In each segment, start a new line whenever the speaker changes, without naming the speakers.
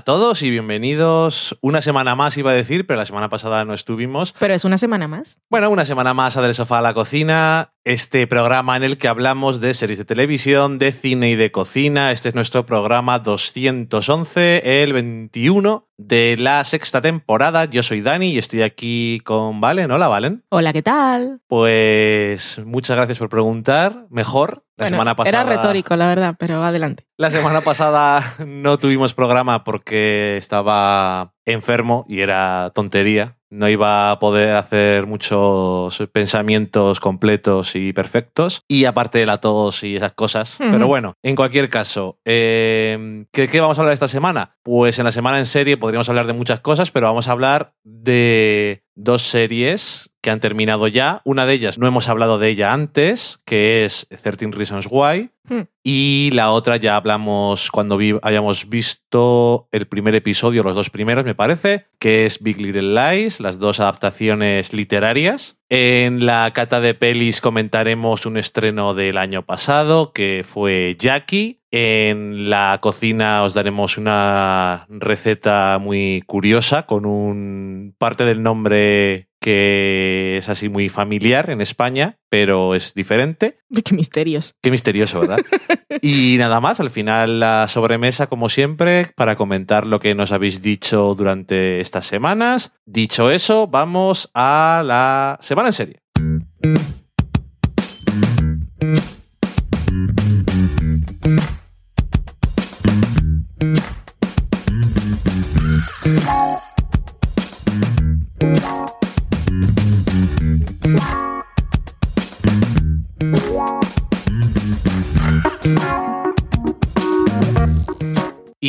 A todos y bienvenidos una semana más, iba a decir, pero la semana pasada no estuvimos.
Pero es una semana más.
Bueno, una semana más a Del Sofá a la Cocina, este programa en el que hablamos de series de televisión, de cine y de cocina. Este es nuestro programa 211, el 21 de la sexta temporada. Yo soy Dani y estoy aquí con Valen. Hola, Valen.
Hola, ¿qué tal?
Pues muchas gracias por preguntar. Mejor. La
Bueno,
semana pasada.
Era retórico, la verdad, pero adelante.
La semana pasada no tuvimos programa porque estaba enfermo y era tontería. No iba a poder hacer muchos pensamientos completos y perfectos. Y aparte de la tos y esas cosas. Pero bueno, en cualquier caso, eh, ¿qué, qué vamos a hablar esta semana? Pues en la semana en serie podríamos hablar de muchas cosas, pero vamos a hablar de dos series que han terminado ya. Una de ellas no hemos hablado de ella antes, que es 13 Reasons Why.
Hmm.
Y la otra ya hablamos cuando vi- hayamos visto el primer episodio, los dos primeros me parece, que es Big Little Lies, las dos adaptaciones literarias. En la cata de pelis comentaremos un estreno del año pasado, que fue Jackie. En la cocina os daremos una receta muy curiosa con un parte del nombre que es así muy familiar en España, pero es diferente.
Qué misterios.
Qué misterioso, ¿verdad? y nada más, al final la sobremesa, como siempre, para comentar lo que nos habéis dicho durante estas semanas. Dicho eso, vamos a la semana en serie.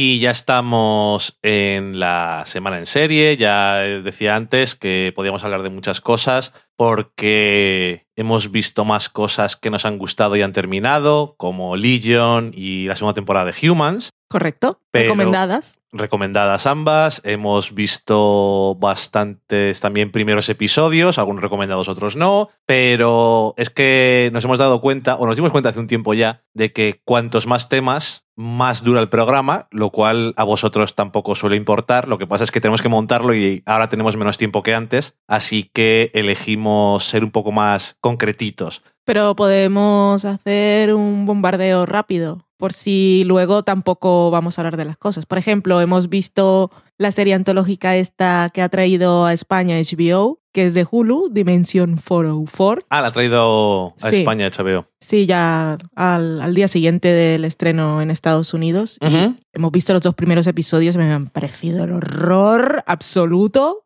Y ya estamos en la semana en serie. Ya decía antes que podíamos hablar de muchas cosas porque hemos visto más cosas que nos han gustado y han terminado, como Legion y la segunda temporada de Humans.
¿Correcto?
Pero-
Recomendadas.
recomendadas ambas. Hemos visto bastantes también primeros episodios, algunos recomendados, otros no, pero es que nos hemos dado cuenta, o nos dimos cuenta hace un tiempo ya, de que cuantos más temas, más dura el programa, lo cual a vosotros tampoco suele importar. Lo que pasa es que tenemos que montarlo y ahora tenemos menos tiempo que antes, así que elegimos ser un poco más concretitos.
Pero podemos hacer un bombardeo rápido, por si luego tampoco vamos a hablar de las cosas. Por ejemplo, hemos visto la serie antológica esta que ha traído a España HBO, que es de Hulu, Dimension 404.
Ah, la ha traído a
Sí.
España, HBO.
Sí, ya al, al día siguiente del estreno en Estados Unidos. Y hemos visto los dos primeros episodios, me han parecido el horror absoluto.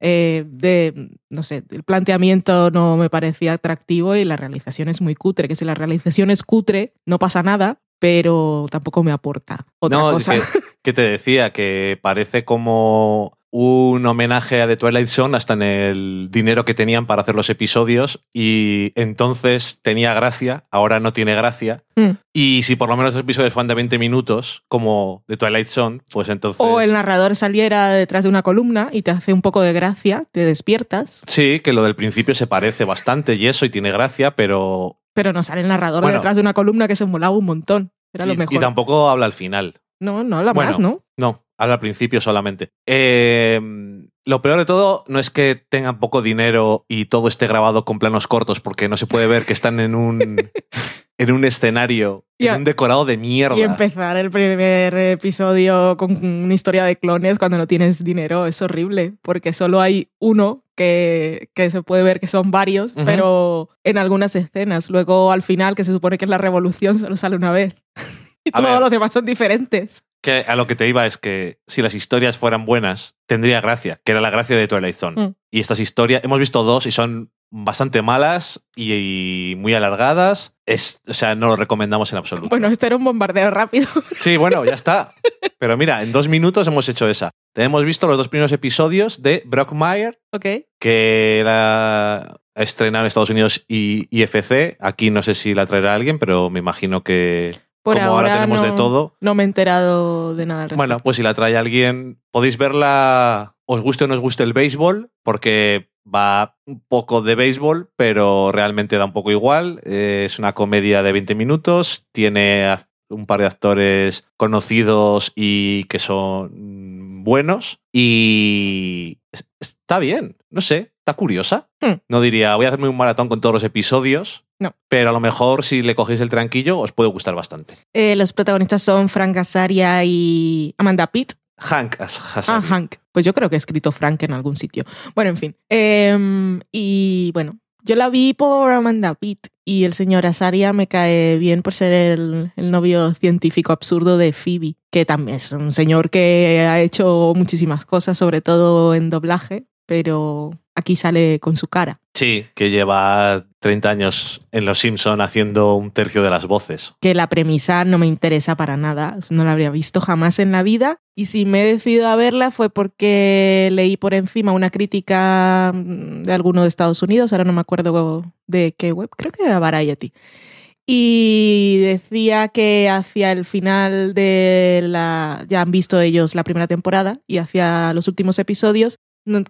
Eh, de, no sé, el planteamiento no me parecía atractivo y la realización es muy cutre, que si la realización es cutre no pasa nada, pero tampoco me aporta otra
no,
cosa.
Que, que te decía que parece como un homenaje a The Twilight Zone hasta en el dinero que tenían para hacer los episodios y entonces tenía gracia, ahora no tiene gracia.
Mm.
Y si por lo menos los episodios fueran de 20 minutos, como The Twilight Zone, pues entonces...
O el narrador saliera detrás de una columna y te hace un poco de gracia, te despiertas,
Sí, que lo del principio se parece bastante y eso, y tiene gracia, pero...
pero no sale el narrador
Bueno.
detrás de una columna que se molaba un montón. Era lo
y,
mejor.
y tampoco habla al final.
No, no, la
Bueno.
más, ¿no?
No, habla al principio solamente. Eh, lo peor de todo no es que tengan poco dinero y todo esté grabado con planos cortos, porque no se puede ver que están en un, en un escenario,
Ya.
en un decorado de mierda.
Y empezar el primer episodio con una historia de clones cuando no tienes dinero es horrible, porque solo hay uno que, que se puede ver que son varios, pero en algunas escenas. Luego al final, que se supone que es la revolución, solo sale una vez. y
A
todos
ver.
los demás son diferentes.
Que a lo que te iba es que si las historias fueran buenas, tendría gracia, que era la gracia de Twilight Zone.
Mm.
Y estas historias, hemos visto dos y son bastante malas y, y muy alargadas. Es, o sea, no lo recomendamos en absoluto.
Bueno, este era un bombardeo rápido.
Sí, bueno, ya está. Pero mira, en dos minutos hemos hecho esa. Hemos visto los dos primeros episodios de Brockmire,
ok.
que la ha estrenado en Estados Unidos y IFC. Aquí no sé si la traerá alguien, pero me imagino que
Por
como ahora,
ahora
tenemos de todo.
No me he enterado de nada al.
Bueno, pues si la trae alguien, podéis verla, os guste o no os guste el béisbol, porque va un poco de béisbol, pero realmente da un poco igual. Eh, Es una comedia de 20 minutos, tiene un par de actores conocidos y que son buenos. Y está bien, no sé, está curiosa.
Hmm.
No diría, voy a hacerme un maratón con todos los episodios.
No.
Pero a lo mejor si le cogéis el tranquillo os puede gustar bastante.
Eh, los protagonistas son Frank Azaria y Amanda Pitt.
Hank
Ah. Hank. Pues yo creo que he escrito Frank en algún sitio. Bueno, en fin. Em, y bueno, yo la vi por Amanda Pitt y el señor Azaria me cae bien por ser el, el novio científico absurdo de Phoebe, que también es un señor que ha hecho muchísimas cosas, sobre todo en doblaje, pero aquí sale con su cara.
Sí, que lleva 30 años en Los Simpson haciendo un tercio de las voces.
que la premisa no me interesa para nada, no la habría visto jamás en la vida. Y si me he decidido a verla fue porque leí por encima una crítica mm, de alguno de Estados Unidos, ahora no me acuerdo de qué web, creo que era Variety. Y decía que hacia el final de la... ya han visto ellos la primera temporada y hacia los últimos episodios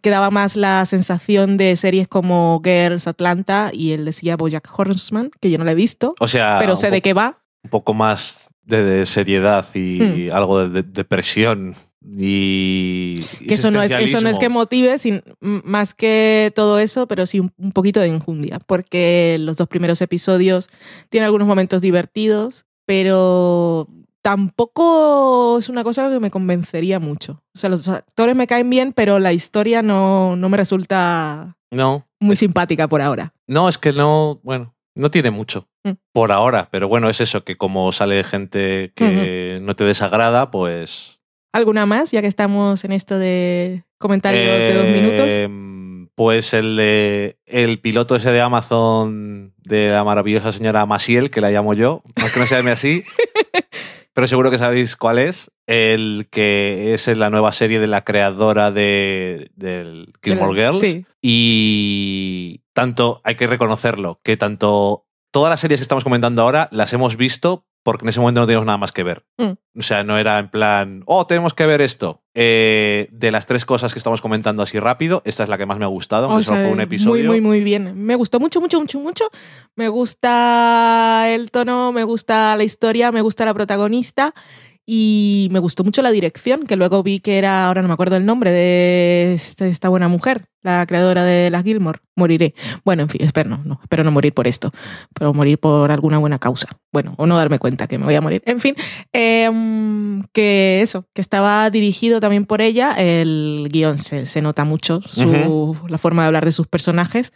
quedaba más la sensación de series como Girls, Atlanta y él decía Bojack Horseman, que yo no la he visto,
O sea,
pero sé de qué va.
un poco más de, de seriedad y algo de, de- depresión y
que eso no es eso no es que motive sin, más que todo eso pero sí un, un poquito de enjundia porque los dos primeros episodios tienen algunos momentos divertidos pero tampoco es una cosa que me convencería mucho. O sea los actores me caen bien pero la historia no, no me resulta
No,
muy simpática por ahora.
No, es que no, bueno, no tiene mucho
Mm.
por ahora, pero bueno, es eso, que como sale gente que no te desagrada, pues...
alguna más ya que estamos en esto de comentarios de dos minutos
Eh, Pues el de el piloto ese de Amazon de la maravillosa señora Masiel, que la llamo yo, aunque no se llame así, pero seguro que sabéis cuál es. El que es la nueva serie de la creadora de, del Gilmore Girls.
sí.
Y tanto, hay que reconocerlo, que tanto todas las series que estamos comentando ahora las hemos visto porque en ese momento no teníamos nada más que ver.
Mm.
O sea, no era en plan, oh, tenemos que ver esto. Eh, de las tres cosas que estamos comentando así rápido, esta es la que más me ha gustado, aunque
O
solo
sea,
fue un episodio.
Muy, muy, muy bien. Me gustó mucho, mucho, mucho, mucho. Me gusta el tono, me gusta la historia, me gusta la protagonista y me gustó mucho la dirección, que luego vi que era, ahora no me acuerdo el nombre, de esta, esta buena mujer, la creadora de las Gilmore. Moriré. Bueno, en fin, espero no, no, espero no morir por esto, pero morir por alguna buena causa. Bueno, o no darme cuenta que me voy a morir. En fin, em, que eso, que estaba dirigido también por ella. El guion se, se nota mucho, su, la forma de hablar de sus personajes,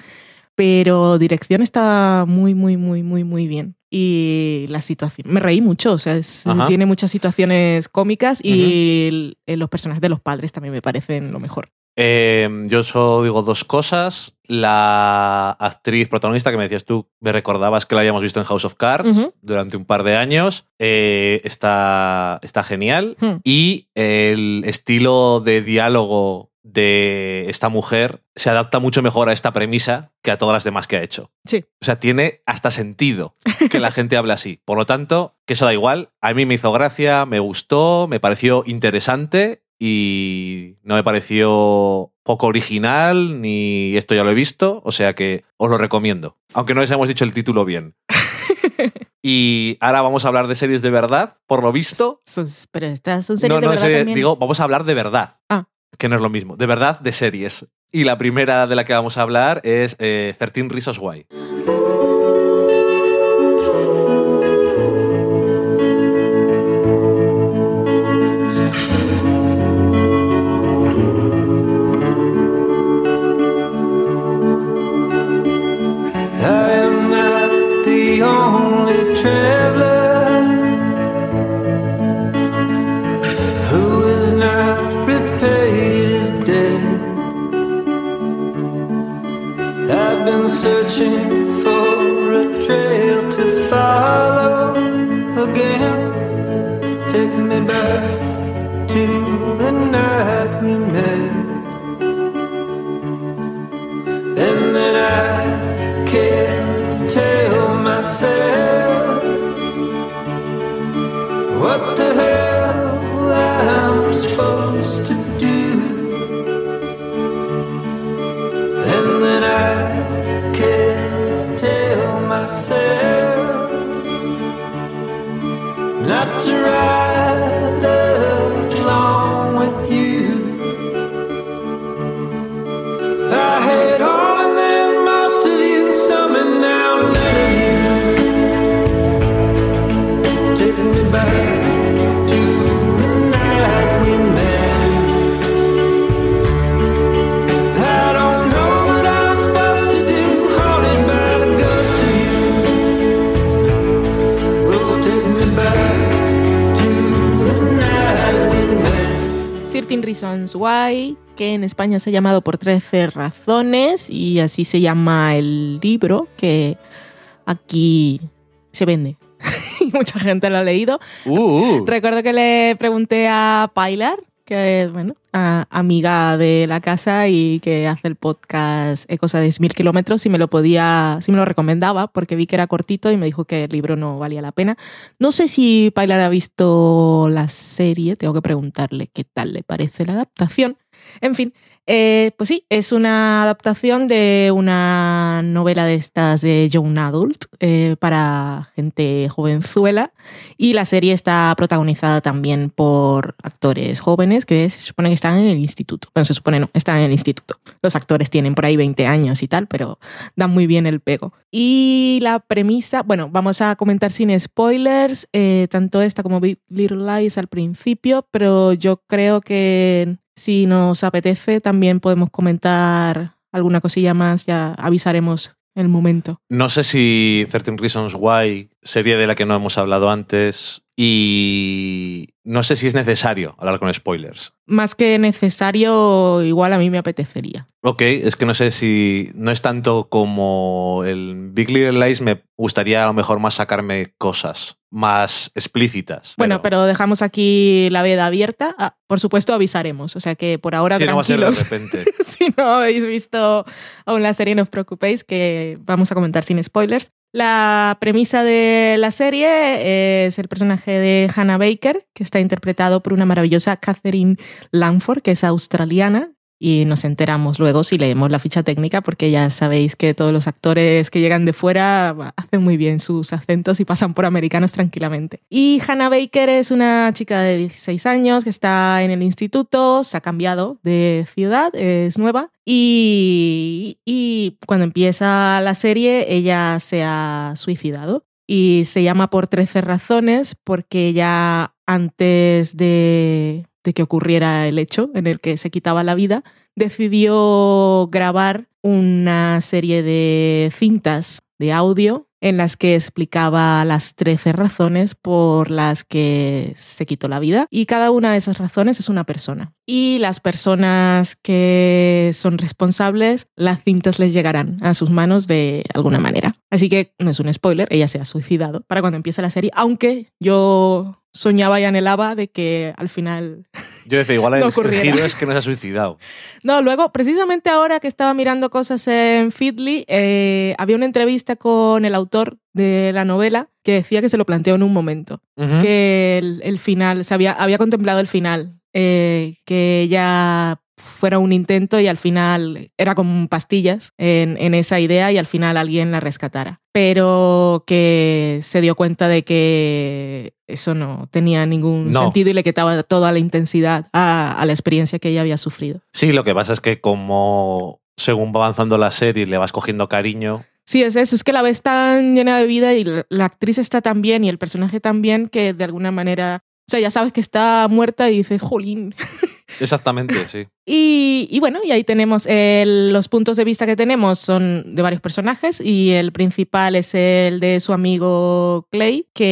pero dirección está muy, muy, muy, muy, muy bien. Y la situación, me reí mucho, o sea, es- tiene muchas situaciones cómicas y el- el- los personajes de los padres también me parecen lo mejor.
Eh, yo solo digo dos cosas. La actriz protagonista que me decías tú, me recordabas que la habíamos visto en House of Cards durante un par de años. Eh, está, está genial.
Hmm.
Y el estilo de diálogo de esta mujer se adapta mucho mejor a esta premisa que a todas las demás que ha hecho.
Sí.
O sea, tiene hasta sentido que la gente hable así. Por lo tanto, que eso da igual. A mí me hizo gracia, me gustó, me pareció interesante y no me pareció poco original ni esto ya lo he visto. O sea que os lo recomiendo. Aunque no les hemos dicho el título bien. Y ahora vamos a hablar de series de verdad, por lo visto.
Son- pero estas son series
No,
de
no,
verdad
serie-
también.
digo, vamos a hablar de verdad.
Ah.
Que no es lo mismo. De verdad, de series. Y la primera de la que vamos a hablar es eh, 13 Reasons Why.
Me to the night we met. And then I can't tell myself what the hell I'm supposed to do. And then I can't tell myself not to ride
13 Reasons Why, que en España se ha llamado por 13 razones y así se llama el libro que aquí se vende. y mucha gente lo ha leído.
Uh, uh.
Recuerdo que le pregunté a Pilar, que es, bueno, a- amiga de la casa y que hace el podcast Ecos a 10.000 kilómetros, si me lo podía, si me lo recomendaba, porque vi que era cortito y me dijo que el libro no valía la pena. No sé si Pilar ha visto la serie, tengo que preguntarle qué tal le parece la adaptación. En fin, eh, pues sí, es una adaptación de una novela de estas de Young Adult eh, para gente jovenzuela y la serie está protagonizada también por actores jóvenes que se supone que están en el instituto. Bueno, se supone no, están en el instituto. Los actores tienen por ahí 20 años y tal, pero dan muy bien el pego. Y la premisa, bueno, vamos a comentar sin spoilers, eh, tanto esta como Big Little Lies al principio, pero yo creo que si nos apetece también podemos comentar alguna cosilla más, ya avisaremos el momento.
No sé si 13 Reasons Why, serie de la que no hemos hablado antes, y no sé si es necesario hablar con spoilers.
Más que necesario, igual a mí me apetecería.
Ok, es que no sé si no es tanto como el Big Little Lies, me gustaría a lo mejor más sacarme cosas más explícitas.
Bueno, pero dejamos aquí la veda abierta. Ah, por supuesto, avisaremos. O sea que por ahora
si no va a ser de
tranquilos.
repente.
si no habéis visto aún la serie, no os preocupéis, que vamos a comentar sin spoilers. La premisa de la serie es el personaje de Hannah Baker, que está interpretado por una maravillosa Catherine Langford, que es australiana. Y nos enteramos luego si leemos la ficha técnica, porque ya sabéis que todos los actores que llegan de fuera hacen muy bien sus acentos y pasan por americanos tranquilamente. Y Hannah Baker es una chica de 16 años que está en el instituto, se ha cambiado de ciudad, es nueva. Y, y cuando empieza la serie, ella se ha suicidado. Y se llama por 13 razones, porque ella antes de, de que ocurriera el hecho en el que se quitaba la vida, decidió grabar una serie de cintas de audio en las que explicaba las 13 razones por las que se quitó la vida. Y cada una de esas razones es una persona. Y las personas que son responsables, las cintas les llegarán a sus manos de alguna manera. Así que no es un spoiler, ella se ha suicidado para cuando empiece la serie, aunque yo soñaba y anhelaba de que al final
Yo decía, igual
No
el
ocurriera.
giro es que no se ha suicidado.
no, luego, precisamente ahora que estaba mirando cosas en Feedly, eh, había una entrevista con el autor de la novela que decía que se lo planteó en un momento, que el, el final, se había, había contemplado el final, eh, que ya fuera un intento y al final era como pastillas en, en esa idea y al final alguien la rescatara. Pero que se dio cuenta de que eso no tenía ningún
No.
sentido y le quitaba toda la intensidad a, a la experiencia que ella había sufrido.
Sí, lo que pasa es que como según va avanzando la serie le vas cogiendo cariño,
Sí, es eso, es que la ves tan llena de vida y la la actriz está tan bien y el personaje tan bien que de alguna manera, o sea, ya sabes que está muerta y dices, jolín.
exactamente, sí.
Y, y bueno, y ahí tenemos el- los puntos de vista que tenemos son de varios personajes y el principal es el de su amigo Clay, que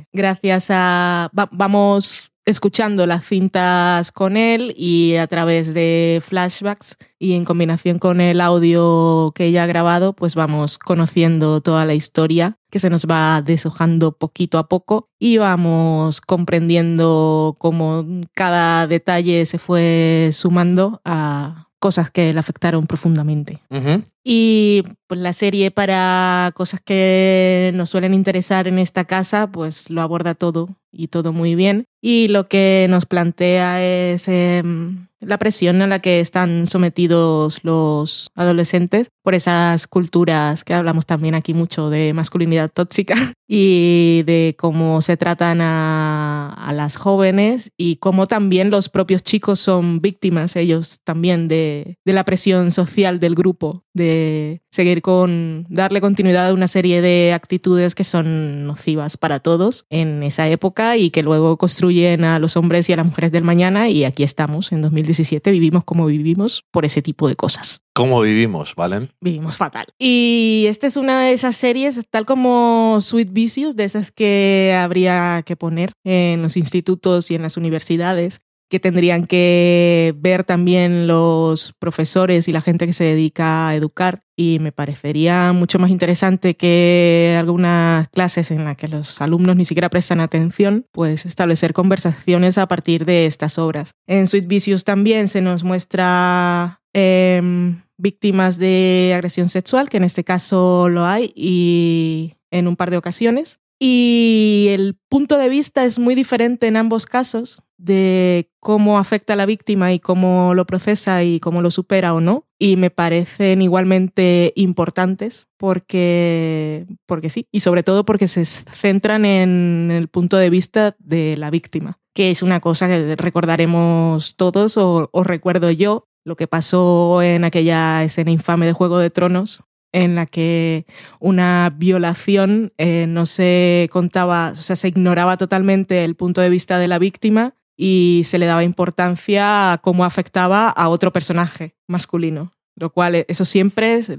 eh, gracias a... va- vamos escuchando las cintas con él y a través de flashbacks y en combinación con el audio que ella ha grabado, pues vamos conociendo toda la historia que se nos va deshojando poquito a poco y vamos comprendiendo cómo cada detalle se fue sumando a cosas que le afectaron profundamente.
Ujú.
Y pues la serie para cosas que nos suelen interesar en esta casa, pues lo aborda todo y todo muy bien. Y lo que nos plantea es em, la presión a la que están sometidos los adolescentes por esas culturas que hablamos también aquí mucho de masculinidad tóxica y de cómo se tratan a, a las jóvenes y cómo también los propios chicos son víctimas ellos también de, de la presión social del grupo, de seguir con, darle continuidad a una serie de actitudes que son nocivas para todos en esa época y que luego construyen a los hombres y a las mujeres del mañana y aquí estamos en 2017, vivimos como vivimos por ese tipo de cosas.
¿Cómo vivimos, Valen?
Vivimos fatal. Y esta es una de esas series, tal como Sweet Vicious, de esas que habría que poner en los institutos y en las universidades, que tendrían que ver también los profesores y la gente que se dedica a educar. Y me parecería mucho más interesante que algunas clases en las que los alumnos ni siquiera prestan atención, pues establecer conversaciones a partir de estas obras. En Sweet Vicious también se nos muestra em, víctimas de agresión sexual, que en este caso lo hay, y en un par de ocasiones. Y el punto de vista es muy diferente en ambos casos de cómo afecta a la víctima y cómo lo procesa y cómo lo supera o no. Y me parecen igualmente importantes porque, porque sí, y sobre todo porque se centran en el punto de vista de la víctima, que es una cosa que recordaremos todos o, o recuerdo yo, lo que pasó en aquella escena infame de Juego de Tronos, en la que una violación eh, no se contaba, o sea, se ignoraba totalmente el punto de vista de la víctima y se le daba importancia a cómo afectaba a otro personaje masculino. Lo cual, eh, eso siempre es.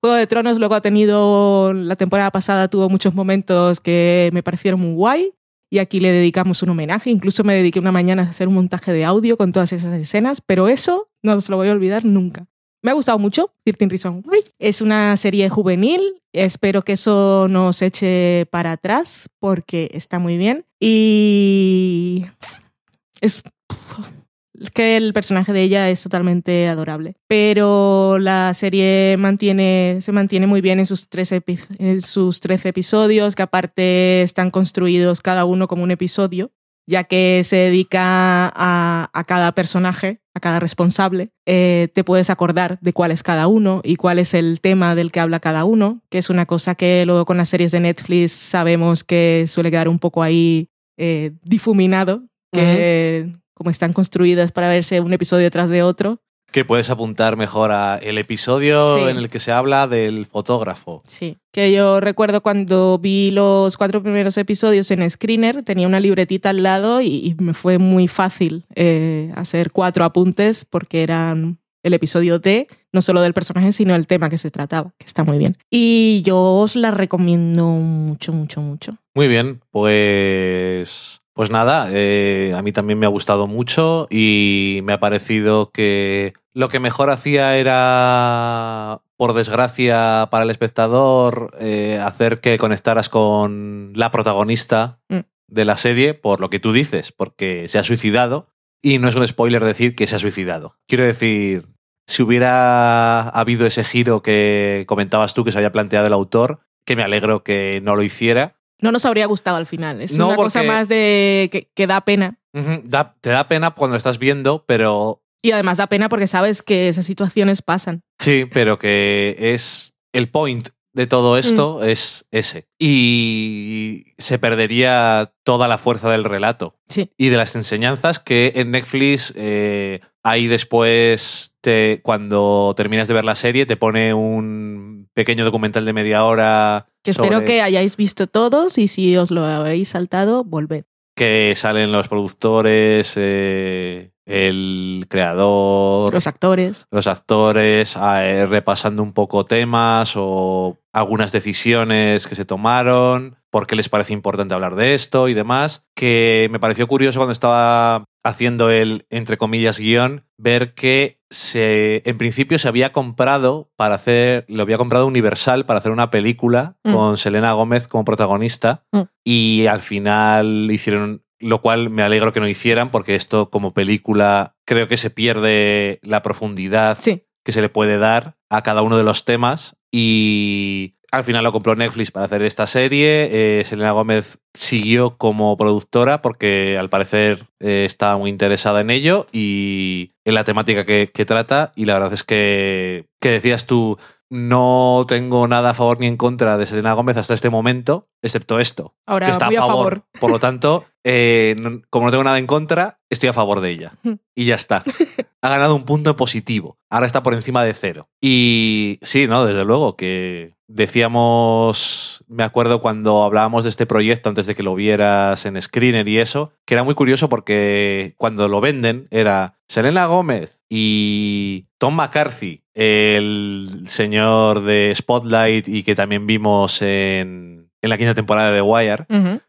Juego de Tronos luego ha tenido, la temporada pasada tuvo muchos momentos que me parecieron muy guay y aquí le dedicamos un homenaje. Incluso me dediqué una mañana a hacer un montaje de audio con todas esas escenas, pero eso no se lo voy a olvidar nunca. Me ha gustado mucho, 13 Reasons. Es una serie juvenil. Espero que eso nos eche para atrás porque está muy bien. Y es que el personaje de ella es totalmente adorable. Pero la serie mantiene, se mantiene muy bien en sus, tres en sus 13 episodios, que aparte están construidos cada uno como un episodio ya que se dedica a, a, cada personaje, a cada responsable, eh, te puedes acordar de cuál es cada uno y cuál es el tema del que habla cada uno, que es una cosa que luego con las series de Netflix sabemos que suele quedar un poco ahí eh, difuminado, que uh -huh. como están construidas para verse un episodio tras de otro,
que puedes apuntar mejor a el episodio sí. en el que se habla del fotógrafo.
Sí, que yo recuerdo cuando vi los cuatro primeros episodios en Screener, tenía una libretita al lado y, y me fue muy fácil eh, hacer cuatro apuntes porque eran el episodio D, no solo del personaje, sino el tema que se trataba, que está muy bien. Y yo os la recomiendo mucho, mucho, mucho.
Muy bien, pues pues nada, eh, a mí también me ha gustado mucho y me ha parecido que lo que mejor hacía era, por desgracia para el espectador, eh, hacer que conectaras con la protagonista mm. de la serie, por lo que tú dices, porque se ha suicidado. Y no es un spoiler decir que se ha suicidado. Quiero decir, si hubiera habido ese giro que comentabas tú que se había planteado el autor, que me alegro que no lo hiciera,
no nos habría gustado al final. Es no, una porque... cosa más de que, que da pena.
Uh -huh. da, te da pena cuando estás viendo, pero.
Y además da pena porque sabes que esas situaciones pasan.
Sí, pero que es el point de todo esto mm. es ese. Y se perdería toda la fuerza del relato.
Sí.
Y de las enseñanzas que en Netflix eh, ahí después, te, cuando terminas de ver la serie, te pone un pequeño documental de media hora.
Que espero sobre... que hayáis visto todos y si os lo habéis saltado, volved.
Que salen los productores, eh, el creador,
los actores,
los actores eh, repasando un poco temas o algunas decisiones que se tomaron, por qué les parece importante hablar de esto y demás, que me pareció curioso cuando estaba haciendo el, entre comillas, guion, ver que se, en principio se había comprado para hacer, lo había comprado Universal para hacer una película mm. con Selena Gómez como protagonista mm. y al final hicieron lo cual me alegro que no hicieran porque esto como película creo que se pierde la profundidad
sí.
que se le puede dar a cada uno de los temas y Al final lo compró Netflix para hacer esta serie. Eh, Selena Gómez siguió como productora porque al parecer eh, estaba muy interesada en ello y en la temática que, que trata. Y la verdad es que, que decías tú, no tengo nada a favor ni en contra de Selena Gómez hasta este momento, excepto esto.
Ahora
que está
a favor.
Por lo tanto, eh, no- como no tengo nada en contra, estoy a favor de ella. Y ya está. Ha ganado un punto positivo. Ahora está por encima de cero. Y sí, no, desde luego que decíamos, me acuerdo cuando hablábamos de este proyecto antes de que lo vieras en Screener y eso, que era muy curioso porque cuando lo venden era Selena Gómez y Tom McCarthy, el señor de Spotlight y que también vimos en, en la quinta temporada de The Wire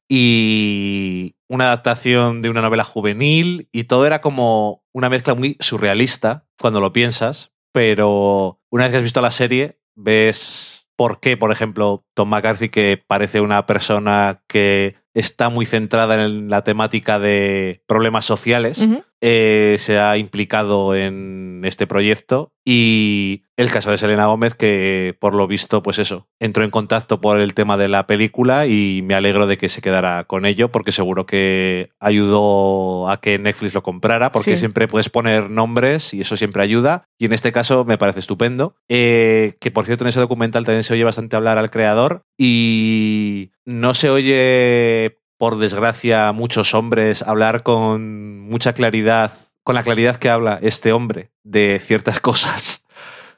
y una adaptación de una novela juvenil y todo era como una mezcla muy surrealista cuando lo piensas, pero una vez que has visto la serie ves por qué, por ejemplo, Tom McCarthy, que parece una persona que está muy centrada en la temática de problemas sociales. Eh, se ha implicado en este proyecto y el caso de Selena Gómez que por lo visto pues eso entró en contacto por el tema de la película y me alegro de que se quedara con ello porque seguro que ayudó a que Netflix lo comprara porque
Sí.
siempre puedes poner nombres y eso siempre ayuda y en este caso me parece estupendo Eh, que por cierto en ese documental también se oye bastante hablar al creador y no se oye por desgracia muchos hombres hablar con mucha claridad con la claridad que habla este hombre de ciertas cosas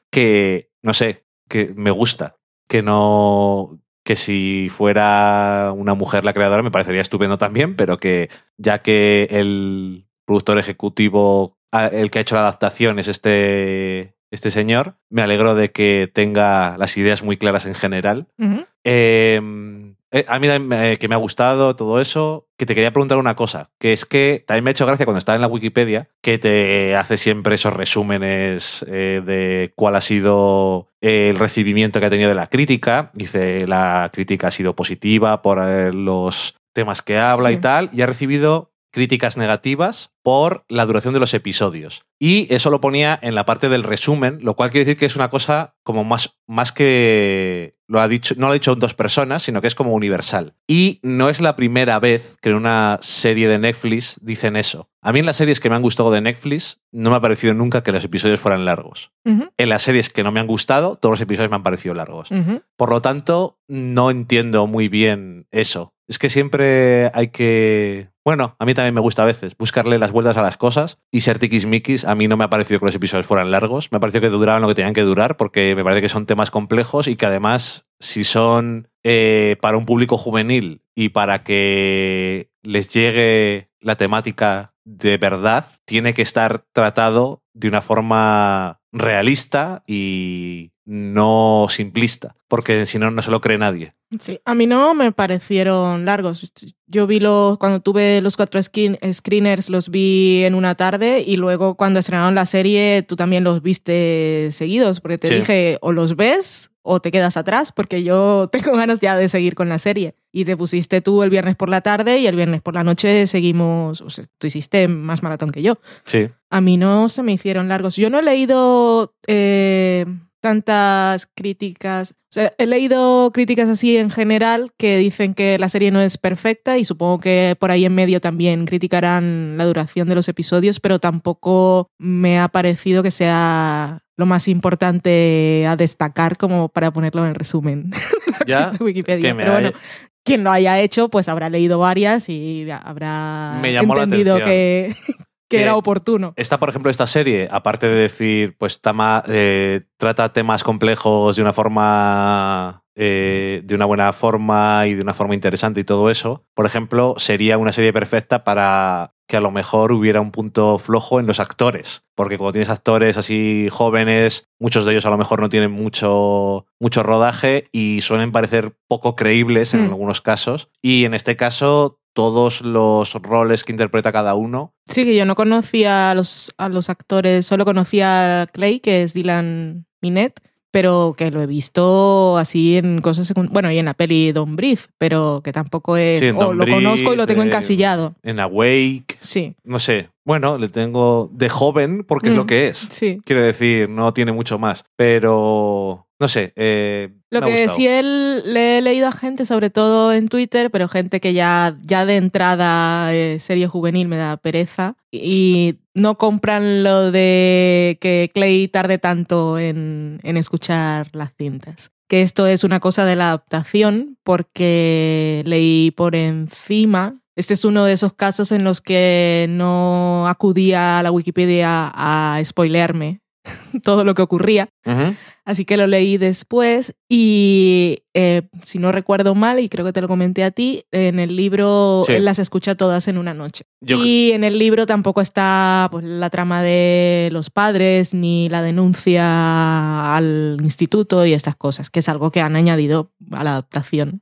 que, no sé, que me gusta. Que no. Que si fuera una mujer la creadora me parecería estupendo también, pero que ya que el productor ejecutivo, el que ha hecho la adaptación es este, este señor, me alegro de que tenga las ideas muy claras en general eh, eh, a mí me- que me ha gustado todo eso, que te quería preguntar una cosa, que es que también me ha hecho gracia cuando estaba en la Wikipedia, que te hace siempre esos resúmenes eh, de cuál ha sido el recibimiento que ha tenido de la crítica. Dice, la crítica ha sido positiva por eh, los temas que habla
Sí.
y tal, y ha recibido críticas negativas por la duración de los episodios. Y eso lo ponía en la parte del resumen, lo cual quiere decir que es una cosa como más, más que lo ha dicho, no lo ha dicho dos personas, sino que es como universal. Y no es la primera vez que en una serie de Netflix dicen eso. A mí en las series que me han gustado de Netflix no me ha parecido nunca que los episodios fueran largos. En las series que no me han gustado, todos los episodios me han parecido largos. Por lo tanto, no entiendo muy bien eso. Es que siempre hay que. Bueno, a mí también me gusta a veces buscarle las vueltas a las cosas y ser tiquismiquis. A mí no me ha parecido que los episodios fueran largos. Me ha parecido que duraban lo que tenían que durar porque me parece que son temas complejos y que además, si son eh, para un público juvenil y para que les llegue la temática de verdad, tiene que estar tratado de una forma realista y no simplista, porque si no, no se lo cree nadie.
Sí, a mí no me parecieron largos. Yo vi los, cuando tuve los cuatro skin- screeners, los vi en una tarde y luego cuando estrenaron la serie, tú también los viste seguidos, porque te
Sí.
dije, o los ves o te quedas atrás, porque yo tengo ganas ya de seguir con la serie. Y te pusiste tú el viernes por la tarde y el viernes por la noche seguimos, o sea, tú hiciste más maratón que yo.
Sí.
A mí no se me hicieron largos. Yo no he leído eh, tantas críticas. O sea, he leído críticas así en general que dicen que la serie no es perfecta y supongo que por ahí en medio también criticarán la duración de los episodios, pero tampoco me ha parecido que sea lo más importante a destacar como para ponerlo en el resumen
Ya
de Wikipedia.
que me
Pero bueno,
haya-
quien lo haya hecho, pues habrá leído varias y habrá entendido que, que
Que-
era oportuno.
Esta, por ejemplo, esta serie, aparte de decir, pues tama- eh, trata temas complejos de una forma. eh, de una buena forma y de una forma interesante y todo eso, por ejemplo, sería una serie perfecta para que a lo mejor hubiera un punto flojo en los actores. Porque cuando tienes actores así jóvenes, muchos de ellos a lo mejor no tienen mucho, mucho rodaje y suelen parecer poco creíbles en
Mm.
algunos casos. Y en este caso, todos los roles que interpreta cada uno
Sí, que yo no conocía a los, a los actores, solo conocía a Clay, que es Dylan Minette, pero que lo he visto así en cosas secundarias. Bueno, y en la peli Don Breathe, pero que tampoco es.
Sí,
o lo conozco y lo tengo
eh,
encasillado.
en Awake,
Sí,
no sé. Bueno, le tengo de joven porque es
Mm.
lo que es.
sí.
Quiero decir, no tiene mucho más. Pero, no sé, eh,
Lo
Me ha
que
gustado.
sí él, le he leído a gente, sobre todo en Twitter, pero gente que ya, ya de entrada eh, serie juvenil me da pereza y no compran lo de que Clay tarde tanto en, en escuchar las cintas. Que esto es una cosa de la adaptación porque leí por encima. Este es uno de esos casos en los que no acudía a la Wikipedia a spoilearme todo lo que ocurría. Así que lo leí después y eh, si no recuerdo mal, y creo que te lo comenté a ti, en el libro
Sí.
él las escucha todas en una noche.
Yo-
y en el libro tampoco está pues, la trama de los padres ni la denuncia al instituto y estas cosas, que es algo que han añadido a la adaptación.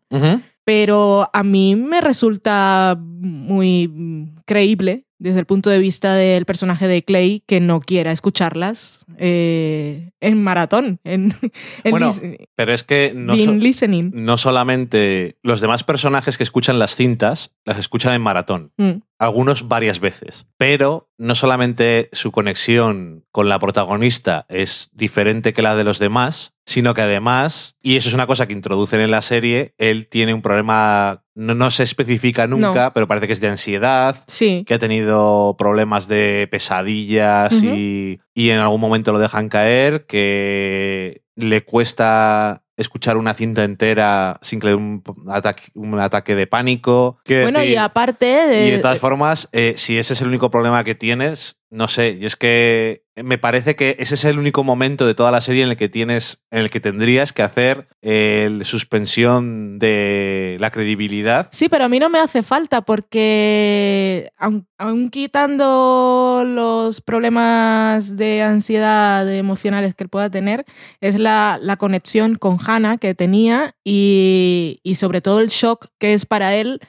Pero a mí me resulta muy mm, creíble desde el punto de vista del personaje de Clay que no quiera escucharlas eh, en maratón, en, en
Bueno, Pero es que no,
being
so-
listening.
no solamente los demás personajes que escuchan las cintas, las escuchan en maratón.
Mm,
algunos varias veces. Pero no solamente su conexión con la protagonista es diferente que la de los demás, sino que además, y eso es una cosa que introducen en la serie, él tiene un problema, no, no se especifica nunca,
No.
pero parece que es de ansiedad,
Sí,
que ha tenido problemas de pesadillas y, y en algún momento lo dejan caer, que le cuesta escuchar una cinta entera sin que le dé un ataque, un ataque de pánico. Quiero
bueno, y aparte de...
y de todas formas, eh, si ese es el único problema que tienes, no sé, y es que me parece que ese es el único momento de toda la serie en el que tienes, en el que tendrías que hacer el suspensión de la credibilidad.
Sí, pero a mí no me hace falta porque aun, aun quitando los problemas de ansiedad emocionales que él pueda tener, es la, la conexión con Hannah que tenía y, y sobre todo el shock que es para él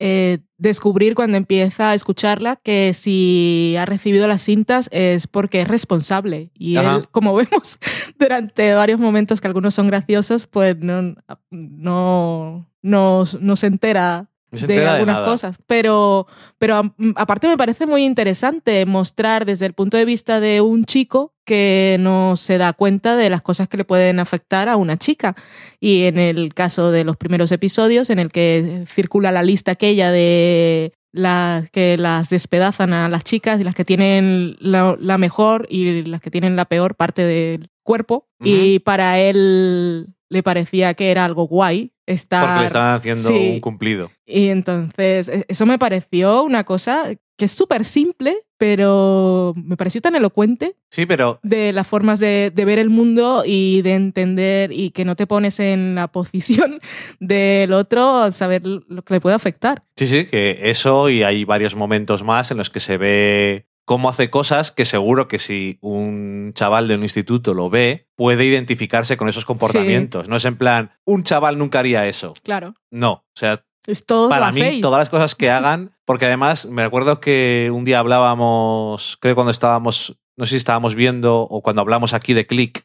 eh, descubrir cuando empieza a escucharla que si ha recibido las cintas es porque es responsable. Y
Ajá.
él, como vemos durante varios momentos que algunos son graciosos, pues no, no, no, no se entera
se
de algunas cosas. Pero, pero a- aparte me parece muy interesante mostrar desde el punto de vista de un chico que no se da cuenta de las cosas que le pueden afectar a una chica. Y en el caso de los primeros episodios, en el que circula la lista aquella de las que las despedazan a las chicas y las que tienen la, la mejor y las que tienen la peor parte del cuerpo. Y para él le parecía que era algo guay estar
Porque le estaban haciendo
Sí.
un cumplido.
y entonces, e- eso me pareció una cosa que es súper simple, pero me pareció tan elocuente
Sí, pero
de las formas de, de ver el mundo y de entender y que no te pones en la posición del otro al saber lo que le puede afectar.
sí, sí, que eso y hay varios momentos más en los que se ve cómo hace cosas que seguro que si un chaval de un instituto lo ve, puede identificarse con esos comportamientos. No es en plan, un chaval nunca haría eso.
Claro.
No, o sea,
Es todo
para mí, todas las cosas que hagan, porque además me acuerdo que un día hablábamos, creo cuando estábamos, no sé si estábamos viendo o cuando hablamos aquí de click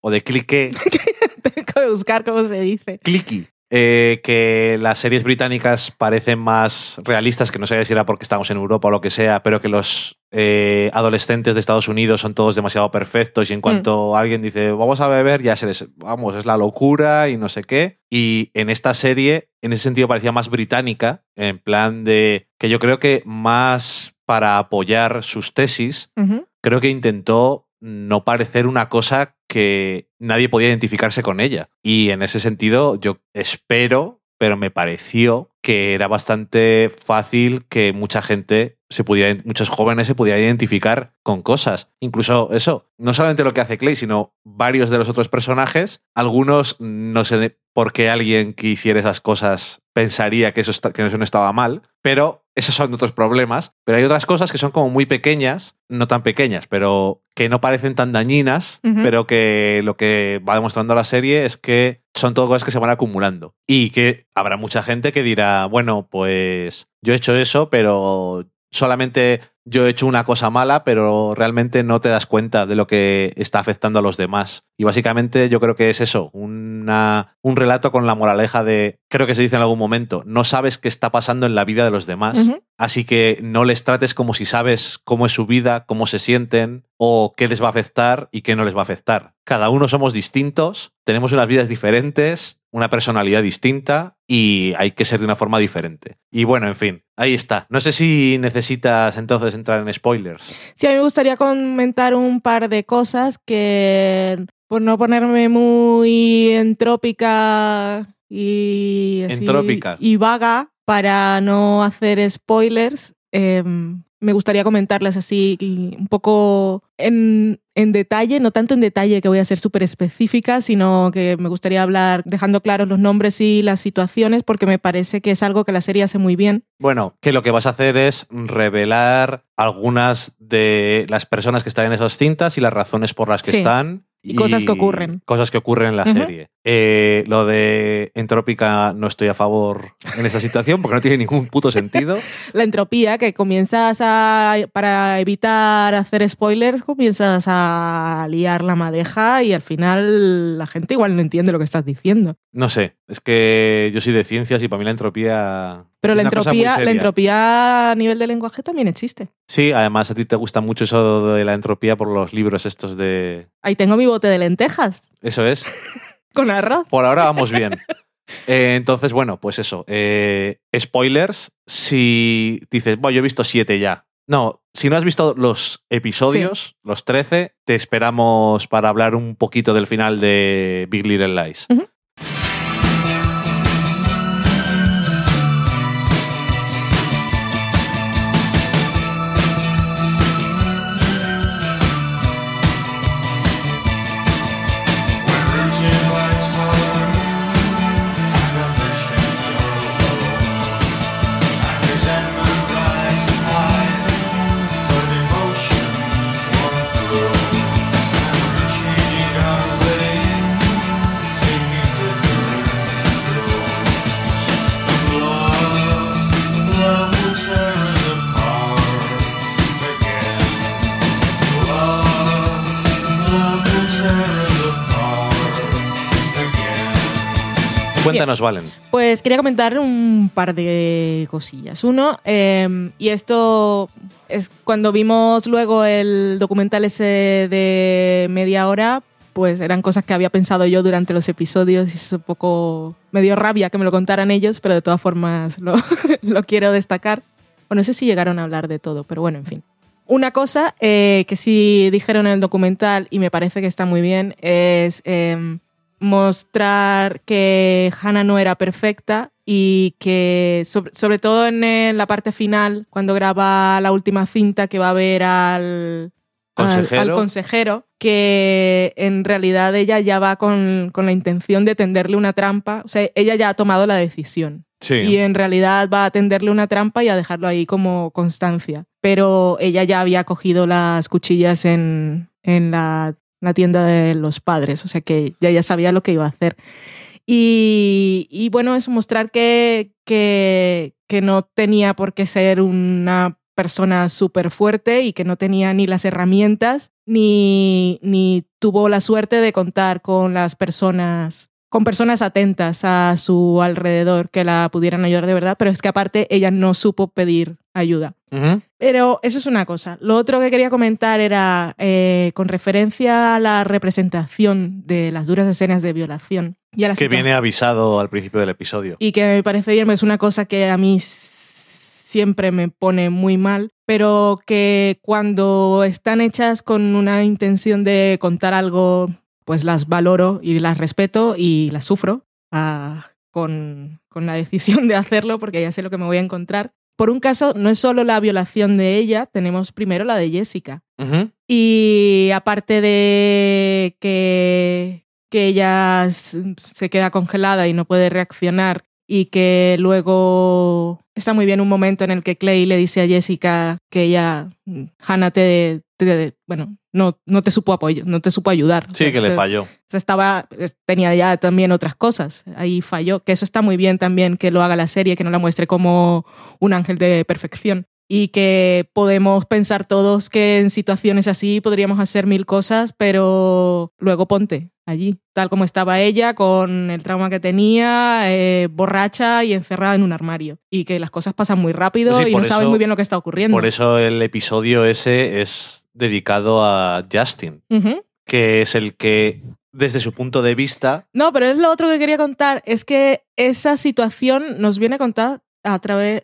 o de clique,
Tengo que buscar cómo se dice.
clicky. Eh, que las series británicas parecen más realistas, que no sé si era porque estamos en Europa o lo que sea, pero que los eh, adolescentes de Estados Unidos son todos demasiado perfectos y en cuanto alguien dice vamos a beber, ya se les, vamos, es la locura y no sé qué. Y en esta serie, en ese sentido, parecía más británica, en plan de que yo creo que más para apoyar sus tesis, creo que intentó no parecer una cosa que nadie podía identificarse con ella. Y en ese sentido, yo espero, pero me pareció que era bastante fácil que mucha gente se pudiera, muchos jóvenes se pudieran identificar con cosas. Incluso eso, no solamente lo que hace Clay, sino varios de los otros personajes. Algunos no sé por qué alguien que hiciera esas cosas pensaría que eso, está- que eso no estaba mal, pero esos son otros problemas. Pero hay otras cosas que son como muy pequeñas, no tan pequeñas, pero que no parecen tan dañinas, pero que lo que va demostrando la serie es que son todo cosas que se van acumulando. Y que habrá mucha gente que dirá, bueno, pues yo he hecho eso, pero solamente yo he hecho una cosa mala, pero realmente no te das cuenta de lo que está afectando a los demás. Y básicamente yo creo que es eso, una, un relato con la moraleja de, creo que se dice en algún momento, no sabes qué está pasando en la vida de los demás, así que no les trates como si sabes cómo es su vida, cómo se sienten o qué les va a afectar y qué no les va a afectar. Cada uno somos distintos, tenemos unas vidas diferentes, una personalidad distinta y hay que ser de una forma diferente. Y bueno, en fin, ahí está. No sé si necesitas entonces entrar en spoilers.
Sí, a mí me gustaría comentar un par de cosas que, por no ponerme muy entrópica y, así-
Entrópica.
y vaga, para no hacer spoilers, eh, me gustaría comentarlas así y un poco en, en detalle, no tanto en detalle que voy a ser súper específica, sino que me gustaría hablar dejando claros los nombres y las situaciones porque me parece que es algo que la serie hace muy bien.
Bueno, que lo que vas a hacer es revelar algunas de las personas que están en esas cintas y las razones por las que
Sí.
están.
Y cosas que ocurren.
Cosas que ocurren en la serie. Eh, lo de Entrópica no estoy a favor en esa situación porque no tiene ningún puto sentido.
la entropía, que comienzas a, para evitar hacer spoilers, comienzas a liar la madeja y al final la gente igual no entiende lo que estás diciendo.
No sé, es que yo soy de ciencias y para mí la entropía.
Pero la entropía, la entropía a nivel de lenguaje también existe.
Sí, además a ti te gusta mucho eso de la entropía por los libros estos de.
Ahí tengo mi bote de lentejas
Eso es.
con arroz.
Por ahora vamos bien. Eh, entonces, bueno, pues eso. eh, spoilers, si dices, bueno, yo he visto siete ya. No, si no has visto los episodios, los 13, te esperamos para hablar un poquito del final de Big Little Lies.
Ujú.
Cuéntanos, Valen.
Pues quería comentar un par de cosillas. Uno, eh, y esto es cuando vimos luego el documental ese de media hora, pues eran cosas que había pensado yo durante los episodios y es un poco... Me dio rabia que me lo contaran ellos, pero de todas formas lo, lo quiero destacar. Bueno, no sé si llegaron a hablar de todo, pero bueno, en fin. Una cosa eh, que sí dijeron en el documental y me parece que está muy bien es em, mostrar que Hannah no era perfecta y que sobre, sobre todo en, eh, la parte final, cuando graba la última cinta que va a ver al, al-
Consejero.
al consejero, que en realidad ella ya va con, con la intención de tenderle una trampa, o sea, ella ya ha tomado la decisión
Sí.
y en realidad va a tenderle una trampa y a dejarlo ahí como constancia. Pero ella ya había cogido las cuchillas en, en la, la tienda de los padres, o sea que ya, ya sabía lo que iba a hacer. Y, y bueno, es mostrar que, que, que no tenía por qué ser una persona súper fuerte y que no tenía ni las herramientas ni, ni tuvo la suerte de contar con las personas con personas atentas a su alrededor que la pudieran ayudar de verdad, pero es que aparte ella no supo pedir ayuda. Pero eso es una cosa. Lo otro que quería comentar era eh, con referencia a la representación de las duras escenas de violación. Y a la
Que viene avisado al principio del episodio.
y que me parece bien, es una cosa que a mí siempre me pone muy mal, pero que cuando están hechas con una intención de contar algo, pues las valoro y las respeto y las sufro ah, con, con la decisión de hacerlo porque ya sé lo que me voy a encontrar. Por un caso, no es solo la violación de ella, tenemos primero la de Jessica. Y aparte de que, que ella se queda congelada y no puede reaccionar y que luego está muy bien un momento en el que Clay le dice a Jessica que ella, mm, Hannah, te, te- bueno, no, no te supo apoyo, no te supo ayudar. O
Sí,
sea,
que le
te-
falló.
estaba, es- tenía ya también otras cosas. Ahí falló, que eso está muy bien también que lo haga la serie, que no la muestre como un ángel de perfección. y que podemos pensar todos que en situaciones así podríamos hacer mil cosas, pero luego ponte allí, tal como estaba ella, con el trauma que tenía, eh, borracha y encerrada en un armario. Y que las cosas pasan muy rápido
Pues sí,
y no sabes muy bien lo que está ocurriendo.
Por eso el episodio ese es dedicado a Justin, que es el que, desde su punto de vista,
No, pero es lo otro que quería contar, es que esa situación nos viene contada a través,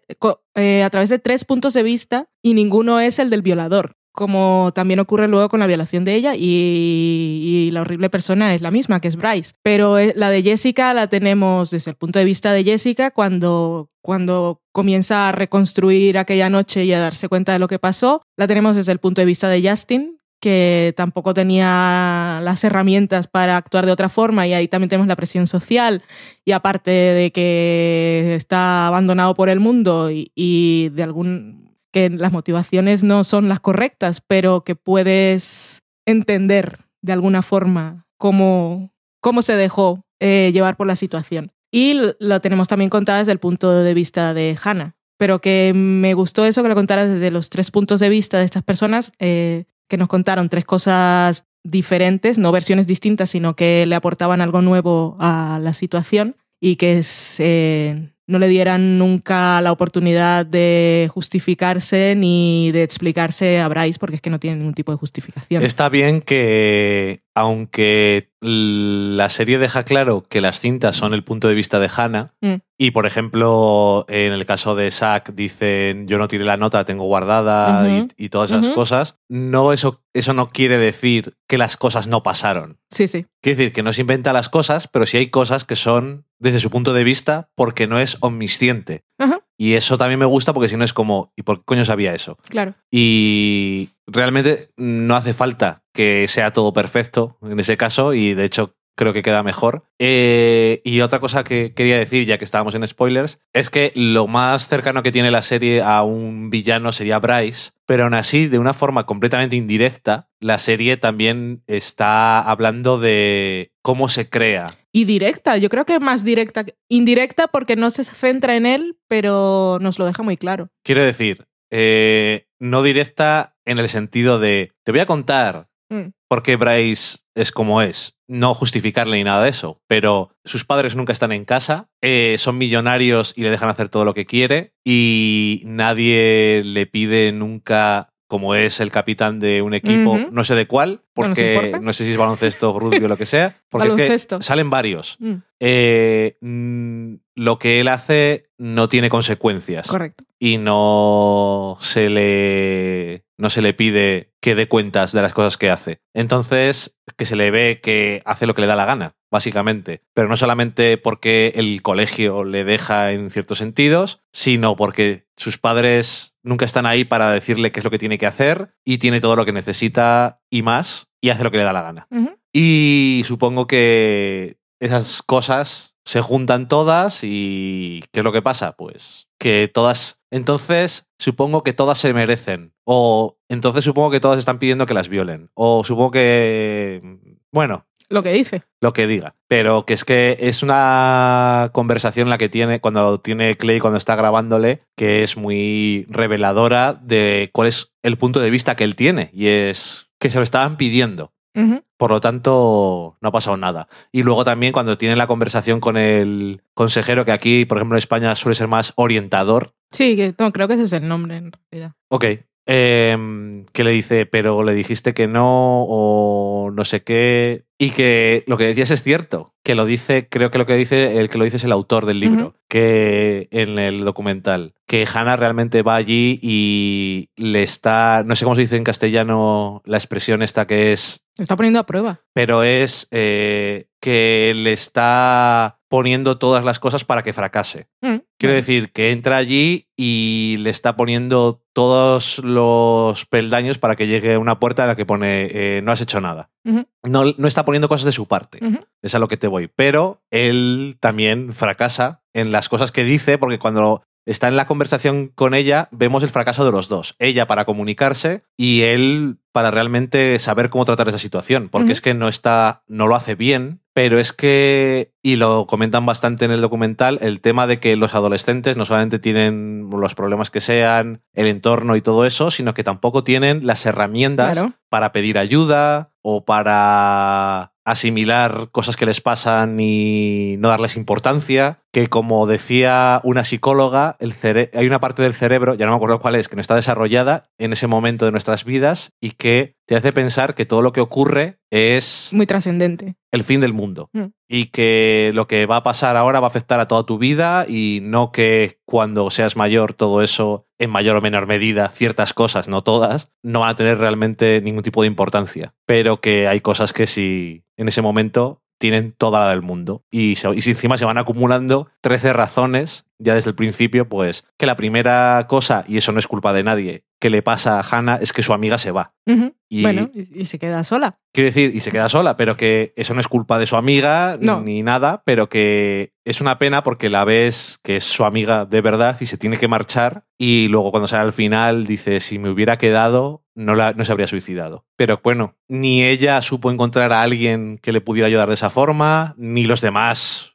eh, a través de tres puntos de vista y ninguno es el del violador, como también ocurre luego con la violación de ella y, la horrible persona es la misma, que es Bryce. Pero eh, la de Jessica la tenemos desde el punto de vista de Jessica cuando, cuando comienza a reconstruir aquella noche y a darse cuenta de lo que pasó. La tenemos desde el punto de vista de Justin, que tampoco tenía las herramientas para actuar de otra forma y ahí también tenemos la presión social y aparte de que está abandonado por el mundo y de algún que las motivaciones no son las correctas, pero que puedes entender de alguna forma cómo, cómo se dejó eh, llevar por la situación. Y lo tenemos también contada desde el punto de vista de Hannah, pero que me gustó eso que lo contara desde los tres puntos de vista de estas personas, eh, que nos contaron tres cosas diferentes, no versiones distintas, sino que le aportaban algo nuevo a la situación y que es, eh, no le dieran nunca la oportunidad de justificarse ni de explicarse a Bryce, porque es que no tiene ningún tipo de justificación.
está bien que, aunque la serie deja claro que las cintas son el punto de vista de Hannah,
Mm.
y por ejemplo, en el caso de Zack dicen yo no tiré la nota, la tengo guardada y, y todas esas cosas, no eso, eso no quiere decir que las cosas no pasaron.
Sí, sí.
Quiere decir que no se inventa las cosas, pero sí hay cosas que son desde su punto de vista porque no es omnisciente.
Ajá,
Y eso también me gusta porque si no es como, ¿y por qué coño sabía eso?
claro.
Y realmente no hace falta que sea todo perfecto en ese caso y de hecho creo que queda mejor. Eh, y otra cosa que quería decir, ya que estábamos en spoilers, es que lo más cercano que tiene la serie a un villano sería Bryce, pero aún así, de una forma completamente indirecta, la serie también está hablando de cómo se crea.
Y directa, yo creo que más directa, indirecta porque no se centra en él, pero nos lo deja muy claro.
Quiero decir, eh, no directa en el sentido de, te voy a contar
Mm.
por qué Bryce es como es. No justificarle ni nada de eso, pero sus padres nunca están en casa, eh, son millonarios y le dejan hacer todo lo que quiere y nadie le pide nunca como es el capitán de un equipo, no sé de cuál, porque no sé si es baloncesto, rugby o lo que sea, porque es que
Baloncesto.
salen varios.
Mm,
Eh, mm, lo que él hace no tiene consecuencias
correcto.
y no se le no se le pide que dé cuentas de las cosas que hace. Entonces, que se le ve que hace lo que le da la gana, básicamente. Pero no solamente porque el colegio le deja en ciertos sentidos, sino porque sus padres nunca están ahí para decirle qué es lo que tiene que hacer y tiene todo lo que necesita y más y hace lo que le da la gana. Y supongo que esas cosas se juntan todas y ¿qué es lo que pasa? Pues que todas, entonces supongo que todas se merecen. O entonces supongo que todas están pidiendo que las violen. O supongo que, bueno,
Lo que dice.
lo que diga. Pero que es que es una conversación la que tiene cuando tiene Clay cuando está grabándole, que es muy reveladora de cuál es el punto de vista que él tiene. Y es que se lo estaban pidiendo. Por lo tanto, no ha pasado nada. Y luego también cuando tiene la conversación con el consejero, que aquí, por ejemplo, en España suele ser más orientador.
Sí, que, no, creo que ese es el nombre en realidad.
Ok. Em, que le dice, pero le dijiste que no, o no sé qué. Y que lo que decías es cierto. Que lo dice, creo que lo que dice, el que lo dice es el autor del libro. Que en el documental. Que Hannah realmente va allí y le está. No sé cómo se dice en castellano la expresión esta que es
Está poniendo a prueba.
pero es eh, que le está poniendo todas las cosas para que fracase.
Mm,
Quiero decir que entra allí y le está poniendo todos los peldaños para que llegue a una puerta en la que pone eh, no has hecho nada. No, no está poniendo cosas de su parte. Es a lo que te voy. Pero él también fracasa en las cosas que dice, porque cuando está en la conversación con ella, vemos el fracaso de los dos. Ella para comunicarse y él para realmente saber cómo tratar esa situación. Porque es que no está, no lo hace bien Pero es que, y lo comentan bastante en el documental, el tema de que los adolescentes no solamente tienen los problemas que sean, el entorno y todo eso, sino que tampoco tienen las herramientas
Claro.
para pedir ayuda o para asimilar cosas que les pasan y no darles importancia, que como decía una psicóloga, el hay una parte del cerebro, ya no me acuerdo cuál es, que no está desarrollada en ese momento de nuestras vidas y que te hace pensar que todo lo que ocurre es
Muy trascendente.
el fin del mundo
Mm.
y que lo que va a pasar ahora va a afectar a toda tu vida y no que cuando seas mayor todo eso en mayor o menor medida ciertas cosas, no todas, no van a tener realmente ningún tipo de importancia, pero que hay cosas que sí en ese momento tienen toda la del mundo. Y, se- y si encima se van acumulando 13 razones ya desde el principio, pues que la primera cosa, y eso no es culpa de nadie, que le pasa a Hannah es que su amiga se va. Y-
Bueno, y, y se queda sola.
Quiero decir, y se queda sola, pero que eso no es culpa de su amiga
No.
ni nada, pero que es una pena porque la ves que es su amiga de verdad y se tiene que marchar y luego cuando sale al final dice, si me hubiera quedado, no, la, no se habría suicidado. Pero bueno, ni ella supo encontrar a alguien que le pudiera ayudar de esa forma, ni los demás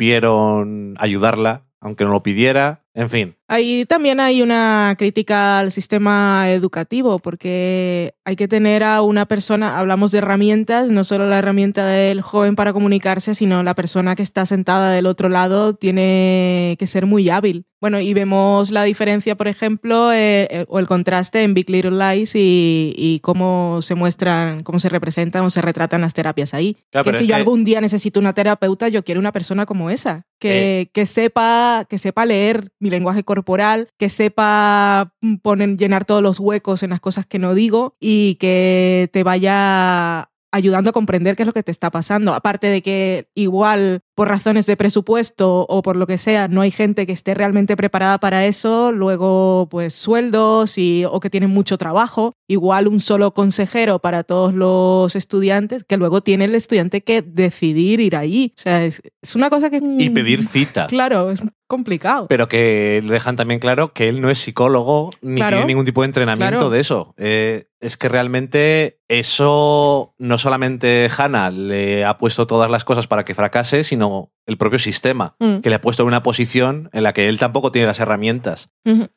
supieron ayudarla, aunque no lo pidiera. En fin,
Ahí también hay una crítica al sistema educativo, porque hay que tener a una persona, hablamos de herramientas, no solo la herramienta del joven para comunicarse, sino la persona que está sentada del otro lado tiene que ser muy hábil. Bueno, y vemos la diferencia, por ejemplo, eh, eh, o el contraste en Big Little Lies y, y cómo se muestran, cómo se representan o se retratan las terapias ahí.
Claro,
que si yo
que-
algún día necesito una terapeuta, yo quiero una persona como esa, que, que sepa, que sepa leer mi lenguaje corporal, que sepa mm, poner, llenar todos los huecos en las cosas que no digo y que te vaya ayudando a comprender qué es lo que te está pasando. Aparte de que igual por razones de presupuesto o por lo que sea, no hay gente que esté realmente preparada para eso, luego pues sueldos y, o que tienen mucho trabajo, igual un solo consejero para todos los estudiantes, que luego tiene el estudiante que decidir ir ahí. O sea, es, es una cosa que...
y pedir cita.
Claro, es complicado.
Pero que le dejan también claro que él no es psicólogo ni
Claro.
tiene ningún tipo de entrenamiento
Claro.
de eso. Eh, es que realmente eso no solamente Hannah le ha puesto todas las cosas para que fracase, sino el propio sistema,
Mm.
que le ha puesto en una posición en la que él tampoco tiene las herramientas.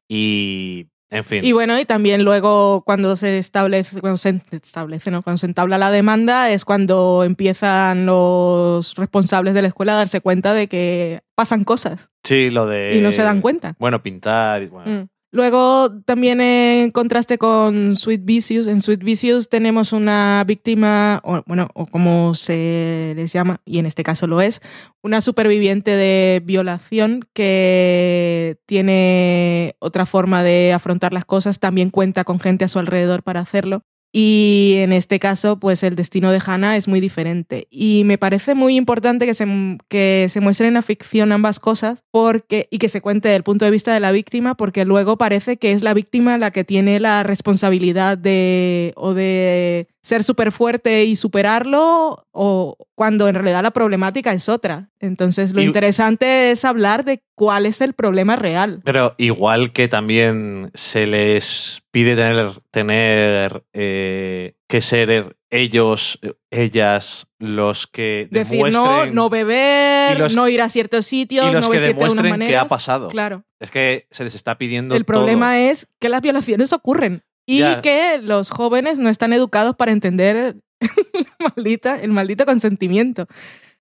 Y, en fin.
Y bueno, y también luego cuando se establece, cuando se establece, ¿no? Cuando se entabla la demanda es cuando empiezan los responsables de la escuela a darse cuenta de que pasan cosas
sí, lo de...
y no se dan cuenta.
Bueno, pintar... y bueno.
Mm. Luego también en contraste con Sweet Vicious, en Sweet Vicious tenemos una víctima, o, bueno, o como se les llama, y en este caso lo es, una superviviente de violación que tiene otra forma de afrontar las cosas, también cuenta con gente a su alrededor para hacerlo. Y en este caso, pues el destino de Hannah es muy diferente. Y me parece muy importante que se, que se muestren en la ficción ambas cosas porque, y que se cuente el punto de vista de la víctima, porque luego parece que es la víctima la que tiene la responsabilidad de o de ser súper fuerte y superarlo, o cuando en realidad la problemática es otra. Entonces, lo
Y-
interesante es hablar de cuál es el problema real.
Pero igual que también se les pide tener, tener eh, que ser ellos, eh, ellas, los que
Decir no,
demuestren...
no beber,
y los-
no ir a ciertos sitios,
y los
no
que
vestirte de unas
demuestren
maneras.
ha pasado.
Claro.
Es que se les está pidiendo
El
todo.
problema es que las violaciones ocurren y
Ya.
que los jóvenes no están educados para entender la maldita, el maldito consentimiento.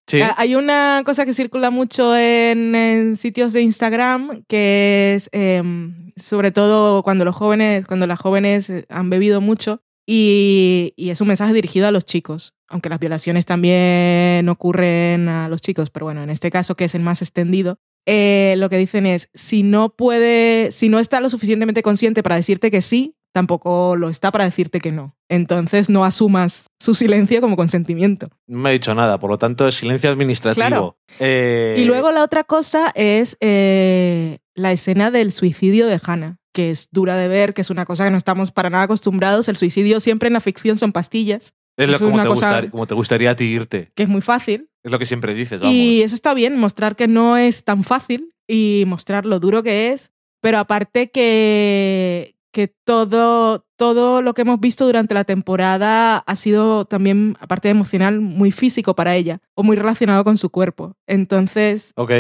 Sí.
Ah, Hay una cosa que circula mucho en, en sitios de Instagram que es em, sobre todo cuando los jóvenes, cuando las jóvenes han bebido mucho y, y es un mensaje dirigido a los chicos, aunque las violaciones también ocurren a los chicos, pero bueno, en este caso que es el más extendido, eh, lo que dicen es si no puede, si no está lo suficientemente consciente para decirte que sí, tampoco lo está para decirte que no. Entonces no asumas su silencio como consentimiento.
No me ha dicho nada, por lo tanto es silencio administrativo.
Claro.
Eh,
Y luego la otra cosa es eh, la escena del suicidio de Hannah, que es dura de ver, que es una cosa que no estamos para nada acostumbrados. El suicidio siempre en la ficción son pastillas,
es lo como te, gustaría, como te gustaría a ti irte.
que es muy fácil.
Es lo que siempre dices, vamos.
Y eso está bien, mostrar que no es tan fácil y mostrar lo duro que es, pero aparte que, que todo, todo lo que hemos visto durante la temporada ha sido también, aparte de emocional, muy físico para ella o muy relacionado con su cuerpo. Entonces,
Ok.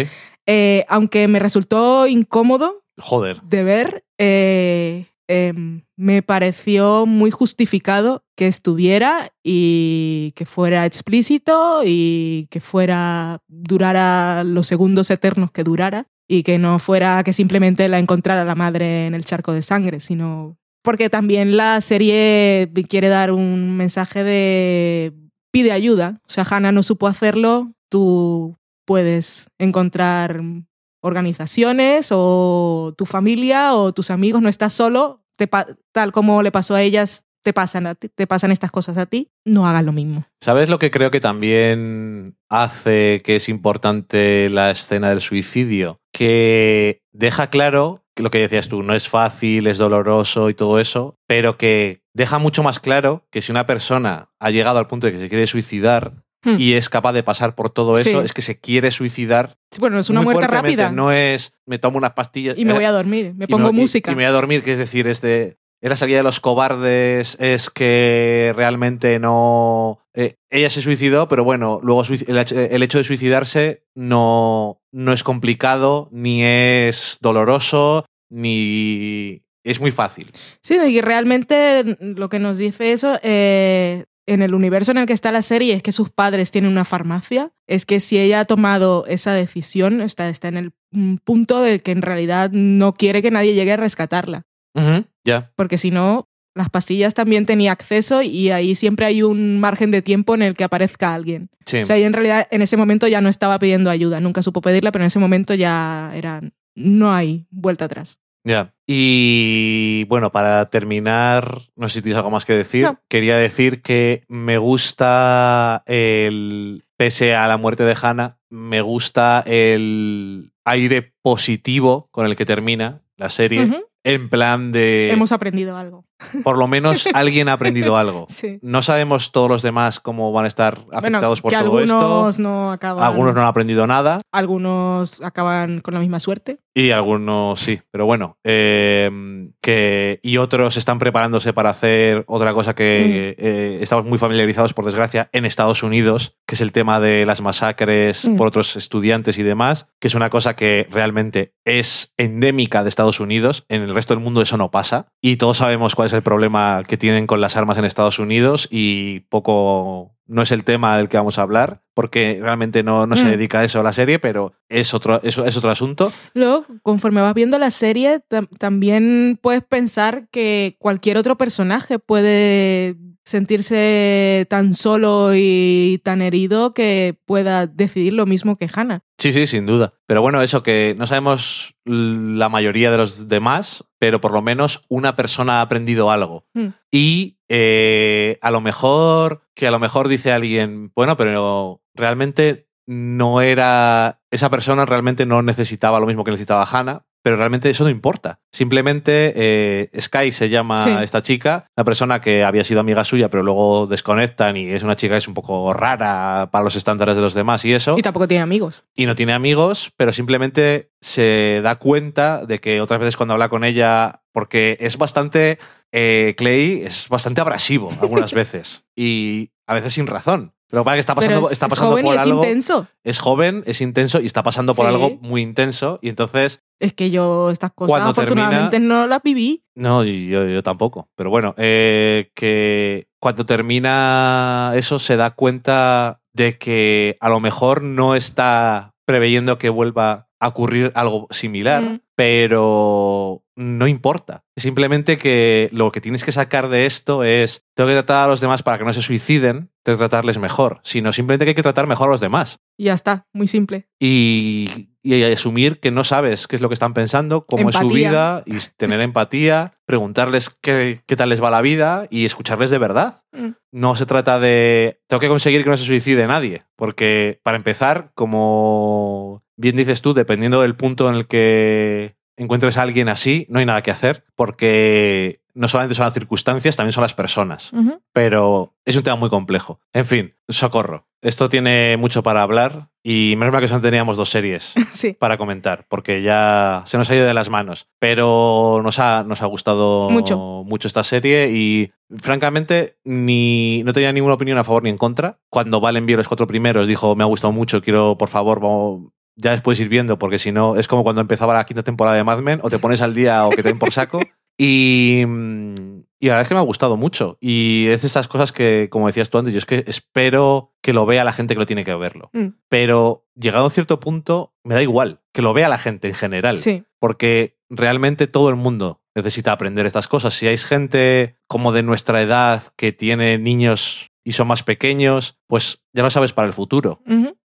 eh, aunque me resultó incómodo
Joder.
de ver, eh, em, me pareció muy justificado que estuviera y que fuera explícito y que fuera durara los segundos eternos que durara y que no fuera que simplemente la encontrara la madre en el charco de sangre, sino porque también la serie quiere dar un mensaje de pide ayuda, o sea, Hannah no supo hacerlo, tú puedes encontrar organizaciones o tu familia o tus amigos, no estás solo, tal como le pasó a ellas, te pasan, a ti- te pasan estas cosas a ti, no hagas lo mismo.
¿Sabes lo que creo que también hace que es importante la escena del suicidio? Que deja claro que lo que decías tú, no es fácil, es doloroso y todo eso, pero que deja mucho más claro que si una persona ha llegado al punto de que se quiere suicidar
Hmm.
y es capaz de pasar por todo
Sí.
eso, es que se quiere suicidar.
Sí, Bueno, es una muerte rápida
No es me tomo unas pastillas
y me
eh,
voy a dormir, me
y
pongo
y-
música.
Y, me voy a dormir, que es decir, es de. La salida de los cobardes, es que realmente no. eh, ella se suicidó, pero bueno, luego suic- el, hecho- el hecho de suicidarse no, no es complicado, ni es doloroso, ni. Es muy fácil.
Sí, y realmente lo que nos dice eso, eh, en el universo en el que está la serie, es que sus padres tienen una farmacia, es que si ella ha tomado esa decisión, está, está en el mm, punto de que en realidad no quiere que nadie llegue a rescatarla,
Ya.
porque si no, las pastillas también tenía acceso y ahí siempre hay un margen de tiempo en el que aparezca alguien.
Sí.
O sea, ella en realidad en ese momento ya no estaba pidiendo ayuda, nunca supo pedirla, pero en ese momento ya era, no hay vuelta atrás.
Ya. Y bueno, para terminar, no sé si tienes algo más que decir.
No.
Quería decir que me gusta el. Pese a la muerte de Hannah, me gusta el aire positivo con el que termina la serie.
Ujú.
En plan de.
Hemos aprendido algo.
Por lo menos alguien ha aprendido algo.
Sí.
No sabemos todos los demás cómo van a estar afectados por
que
todo
algunos
esto.
no acaban.
Algunos no han aprendido nada.
algunos acaban con la misma suerte.
Y algunos sí, pero bueno, eh, que y otros están preparándose para hacer otra cosa que
Mm.
eh, estamos muy familiarizados, por desgracia, en Estados Unidos, que es el tema de las masacres
Mm.
por otros estudiantes y demás, que es una cosa que realmente es endémica de Estados Unidos. En el resto del mundo eso no pasa. Y todos sabemos cuál es el problema que tienen con las armas en Estados Unidos y poco no es el tema del que vamos a hablar, porque realmente no, no se
Mm.
dedica a eso la serie, pero es otro, eso es otro asunto.
Luego, conforme vas viendo la serie, tam- también puedes pensar que cualquier otro personaje puede sentirse tan solo y tan herido que pueda decidir lo mismo que Hannah.
Sí, sí, sin duda. Pero bueno, eso que no sabemos la mayoría de los demás, pero por lo menos una persona ha aprendido algo.
Mm.
Y eh, a lo mejor, que a lo mejor dice alguien, bueno, pero realmente no era, esa persona realmente no necesitaba lo mismo que necesitaba Hannah, pero realmente eso no importa. Simplemente eh, Sky se llama
Sí.
esta chica, una persona que había sido amiga suya, pero luego desconectan y es una chica que es un poco rara para los estándares de los demás y eso
Y tampoco tiene amigos.
y no tiene amigos, pero simplemente se da cuenta de que otras veces cuando habla con ella, porque es bastante, eh, Clay es bastante abrasivo algunas veces y a veces sin razón. Pero para que está pasando,
es,
está
es
pasando
joven
por
y es
algo.
intenso.
Es joven, es intenso y está pasando por
Sí.
algo muy intenso. Y entonces,
Es que yo estas cosas
Cuando
afortunadamente no las viví.
no, yo, yo tampoco. Pero bueno, eh, que cuando termina eso se da cuenta de que a lo mejor no está preveyendo que vuelva a ocurrir algo similar,
Mm.
pero no importa. Simplemente que lo que tienes que sacar de esto es, tengo que tratar a los demás para que no se suiciden, que tratarles mejor, sino simplemente que hay que tratar mejor a los demás.
Y ya está, muy simple.
Y, y asumir que no sabes qué es lo que están pensando, cómo es su vida, y tener empatía, preguntarles qué, qué tal les va la vida y escucharles de verdad.
Mm.
No se trata de, tengo que conseguir que no se suicide nadie, porque para empezar, como bien dices tú, dependiendo del punto en el que encuentres a alguien así, no hay nada que hacer, porque no solamente son las circunstancias, también son las personas. Pero es un tema muy complejo. En fin, socorro. Esto tiene mucho para hablar y menos mal que solo teníamos dos series
Sí.
para comentar, porque ya se nos ha ido de las manos. Pero nos ha, nos ha gustado
Mucho.
esta serie y, francamente, ni, no tenía ninguna opinión a favor ni en contra. Cuando Valen vio los cuatro primeros, dijo, me ha gustado mucho, quiero, por favor, vamos- ya después ir viendo, porque si no, es como cuando empezaba la quinta temporada de Mad Men, o te pones al día o que te den por saco. Y, mm, y la verdad es que me ha gustado mucho. Y es de esas cosas que, como decías tú antes, yo es que espero que lo vea la gente que lo tiene que verlo.
Mm.
Pero llegado a un cierto punto, me da igual que lo vea la gente en general.
Sí.
Porque realmente todo el mundo necesita aprender estas cosas. Si hay gente como de nuestra edad que tiene niños y son más pequeños, pues ya lo sabes para el futuro.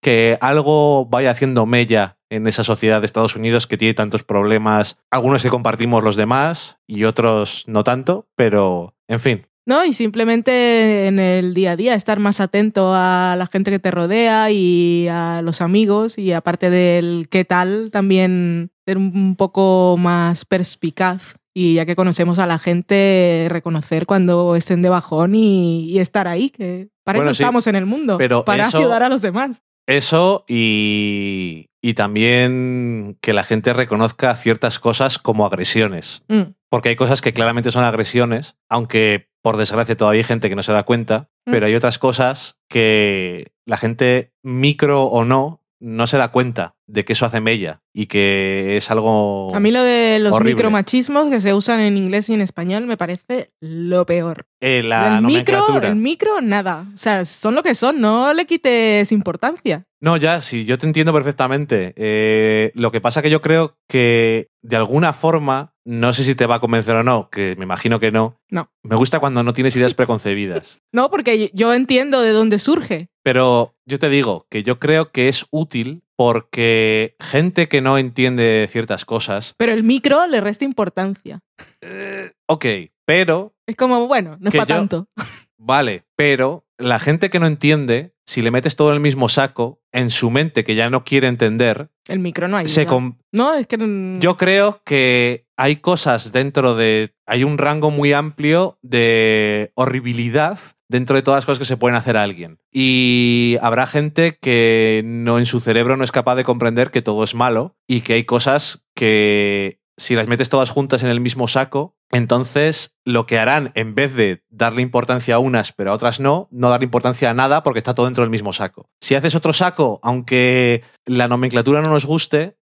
Que algo vaya haciendo mella en esa sociedad de Estados Unidos que tiene tantos problemas, algunos que compartimos los demás y otros no tanto, pero en fin,
No, y simplemente en el día a día estar más atento a la gente que te rodea y a los amigos y aparte del qué tal, también ser un poco más perspicaz y ya que conocemos a la gente, reconocer cuando estén de bajón y, y estar ahí, que para
Bueno,
eso
sí,
estamos en el mundo,
pero
para
eso-
ayudar a los demás.
Eso y, y también que la gente reconozca ciertas cosas como agresiones.
Mm,
Porque hay cosas que claramente son agresiones, aunque por desgracia todavía hay gente que no se da cuenta,
Mm.
pero hay otras cosas que la gente, micro o no, no se da cuenta de que eso hace mella y que es algo...
A mí lo de los
horrible.
micromachismos que se usan en inglés y en español me parece lo peor.
eh, la
el micro,
nomenclatura.
el micro, nada. O sea, son lo que son, no le quites importancia.
No, ya, sí, yo te entiendo perfectamente. Eh, lo que pasa que yo creo que de alguna forma, no sé si te va a convencer o no, que me imagino que no.
No.
Me gusta cuando no tienes ideas preconcebidas.
No, porque yo entiendo de dónde surge.
Pero yo te digo que yo creo que es útil porque gente que no entiende ciertas cosas,
Pero el micro le resta importancia.
eh, ok, pero,
Es como, bueno, no es para tanto.
vale, pero la gente que no entiende, si le metes todo en el mismo saco, en su mente que ya no quiere entender,
El micro no hay.
se
No, es que.
Yo creo que hay cosas dentro de. Hay un rango muy amplio de horribilidad dentro de todas las cosas que se pueden hacer a alguien. Y habrá gente que no en su cerebro no es capaz de comprender que todo es malo y que hay cosas que si las metes todas juntas en el mismo saco, entonces lo que harán en vez de darle importancia a unas pero a otras no, no darle importancia a nada porque está todo dentro del mismo saco. Si haces otro saco, aunque la nomenclatura no nos guste,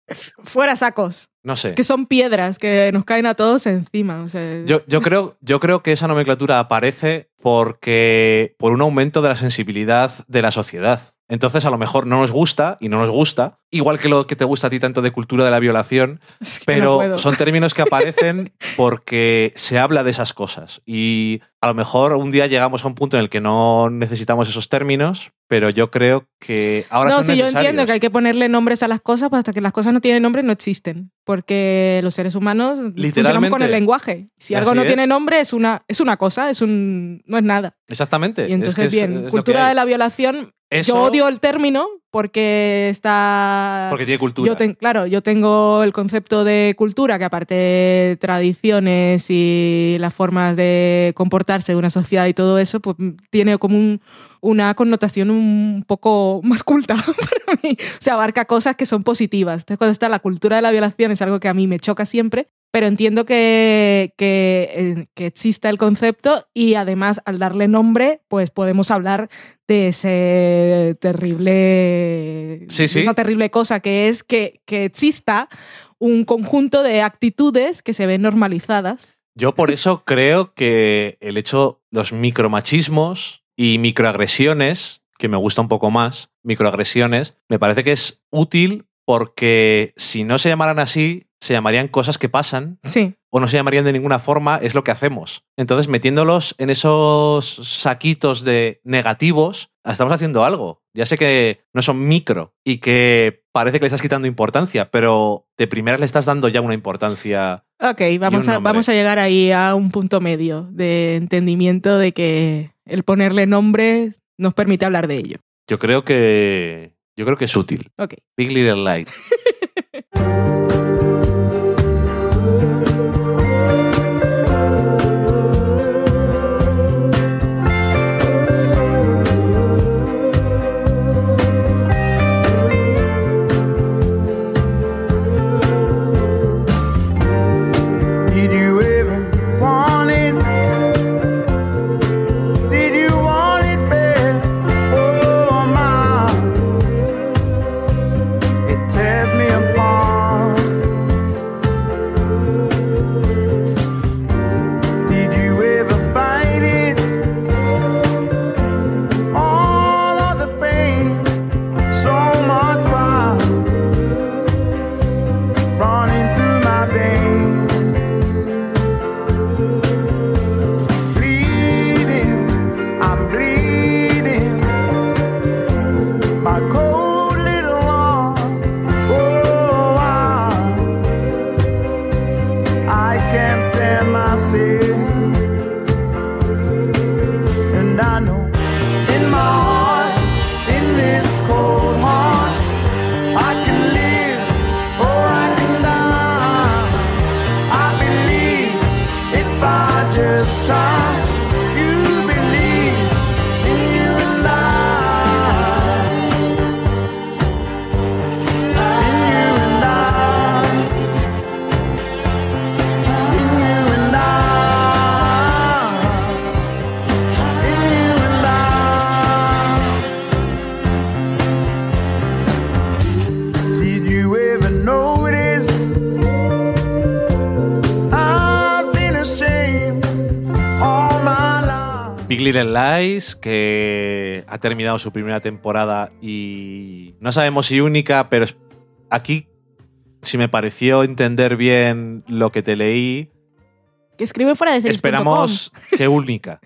Fuera sacos.
no sé.
Es que son piedras que nos caen a todos encima. O sea,
Yo, yo creo, yo creo que esa nomenclatura aparece porque por un aumento de la sensibilidad de la sociedad. Entonces, a lo mejor no nos gusta y no nos gusta, igual que lo que te gusta a ti tanto de cultura de la violación,
es que no
pero son términos que aparecen porque se habla de esas cosas. Y a lo mejor un día llegamos a un punto en el que no necesitamos esos términos, pero yo creo que ahora
no,
son
sí, yo
necesarios.
entiendo que hay que ponerle nombres a las cosas, pues hasta que las cosas no tienen nombre no existen. Porque los seres humanos funcionamos con el lenguaje. Si algo no
es.
tiene nombre, es una, es una cosa, es un, no es nada.
Exactamente.
Y entonces,
es que es-
bien, cultura de la violación,
Eso-
yo odio el término porque está...
Porque tiene cultura.
Yo ten- claro, yo tengo el concepto de cultura, que aparte de tradiciones y las formas de comportarse de una sociedad y todo eso, pues tiene como un- una connotación un poco más culta para mí. O sea, abarca cosas que son positivas. Entonces, cuando está la cultura de la violación es algo que a mí me choca siempre, pero entiendo que, que, eh, que exista el concepto y además al darle nombre, pues podemos hablar de ese terrible
Sí,
de
sí.
esa terrible cosa que es que, que exista un conjunto de actitudes que se ven normalizadas.
Yo por eso creo que el hecho, los micromachismos y microagresiones, que me gusta un poco más, microagresiones, me parece que es útil porque si no se llamaran así, se llamarían cosas que pasan
Sí,
o no se llamarían de ninguna forma, es lo que hacemos. Entonces, metiéndolos en esos saquitos de negativos, estamos haciendo algo. Ya sé que no son micro y que parece que le estás quitando importancia, pero de primeras le estás dando ya una importancia.
ok, vamos a, vamos a llegar ahí a un punto medio de entendimiento de que el ponerle nombre nos permite hablar de ello.
Yo creo que. Yo creo que es útil.
Ok.
Big Little Lies. Little Lies, que ha terminado su primera temporada y no sabemos si única, pero aquí, si me pareció entender bien lo que te leí,
Que escriben fuera de series.
esperamos que única.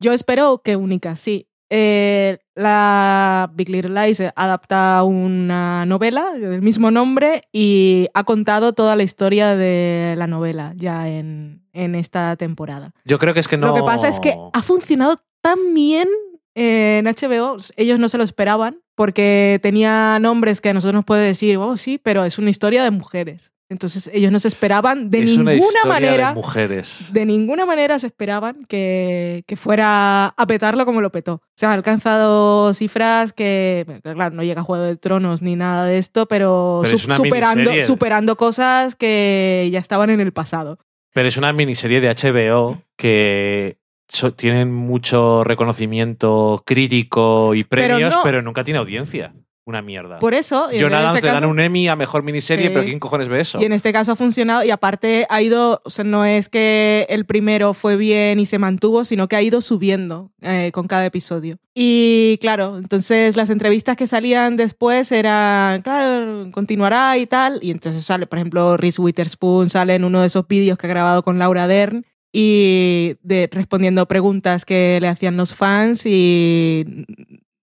Yo espero que única, sí. Eh, la Big Little Lies adapta una novela del mismo nombre y ha contado toda la historia de la novela ya en, en esta temporada.
Yo creo que es que no.
Lo que pasa es que ha funcionado tan bien en HBO, ellos no se lo esperaban porque tenía nombres que a nosotros nos puede decir, oh sí, pero es una historia de mujeres. Entonces ellos no se esperaban de
es una
ninguna
historia
manera
de mujeres.
de ninguna manera se esperaban que, que fuera a petarlo como lo petó. O sea, ha alcanzado cifras que, claro, no llega a Juego de Tronos ni nada de esto, pero,
Pero es
su-
una
superando,
miniserie.
superando cosas que ya estaban en el pasado.
Pero es una miniserie de HBO que so- tienen mucho reconocimiento crítico y
Pero
premios,
no-
pero nunca tiene audiencia. Una mierda.
Por eso,
John Adams le dan
caso-
un Emmy a mejor miniserie,
Sí.
pero ¿quién cojones ve eso?
Y en este caso ha funcionado y aparte ha ido, o sea, no es que el primero fue bien y se mantuvo, sino que ha ido subiendo eh, con cada episodio. Y claro, entonces las entrevistas que salían después eran, claro, continuará y tal. Y entonces sale, por ejemplo, Reese Witherspoon sale en uno de esos vídeos que ha grabado con Laura Dern y de, respondiendo preguntas que le hacían los fans y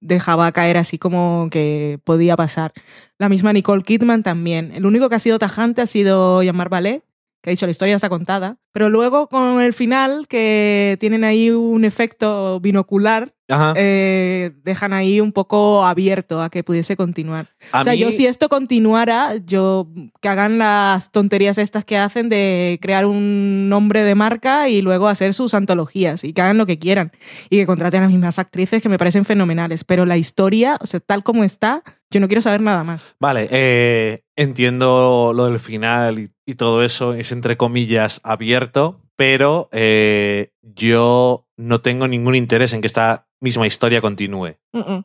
dejaba caer así como que podía pasar. La misma Nicole Kidman también. El único que ha sido tajante ha sido Jean-Marc Ballet, que ha dicho la historia está contada. Pero luego con el final, que tienen ahí un efecto binocular, eh, dejan ahí un poco abierto a que pudiese continuar.
A
o sea,
mí-
yo si esto continuara, yo que hagan las tonterías estas que hacen de crear un nombre de marca y luego hacer sus antologías y que hagan lo que quieran y que contraten a las mismas actrices que me parecen fenomenales. Pero la historia, o sea, tal como está, yo no quiero saber nada más.
Vale, eh, entiendo lo del final y, y todo eso, es entre comillas abierto, pero eh, yo no tengo ningún interés en que esta misma historia continúe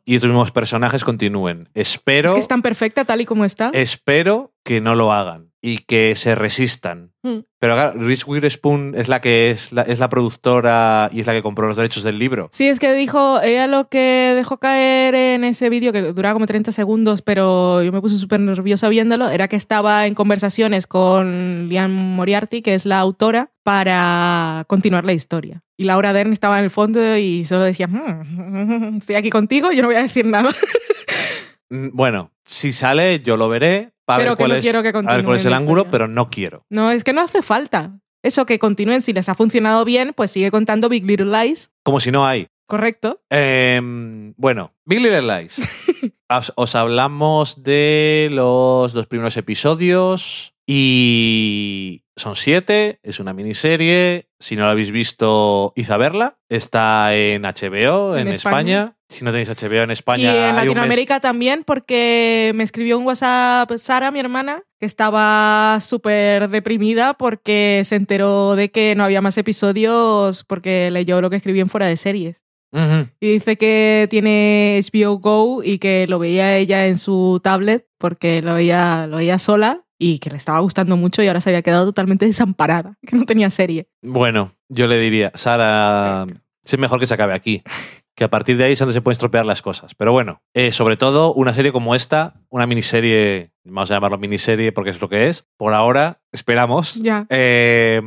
y estos mismos personajes continúen. Espero,
es que es tan perfecta tal y como está.
espero que no lo hagan y que se resistan.
Mm.
Pero claro, Reese Witherspoon es la que es la, es la productora y es la que compró los derechos del libro.
Sí, es que dijo, ella lo que dejó caer en ese vídeo, que duraba como 30 segundos, pero yo me puse súper nerviosa viéndolo, era que estaba en conversaciones con Liam Moriarty, que es la autora, para continuar la historia. Y Laura Dern estaba en el fondo y solo decía, "Mm, estoy aquí contigo, yo no voy a decir nada.
Mm, Bueno, si sale, yo lo veré para
Pero
ver cuál
no
es,
quiero que
a ver cuál es el ángulo,
historia.
pero no quiero.
No, es que no hace falta. Eso que continúen, si les ha funcionado bien, pues sigue contando Big Little Lies,
Como si no hay.
correcto.
Em, bueno, Big Little Lies. os, os hablamos de los dos primeros episodios y son siete. Es una miniserie. Si no la habéis visto, id a verla. Está en HBO en,
En
España.
España.
Si no tenéis HBO en
Y
España,
en
un mes-
Latinoamérica también, porque me escribió un WhatsApp Sara, mi hermana, que estaba súper deprimida porque se enteró de que no había más episodios porque leyó lo que escribí en fuera de series. Y dice que tiene HBO Go y que lo veía ella en su tablet porque lo veía, lo veía sola y que le estaba gustando mucho y ahora se había quedado totalmente desamparada, que no tenía serie.
Bueno, yo le diría, Sara, es mejor que se acabe aquí. Que a partir de ahí es donde se pueden estropear las cosas. Pero bueno, eh, sobre todo una serie como esta, una miniserie, vamos a llamarlo miniserie porque es lo que es, por ahora, esperamos.
Ya.
Eh,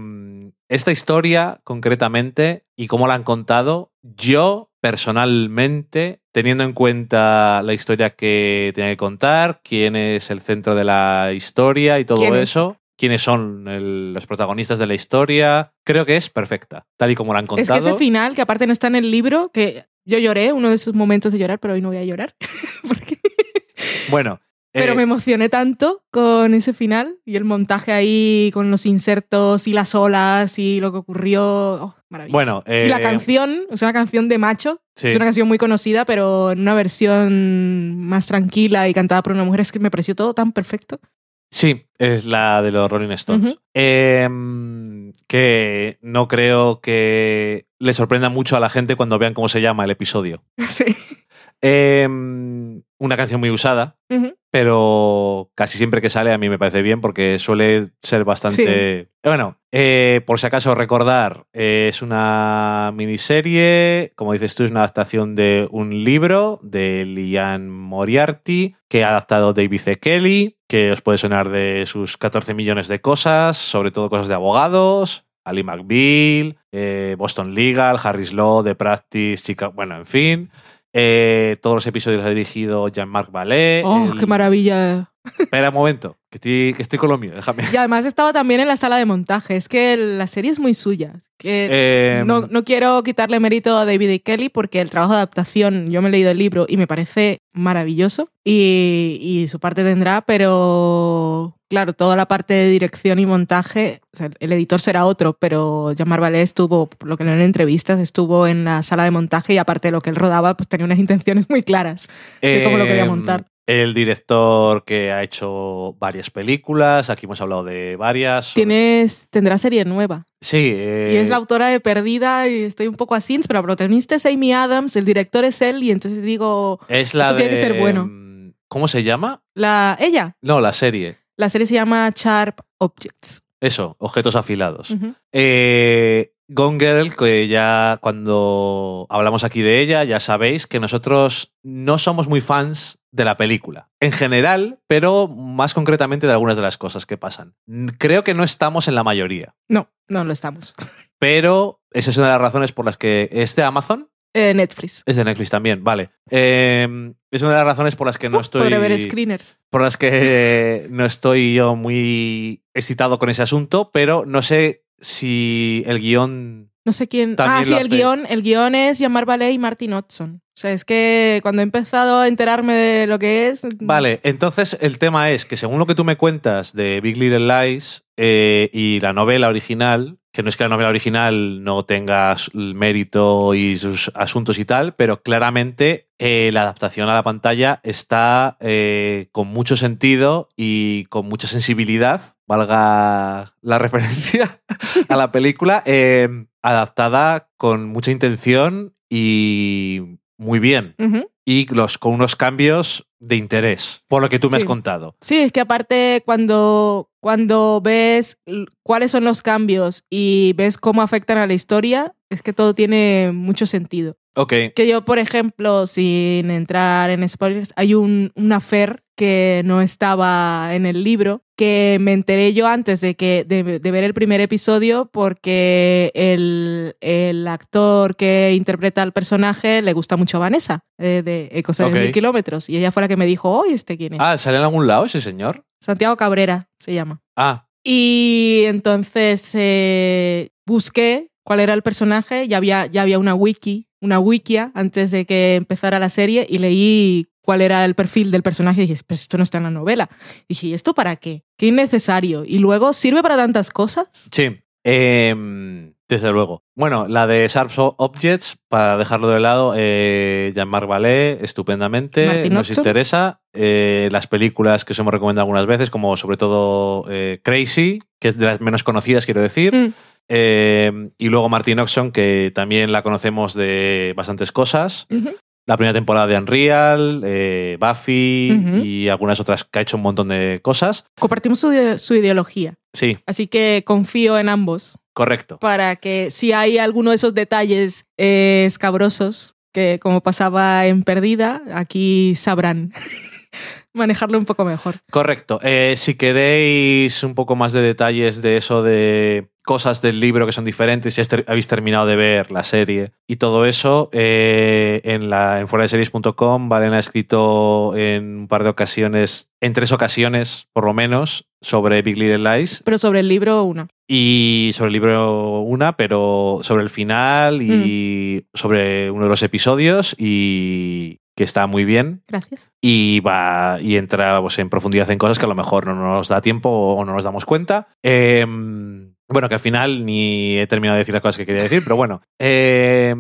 esta historia concretamente y cómo la han contado, yo personalmente, teniendo en cuenta la historia que tenía que contar, quién es el centro de la historia y todo eso, quiénes son el- los protagonistas de la historia. Creo que es perfecta, tal y como la han contado.
Es que ese final, que aparte no está en el libro, que yo lloré, uno de esos momentos de llorar, pero hoy no voy a llorar. porque-
Bueno,
Pero
eh,
me emocioné tanto con ese final y el montaje ahí con los insertos y las olas y lo que ocurrió. Oh, maravilloso.
bueno,
y la
eh,
canción es una canción de macho.
sí.
Es una canción muy conocida, pero en una versión más tranquila y cantada por una mujer. Es que me pareció todo tan perfecto.
Sí, es la de los Rolling Stones. Em, que no creo que le sorprenda mucho a la gente cuando vean cómo se llama el episodio.
Sí.
Em, una canción muy usada, pero casi siempre que sale a mí me parece bien porque suele ser bastante... Bueno, eh, por si acaso recordar, eh, es una miniserie, como dices tú, es una adaptación de un libro de Liane Moriarty que ha adaptado David E. Kelly, que os puede sonar de sus 14 millones de cosas, sobre todo cosas de abogados. Ali McBeal, eh, Boston Legal, Harris Law, The Practice, Chica, bueno, en fin. Eh, todos los episodios los ha dirigido Jean-Marc Vallée.
Oh,
el-
qué maravilla.
Espera un momento, que estoy, que estoy con lo mío, déjame.
Y además estaba también en la sala de montaje. Es que la serie es muy suya. Que
Eh,
no, no quiero quitarle mérito a David E. Kelly porque el trabajo de adaptación, yo me he leído el libro y me parece maravilloso. Y, y su parte tendrá, pero claro, toda la parte de dirección y montaje, o sea, el editor será otro, pero Jean-Marc Vallée estuvo, por lo que leo en entrevistas, estuvo en la sala de montaje y aparte de lo que él rodaba, pues tenía unas intenciones muy claras de cómo lo quería
Em,
montar.
El director que ha hecho varias películas, aquí hemos hablado de varias.
Tienes, tendrá serie nueva.
Sí,
Y
eh,
es la autora de Perdida y estoy un poco así, pero la protagonista es Amy Adams, el director es él y entonces digo,
es la
esto tiene
de,
que ser bueno.
mm, ¿Cómo se llama?
la, ella,
No, la serie.
la serie se llama Sharp Objects.
Eso, objetos afilados. Eh, Gone Girl, que ya cuando hablamos aquí de ella, ya sabéis que nosotros no somos muy fans de la película. En general, pero más concretamente de algunas de las cosas que pasan. Creo que no estamos en la mayoría.
No, no lo estamos.
Pero esa es una de las razones por las que es de Amazon.
Eh, Netflix.
Es de Netflix también, vale. Eh, es una de las razones por las que no
Uh,
estoy.
Podré ver screeners.
Por las que no estoy yo muy excitado con ese asunto, pero no sé si el guion.
No sé quién. Ah, sí, el guion, el guion es Jean-Marc Vallée y Martin Hudson. O sea, es que cuando he empezado a enterarme de lo que es.
Vale, entonces el tema es que según lo que tú me cuentas de Big Little Lies eh, y la novela original, que no es que la novela original no tenga el mérito y sus asuntos y tal, pero claramente eh, la adaptación a la pantalla está eh, con mucho sentido y con mucha sensibilidad, valga la referencia a la película, eh, adaptada con mucha intención y muy bien y los, con unos cambios de interés, por lo que tú me has contado.
Sí, es que aparte cuando, cuando ves cuáles son los cambios y ves cómo afectan a la historia, es que todo tiene mucho sentido.
Ok,
Que yo, por ejemplo, sin entrar en spoilers, hay un, un affair que no estaba en el libro, que me enteré yo antes de, que, de, de ver el primer episodio porque el, el actor que interpreta al personaje le gusta mucho a Vanessa, eh, de Ecos de mil kilómetros, y ella fue la que me dijo, oh, ¿y este quién es?
Ah, ¿sale en algún lado ese señor?
Santiago Cabrera se llama.
Ah,
Y entonces eh, busqué cuál era el personaje, ya había, ya había una wiki, una wikia antes de que empezara la serie y leí cuál era el perfil del personaje y dije, pues esto no está en la novela. Y dije, ¿y esto para qué? Qué innecesario. Y luego, ¿sirve para tantas cosas?
sí. Em, desde luego. Bueno, la de Sharp Objects, para dejarlo de lado, eh, Jean-Marc Vallée, estupendamente.
Martin
nos interesa. Eh, las películas que os hemos recomendado algunas veces, como sobre todo eh, Crazy, que es de las menos conocidas, quiero decir.
Mm,
Eh, y luego Martin Oxon, que también la conocemos de bastantes cosas. La primera temporada de Unreal, eh, Buffy y algunas otras que ha hecho un montón de cosas.
Compartimos su, su ideología.
Sí,
Así que confío en ambos
correcto.
para que si hay alguno de esos detalles eh, escabrosos que como pasaba en Perdida, aquí sabrán manejarlo un poco mejor.
Correcto. Eh, si queréis un poco más de detalles de eso de cosas del libro que son diferentes, si habéis terminado de ver la serie y todo eso, eh, en, la, en fueradeseries.com, Valen ha escrito en un par de ocasiones, en tres ocasiones por lo menos, sobre Big Little Lies
Pero sobre el libro, una.
y sobre el libro una, pero sobre el final y sobre uno de los episodios y que está muy bien
Gracias.
y va y entra pues, en profundidad en cosas que a lo mejor no nos da tiempo o no nos damos cuenta. Eh, bueno, que al final ni he terminado de decir las cosas que quería decir, pero bueno, eh,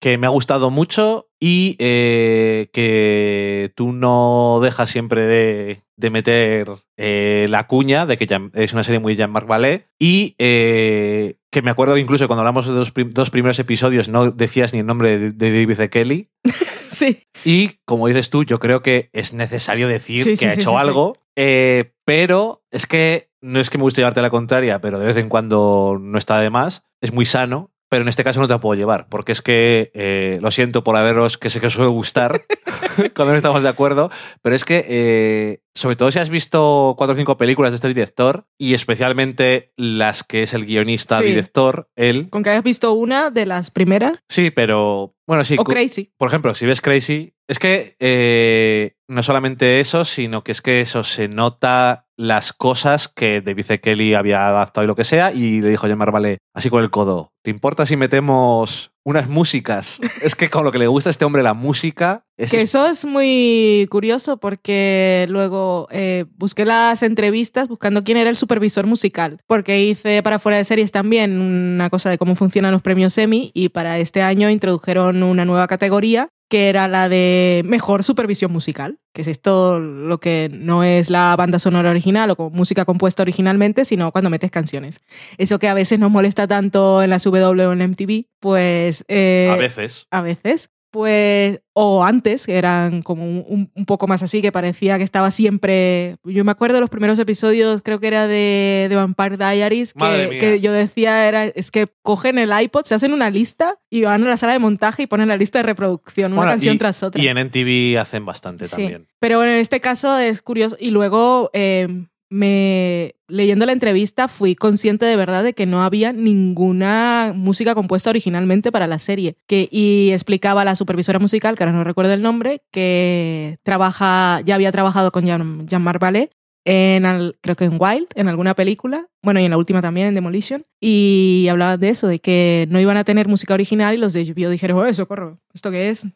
que me ha gustado mucho y eh, que tú no dejas siempre de, de meter eh, la cuña de que es una serie muy Jean-Marc Ballet y eh, que me acuerdo incluso cuando hablamos de los prim- dos primeros episodios no decías ni el nombre de, de David E. Kelly
Sí.
y como dices tú, yo creo que es necesario decir
Sí,
que
sí,
ha hecho
sí,
algo, eh, pero es que no es que me guste llevarte la contraria, pero de vez en cuando no está de más, es muy sano. Pero en este caso no te la puedo llevar, porque es que eh, lo siento por haberos, que sé que os suele gustar cuando no estamos de acuerdo, pero es que, eh, sobre todo si has visto cuatro o cinco películas de este director, y especialmente las que es el guionista,
Sí.
director, él.
Con que hayas visto una de las primeras.
Sí, pero bueno, sí.
o Crazy.
por ejemplo, si ves Crazy, es que eh, no solamente eso, sino que es que eso se nota las cosas que David. Kelly había adaptado y lo que sea, y le dijo a Jean-Marc Vallée, así con el codo, ¿te importa si metemos unas músicas? es que con lo que le gusta a este hombre la música
Que eso es muy curioso porque luego eh, busqué las entrevistas buscando quién era el supervisor musical, porque hice para fuera de series también una cosa de cómo funcionan los premios Emmy y para este año introdujeron una nueva categoría que era la de mejor supervisión musical, que es esto lo que no es la banda sonora original o música compuesta originalmente, sino cuando metes canciones. Eso que a veces nos molesta tanto en las W o en MTV, pues... eh,
a veces.
a veces, pues, o antes, que eran como un, un poco más así, que parecía que estaba siempre. Yo me acuerdo de los primeros episodios, creo que era de, de Vampire Diaries, que, que yo decía, era, es que cogen el iPod, se hacen una lista y van a la sala de montaje y ponen la lista de reproducción, una canción
y-
tras otra.
Y en NTV hacen bastante
Sí.
también.
Pero bueno, en este caso es curioso. Y luego, eh, me, leyendo la entrevista, fui consciente de verdad de que no había ninguna música compuesta originalmente para la serie. Que, y explicaba la supervisora musical, que ahora no recuerdo el nombre, que trabaja, ya había trabajado con Jean- Jean-Marc Ballet en creo que en Wild, en alguna película, bueno, y en la última también, en Demolition, y hablaban de eso, de que no iban a tener música original y los de HBO dijeron, oh, socorro, ¿esto qué es?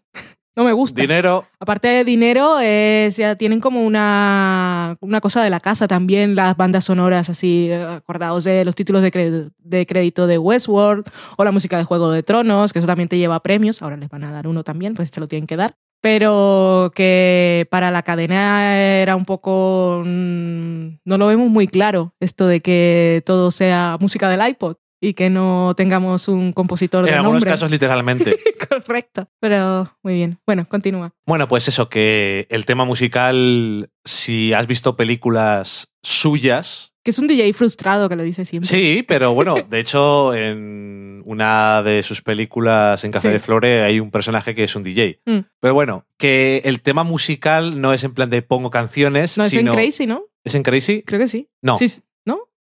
No me gusta.
Dinero,
Aparte de dinero, es, ya tienen como una, una cosa de la casa también, las bandas sonoras así, eh, acordados de los títulos de, cre- de crédito de Westworld o la música de Juego de Tronos, que eso también te lleva premios, ahora les van a dar uno también, pues se lo tienen que dar. Pero que para la cadena era un poco... mm, No lo vemos muy claro, esto de que todo sea música del iPod y que no tengamos un compositor de
en algunos
nombre.
casos literalmente.
Correcto, pero muy bien. Bueno, continúa.
Bueno, pues eso, que el tema musical, si has visto películas suyas,
Que es un DJ frustrado que lo dice siempre.
Sí, pero bueno, de hecho, en una de sus películas en Café
Sí.
de Flore hay un personaje que es un DJ.
Mm.
Pero bueno, que el tema musical no es en plan de pongo canciones,
No es
sino...
en Crazy, ¿no?
¿Es en Crazy?
Creo que sí.
No.
Sí, sí.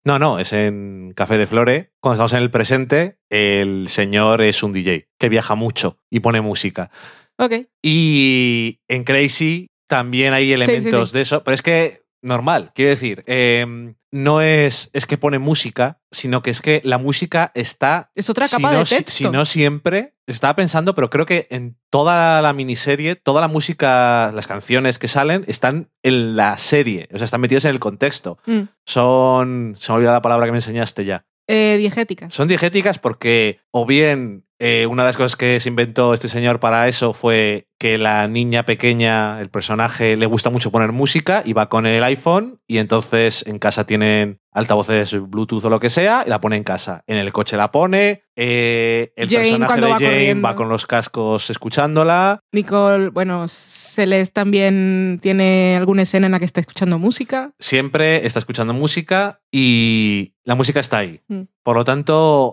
¿No?
No, es en Café de Flore. Cuando estamos en el presente, el señor es un DJ que viaja mucho y pone música.
Ok.
Y en Crazy también hay
sí,
elementos
sí.
de eso, pero es que normal, quiero decir, eh, no es, es que pone música, sino que es que la música está...
Es otra
si
capa
no,
de
si-
texto.
Si, no siempre, estaba pensando, pero creo que en toda la miniserie, toda la música, las canciones que salen, están en la serie, o sea, están metidas en el contexto.
Mm.
Son, se me ha olvidado la palabra que me enseñaste ya.
Eh, diegéticas.
Son diegéticas porque, o bien, eh, una de las cosas que se inventó este señor para eso fue que la niña pequeña, el personaje, le gusta mucho poner música y va con el iPhone y entonces en casa tienen altavoces Bluetooth o lo que sea y la pone en casa. En el coche la pone, eh, el
Jane
personaje de
va
Jane
corriendo.
va con los cascos escuchándola.
Nicole, bueno, Celeste también tiene alguna escena en la que está escuchando música.
Siempre está escuchando música y la música está ahí.
Mm.
Por lo tanto,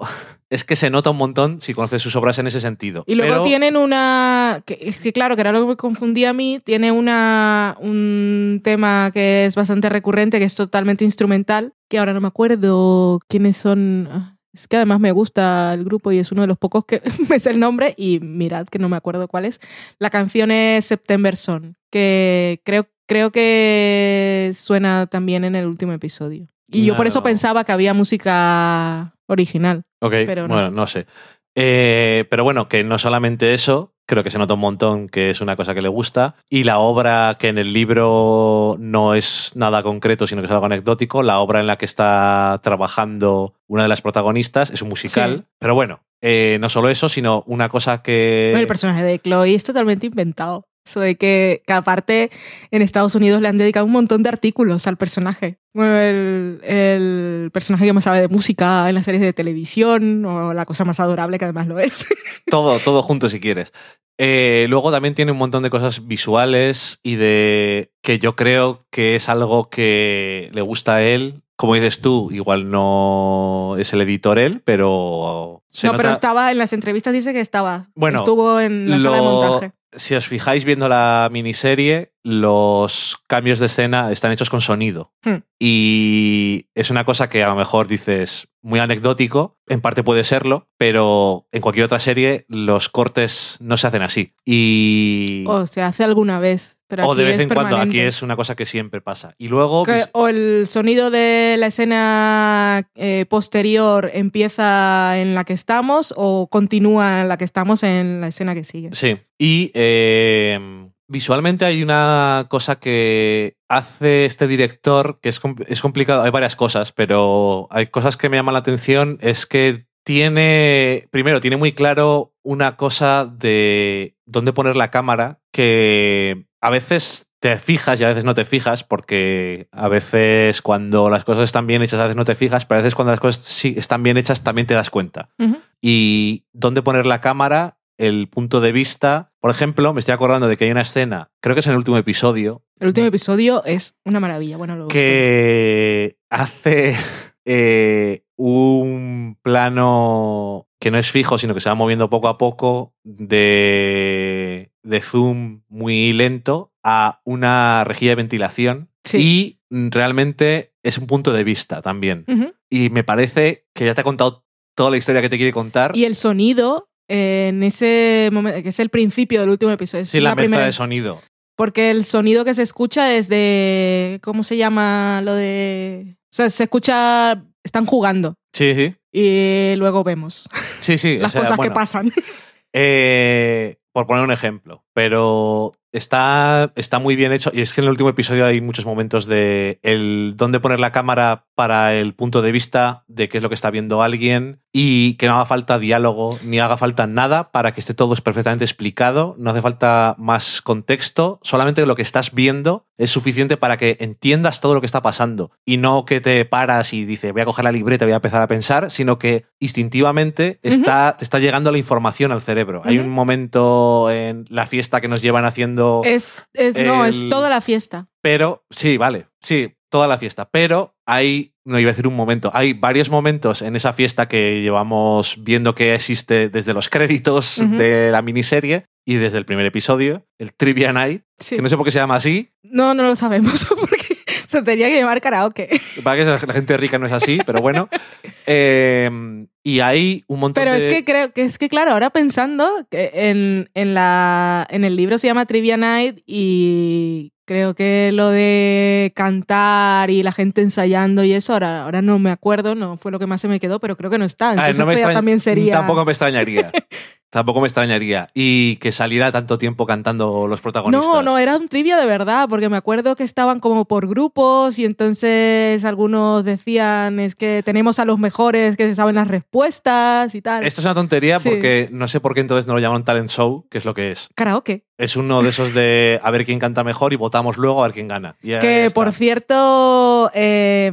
es que se nota un montón si conoces sus obras en ese sentido.
Y luego
Pero-
tienen una. Que, es que claro, que era lo que me confundía a mí. Tiene una, un tema que es bastante recurrente, que es totalmente instrumental, que ahora no me acuerdo quiénes son. Ah, Es que además me gusta el grupo y es uno de los pocos que me sé el nombre y mirad que no me acuerdo cuál es. La canción es September Son, que creo, creo que suena también en el último episodio. Y yo por eso pensaba que había música original.
Ok,
pero no.
bueno, no sé. Eh, pero bueno, que no solamente eso, creo que se nota un montón que es una cosa que le gusta. Y la obra que en el libro no es nada concreto, sino que es algo anecdótico, la obra en la que está trabajando una de las protagonistas es un musical.
Sí.
Pero bueno, eh, no solo eso, sino una cosa que...
El personaje de Chloe es totalmente inventado. Eso de que, que aparte en Estados Unidos le han dedicado un montón de artículos al personaje. Bueno, el, el personaje que más sabe de música en las series de televisión, o la cosa más adorable que además lo es.
Todo, todo junto si quieres. Eh, luego también tiene un montón de cosas visuales y de que yo creo que es algo que le gusta a él. Como dices tú, igual no es el editor él, pero se
no,
nota-
pero estaba en las entrevistas, dice que estaba.
Bueno,
Estuvo en la sala de montaje.
Si os fijáis viendo la miniserie, los cambios de escena están hechos con sonido.
Hmm.
Y es una cosa que a lo mejor dices muy anecdótico, en parte puede serlo, pero en cualquier otra serie los cortes no se hacen así. Y...
O se hace alguna vez. Pero
o de vez en cuando, aquí es una cosa que siempre pasa. Y luego...
Que-
vis-
o el sonido de la escena eh, posterior empieza en la que estamos o continúa en la que estamos en la escena que sigue.
Sí. Y eh, visualmente hay una cosa que hace este director que es, es complicado. Hay varias cosas, pero hay cosas que me llaman la atención. Es que tiene, primero, tiene muy claro una cosa de dónde poner la cámara que a veces te fijas y a veces no te fijas, porque a veces cuando las cosas están bien hechas, a veces no te fijas, pero a veces cuando las cosas sí están bien hechas también te das cuenta y dónde poner la cámara, el punto de vista. Por ejemplo, me estoy acordando de que hay una escena, creo que es en el último episodio,
El último episodio es una maravilla. Bueno, lo
que hace eh, un plano que no es fijo, sino que se va moviendo poco a poco de, de zoom muy lento a una rejilla de ventilación.
Sí.
Y realmente es un punto de vista también. Y me parece que ya te ha contado toda la historia que te quiere contar.
Y el sonido eh, en ese momento, que es el principio del último episodio. Es
Sí, la, mezcla
primera-
de sonido.
Porque el sonido que se escucha es de. ¿Cómo se llama lo de.? O sea, se escucha. Están jugando.
Sí, sí.
Y luego vemos
Sí, sí. o
las
sea,
cosas
bueno,
que pasan.
eh, por poner un ejemplo. Pero está, está muy bien hecho. Y es que en el último episodio hay muchos momentos de el dónde poner la cámara para el punto de vista de qué es lo que está viendo alguien. Y que no haga falta diálogo ni haga falta nada para que esté todo perfectamente explicado. No hace falta más contexto. Solamente lo que estás viendo es suficiente para que entiendas todo lo que está pasando. Y no que te paras y dices, voy a coger la libreta, voy a empezar a pensar, sino que instintivamente está, te está llegando la información al cerebro. Hay un momento en la fiesta que nos llevan haciendo.
Es, es- no, es toda la fiesta.
Pero, sí, vale, sí, toda la fiesta. Pero hay, no iba a decir un momento, hay varios momentos en esa fiesta que llevamos viendo que existe desde los créditos de la miniserie y desde el primer episodio, el Trivia Night,
Sí.
que no sé por qué se llama así,
No, no lo sabemos porque se tenía que llamar karaoke.
para que la gente rica no es así, pero bueno. Eh, y hay un montón
Pero
de...
es que creo que es que claro, ahora pensando que en, en la en el libro se llama Trivia Night y creo que lo de cantar y la gente ensayando y eso ahora ahora no me acuerdo, no fue lo que más se me quedó, pero creo que no está. Entonces
no me
esto ya
extraña-
también sería
Tampoco me extrañaría. tampoco me extrañaría. Y que saliera tanto tiempo cantando los protagonistas.
No, no, era un trivia de verdad, porque me acuerdo que estaban como por grupos y entonces algunos decían es que tenemos a los mejores que se saben las respuestas y tal.
Esto es una tontería
Sí.
porque no sé por qué entonces no lo llaman talent show, que es lo que es.
Karaoke.
Es uno de esos de a ver quién canta mejor y votamos luego a ver quién gana. Y
Que por cierto, eh,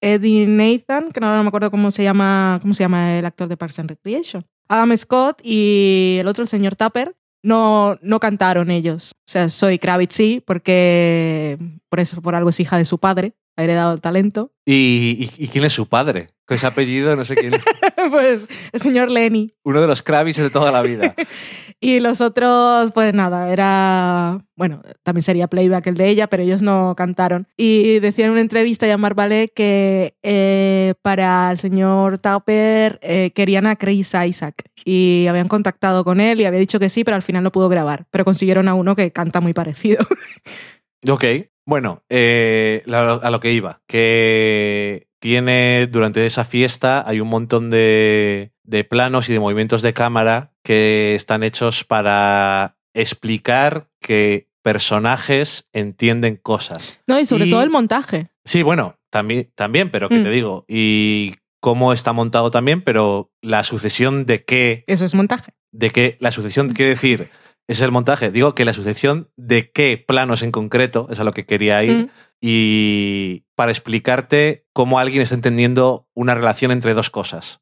Eddie Nathan, que no, no me acuerdo cómo se llama, cómo se llama el actor de Parks and Recreation. Adam Scott y el otro, el señor Tapper, no, no cantaron ellos. O sea, soy Kravitz sí, porque por eso, por algo es hija de su padre, ha heredado el talento.
¿Y, y, y quién es su padre? Con ese apellido, no sé quién es.
pues el señor Lenny.
Uno de los Kravis de toda la vida.
Y los otros, pues nada, era. Bueno, también sería playback el de ella, pero ellos no cantaron. Y decía en una entrevista a Jean-Marc Ballet que eh, para el señor Tauper eh, querían a Chris Isaac. Y habían contactado con él y había dicho que sí, pero al final no pudo grabar. Pero consiguieron a uno que canta muy parecido.
Ok. Bueno, eh, a lo que iba. Que tiene durante esa fiesta hay un montón de, de planos y de movimientos de cámara que están hechos para explicar que personajes entienden cosas.
no, y sobre
Y-
todo el montaje.
Sí, bueno, también, también pero que
Mm.
te digo. Y cómo está montado también, pero la sucesión de qué
Eso es montaje.
de que la sucesión quiere decir es el montaje. Digo que la sucesión de qué planos en concreto es a lo que quería ir
Mm.
y para explicarte cómo alguien está entendiendo una relación entre dos cosas.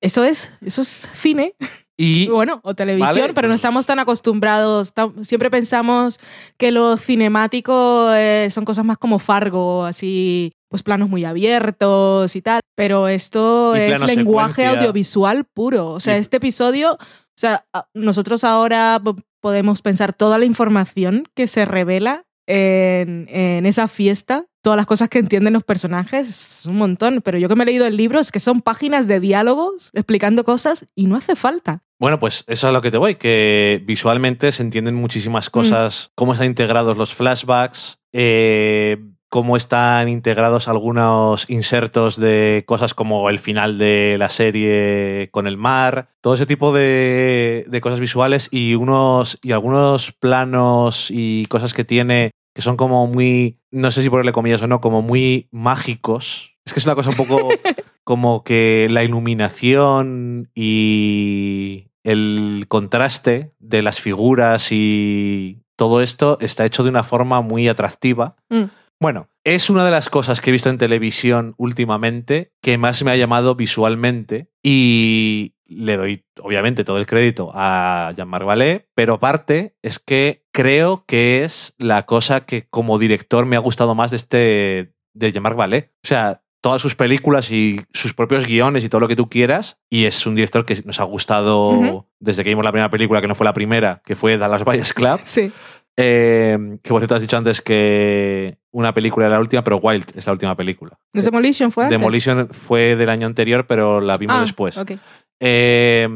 Eso es, eso es cine,
Y
bueno, o televisión,
Vale,
pero no
pues-
estamos tan acostumbrados. Siempre pensamos que lo cinemático eh, son cosas más como Fargo, así, pues planos muy abiertos y tal. Pero esto es lenguaje
secuencia.
audiovisual puro. O sea, este episodio, o sea, nosotros ahora podemos pensar toda la información que se revela en, en esa fiesta, todas las cosas que entienden los personajes, es un montón. Pero yo que me he leído el libro es que son páginas de diálogos explicando cosas y no hace falta.
bueno, pues eso es a lo que te voy, que visualmente se entienden muchísimas cosas, cómo están integrados los flashbacks, eh, cómo están integrados algunos insertos de cosas como el final de la serie con el mar, todo ese tipo de, de cosas visuales y unos y algunos planos y cosas que tiene que son como muy, no sé si ponerle comillas o no, como muy mágicos. Es que es una cosa un poco como que la iluminación y el contraste de las figuras y todo esto está hecho de una forma muy atractiva.
Mm.
Bueno, es una de las cosas que he visto en televisión últimamente que más me ha llamado visualmente y le doy obviamente todo el crédito a Jean-Marc Vallée, pero aparte es que creo que es la cosa que como director me ha gustado más de este de Jean-Marc Vallée. O sea, todas sus películas y sus propios guiones y todo lo que tú quieras. Y es un director que nos ha gustado desde que vimos la primera película, que no fue la primera, que fue Dallas Buyers Club.
Sí.
Eh, que por cierto has dicho antes que una película era la última, pero Wild es la última película.
¿No es Demolition fue antes?
Demolition fue del año anterior, pero la vimos
Ah,
después. Eh,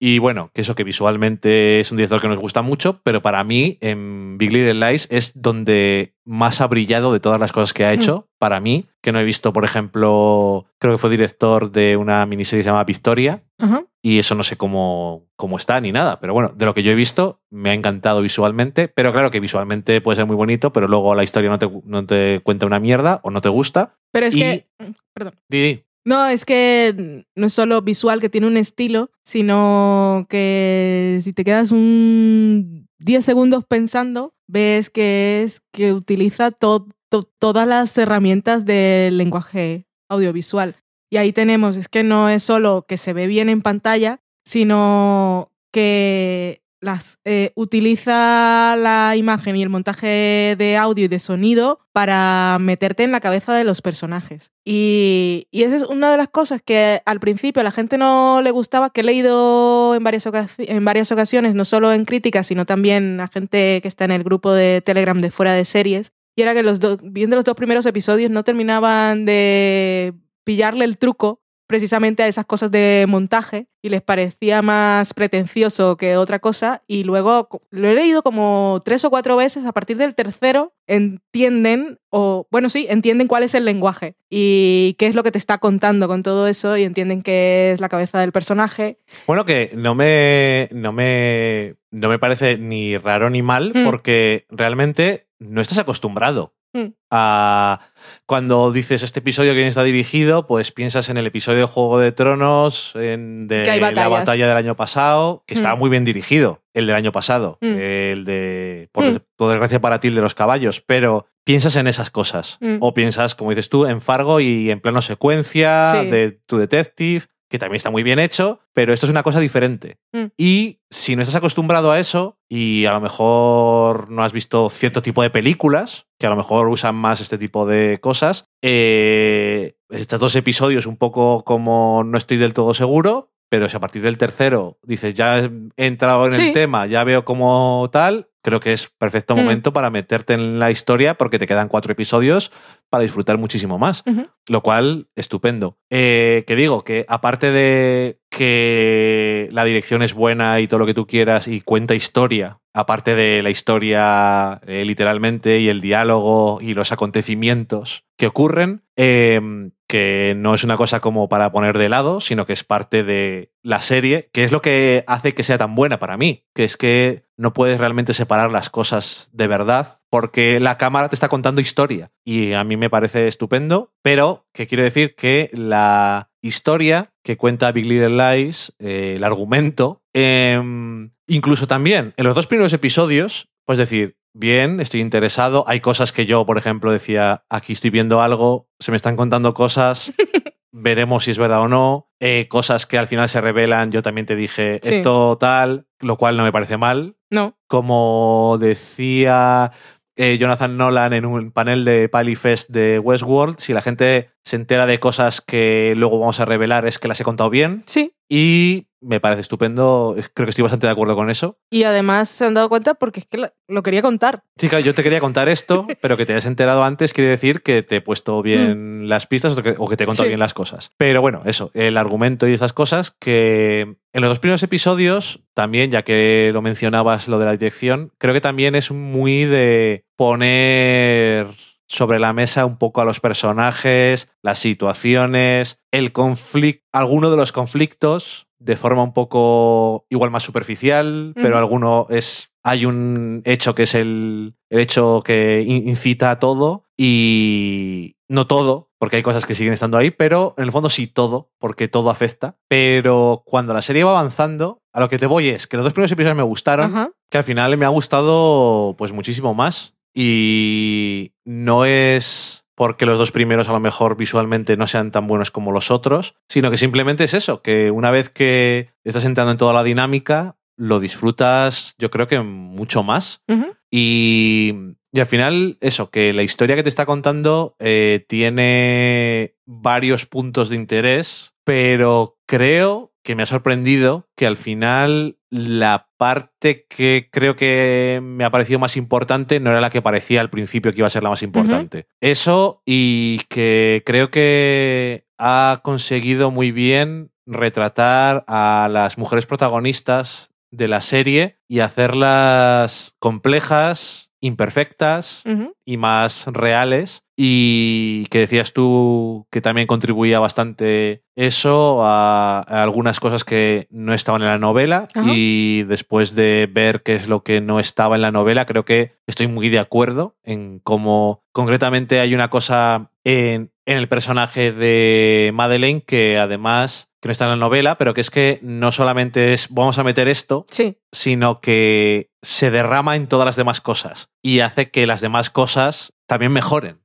y bueno, que eso que visualmente es un director que nos gusta mucho, pero para mí en Big Little Lies es donde más ha brillado de todas las cosas que ha hecho, para mí, que no he visto, por ejemplo, creo que fue director de una miniserie que se llama Victoria,
Ajá.
y eso no sé cómo, cómo está ni nada, pero bueno, de lo que yo he visto me ha encantado visualmente, pero claro que visualmente puede ser muy bonito, pero luego la historia no te, no te cuenta una mierda o no te gusta.
Pero es
Y-
que. Perdón.
Didi,
No, es que no es solo visual que tiene un estilo, sino que si te quedas un 10 segundos pensando, ves que es que utiliza to- to- todas las herramientas del lenguaje audiovisual. Y ahí tenemos, es que no es solo que se ve bien en pantalla, sino que las eh, utiliza la imagen y el montaje de audio y de sonido para meterte en la cabeza de los personajes. Y, y esa es una de las cosas que al principio a la gente no le gustaba, que he leído en varias, en varias ocasiones, no solo en críticas, sino también a gente que está en el grupo de Telegram de fuera de series. Y era que los do- viendo los dos primeros episodios no terminaban de pillarle el truco precisamente a esas cosas de montaje y les parecía más pretencioso que otra cosa. Y luego lo he leído como tres o cuatro veces a partir del tercero entienden o bueno sí entienden cuál es el lenguaje y qué es lo que te está contando con todo eso y entienden qué es la cabeza del personaje.
Bueno, que no me, no me, no me parece ni raro ni mal,
Mm.
porque realmente no estás acostumbrado
Mm.
a cuando dices este episodio que está dirigido, pues piensas en el episodio de Juego de Tronos, en de la batalla del año pasado, que estaba
Mm.
muy bien dirigido, el del año pasado,
Mm.
el de, por, des- por desgracia para ti, el de los caballos, pero piensas en esas cosas. O piensas, como dices tú, en Fargo y en plano secuencia,
Sí.
de tu detective. Que también está muy bien hecho, pero esto es una cosa diferente.
Mm.
Y si no estás acostumbrado a eso y a lo mejor no has visto cierto tipo de películas, que a lo mejor usan más este tipo de cosas, eh, estos dos episodios un poco como no estoy del todo seguro, pero si a partir del tercero dices, ya he entrado en
Sí.
el tema, ya veo como tal, creo que es perfecto
Mm.
momento para meterte en la historia porque te quedan cuatro episodios para disfrutar muchísimo más. Lo cual, estupendo. Eh, que digo, que aparte de que la dirección es buena y todo lo que tú quieras y cuenta historia, aparte de la historia eh, literalmente y el diálogo y los acontecimientos que ocurren, eh, que no es una cosa como para poner de lado, sino que es parte de la serie, que es lo que hace que sea tan buena para mí, que es que no puedes realmente separar las cosas de verdad porque la cámara te está contando historia y a mí me parece estupendo, pero que quiero decir que la historia que cuenta Big Little Lies, eh, el argumento, em, incluso también en los dos primeros episodios, pues decir, bien, estoy interesado, hay cosas que yo, por ejemplo, decía, aquí estoy viendo algo, se me están contando cosas, veremos si es verdad o no, eh, cosas que al final se revelan, yo también te dije,
Sí.
esto tal, lo cual no me parece mal,
No.
como decía eh, Jonathan Nolan en un panel de Palifest de Westworld, si la gente se entera de cosas que luego vamos a revelar es que las he contado bien
Sí.
Y me parece estupendo, creo que estoy bastante de acuerdo con eso.
Y además se han dado cuenta porque es que lo quería contar.
Chica, yo te quería contar esto, pero que te hayas enterado antes quiere decir que te he puesto bien las pistas o que, o que te he contado
Mm. Sí.
bien las cosas. Pero bueno, eso, el argumento y esas cosas que en los dos primeros episodios, también, ya que lo mencionabas, lo de la dirección, creo que también es muy de poner sobre la mesa un poco a los personajes, las situaciones, el conflicto, alguno de los conflictos de forma un poco igual más superficial, pero alguno es hay un hecho que es el, el hecho que in- incita a todo y no todo, porque hay cosas que siguen estando ahí, pero en el fondo sí todo, porque todo afecta. Pero cuando la serie va avanzando, a lo que te voy es que los dos primeros episodios me gustaron, que al final me ha gustado pues muchísimo más. Y no es porque los dos primeros a lo mejor visualmente no sean tan buenos como los otros, sino que simplemente es eso, que una vez que estás entrando en toda la dinámica, lo disfrutas yo creo que mucho más. Y, y al final, eso, que la historia que te está contando eh, tiene varios puntos de interés, pero creo que me ha sorprendido que al final la parte que creo que me ha parecido más importante no era la que parecía al principio que iba a ser la más importante. Eso y que creo que ha conseguido muy bien retratar a las mujeres protagonistas de la serie y hacerlas complejas, imperfectas y más reales. Y que decías tú que también contribuía bastante eso a, a algunas cosas que no estaban en la novela.
Ajá.
Y después de ver qué es lo que no estaba en la novela, creo que estoy muy de acuerdo en cómo concretamente hay una cosa en, en el personaje de Madeleine que además que no está en la novela, pero que es que no solamente es vamos a meter esto,
Sí.
sino que se derrama en todas las demás cosas y hace que las demás cosas también mejoren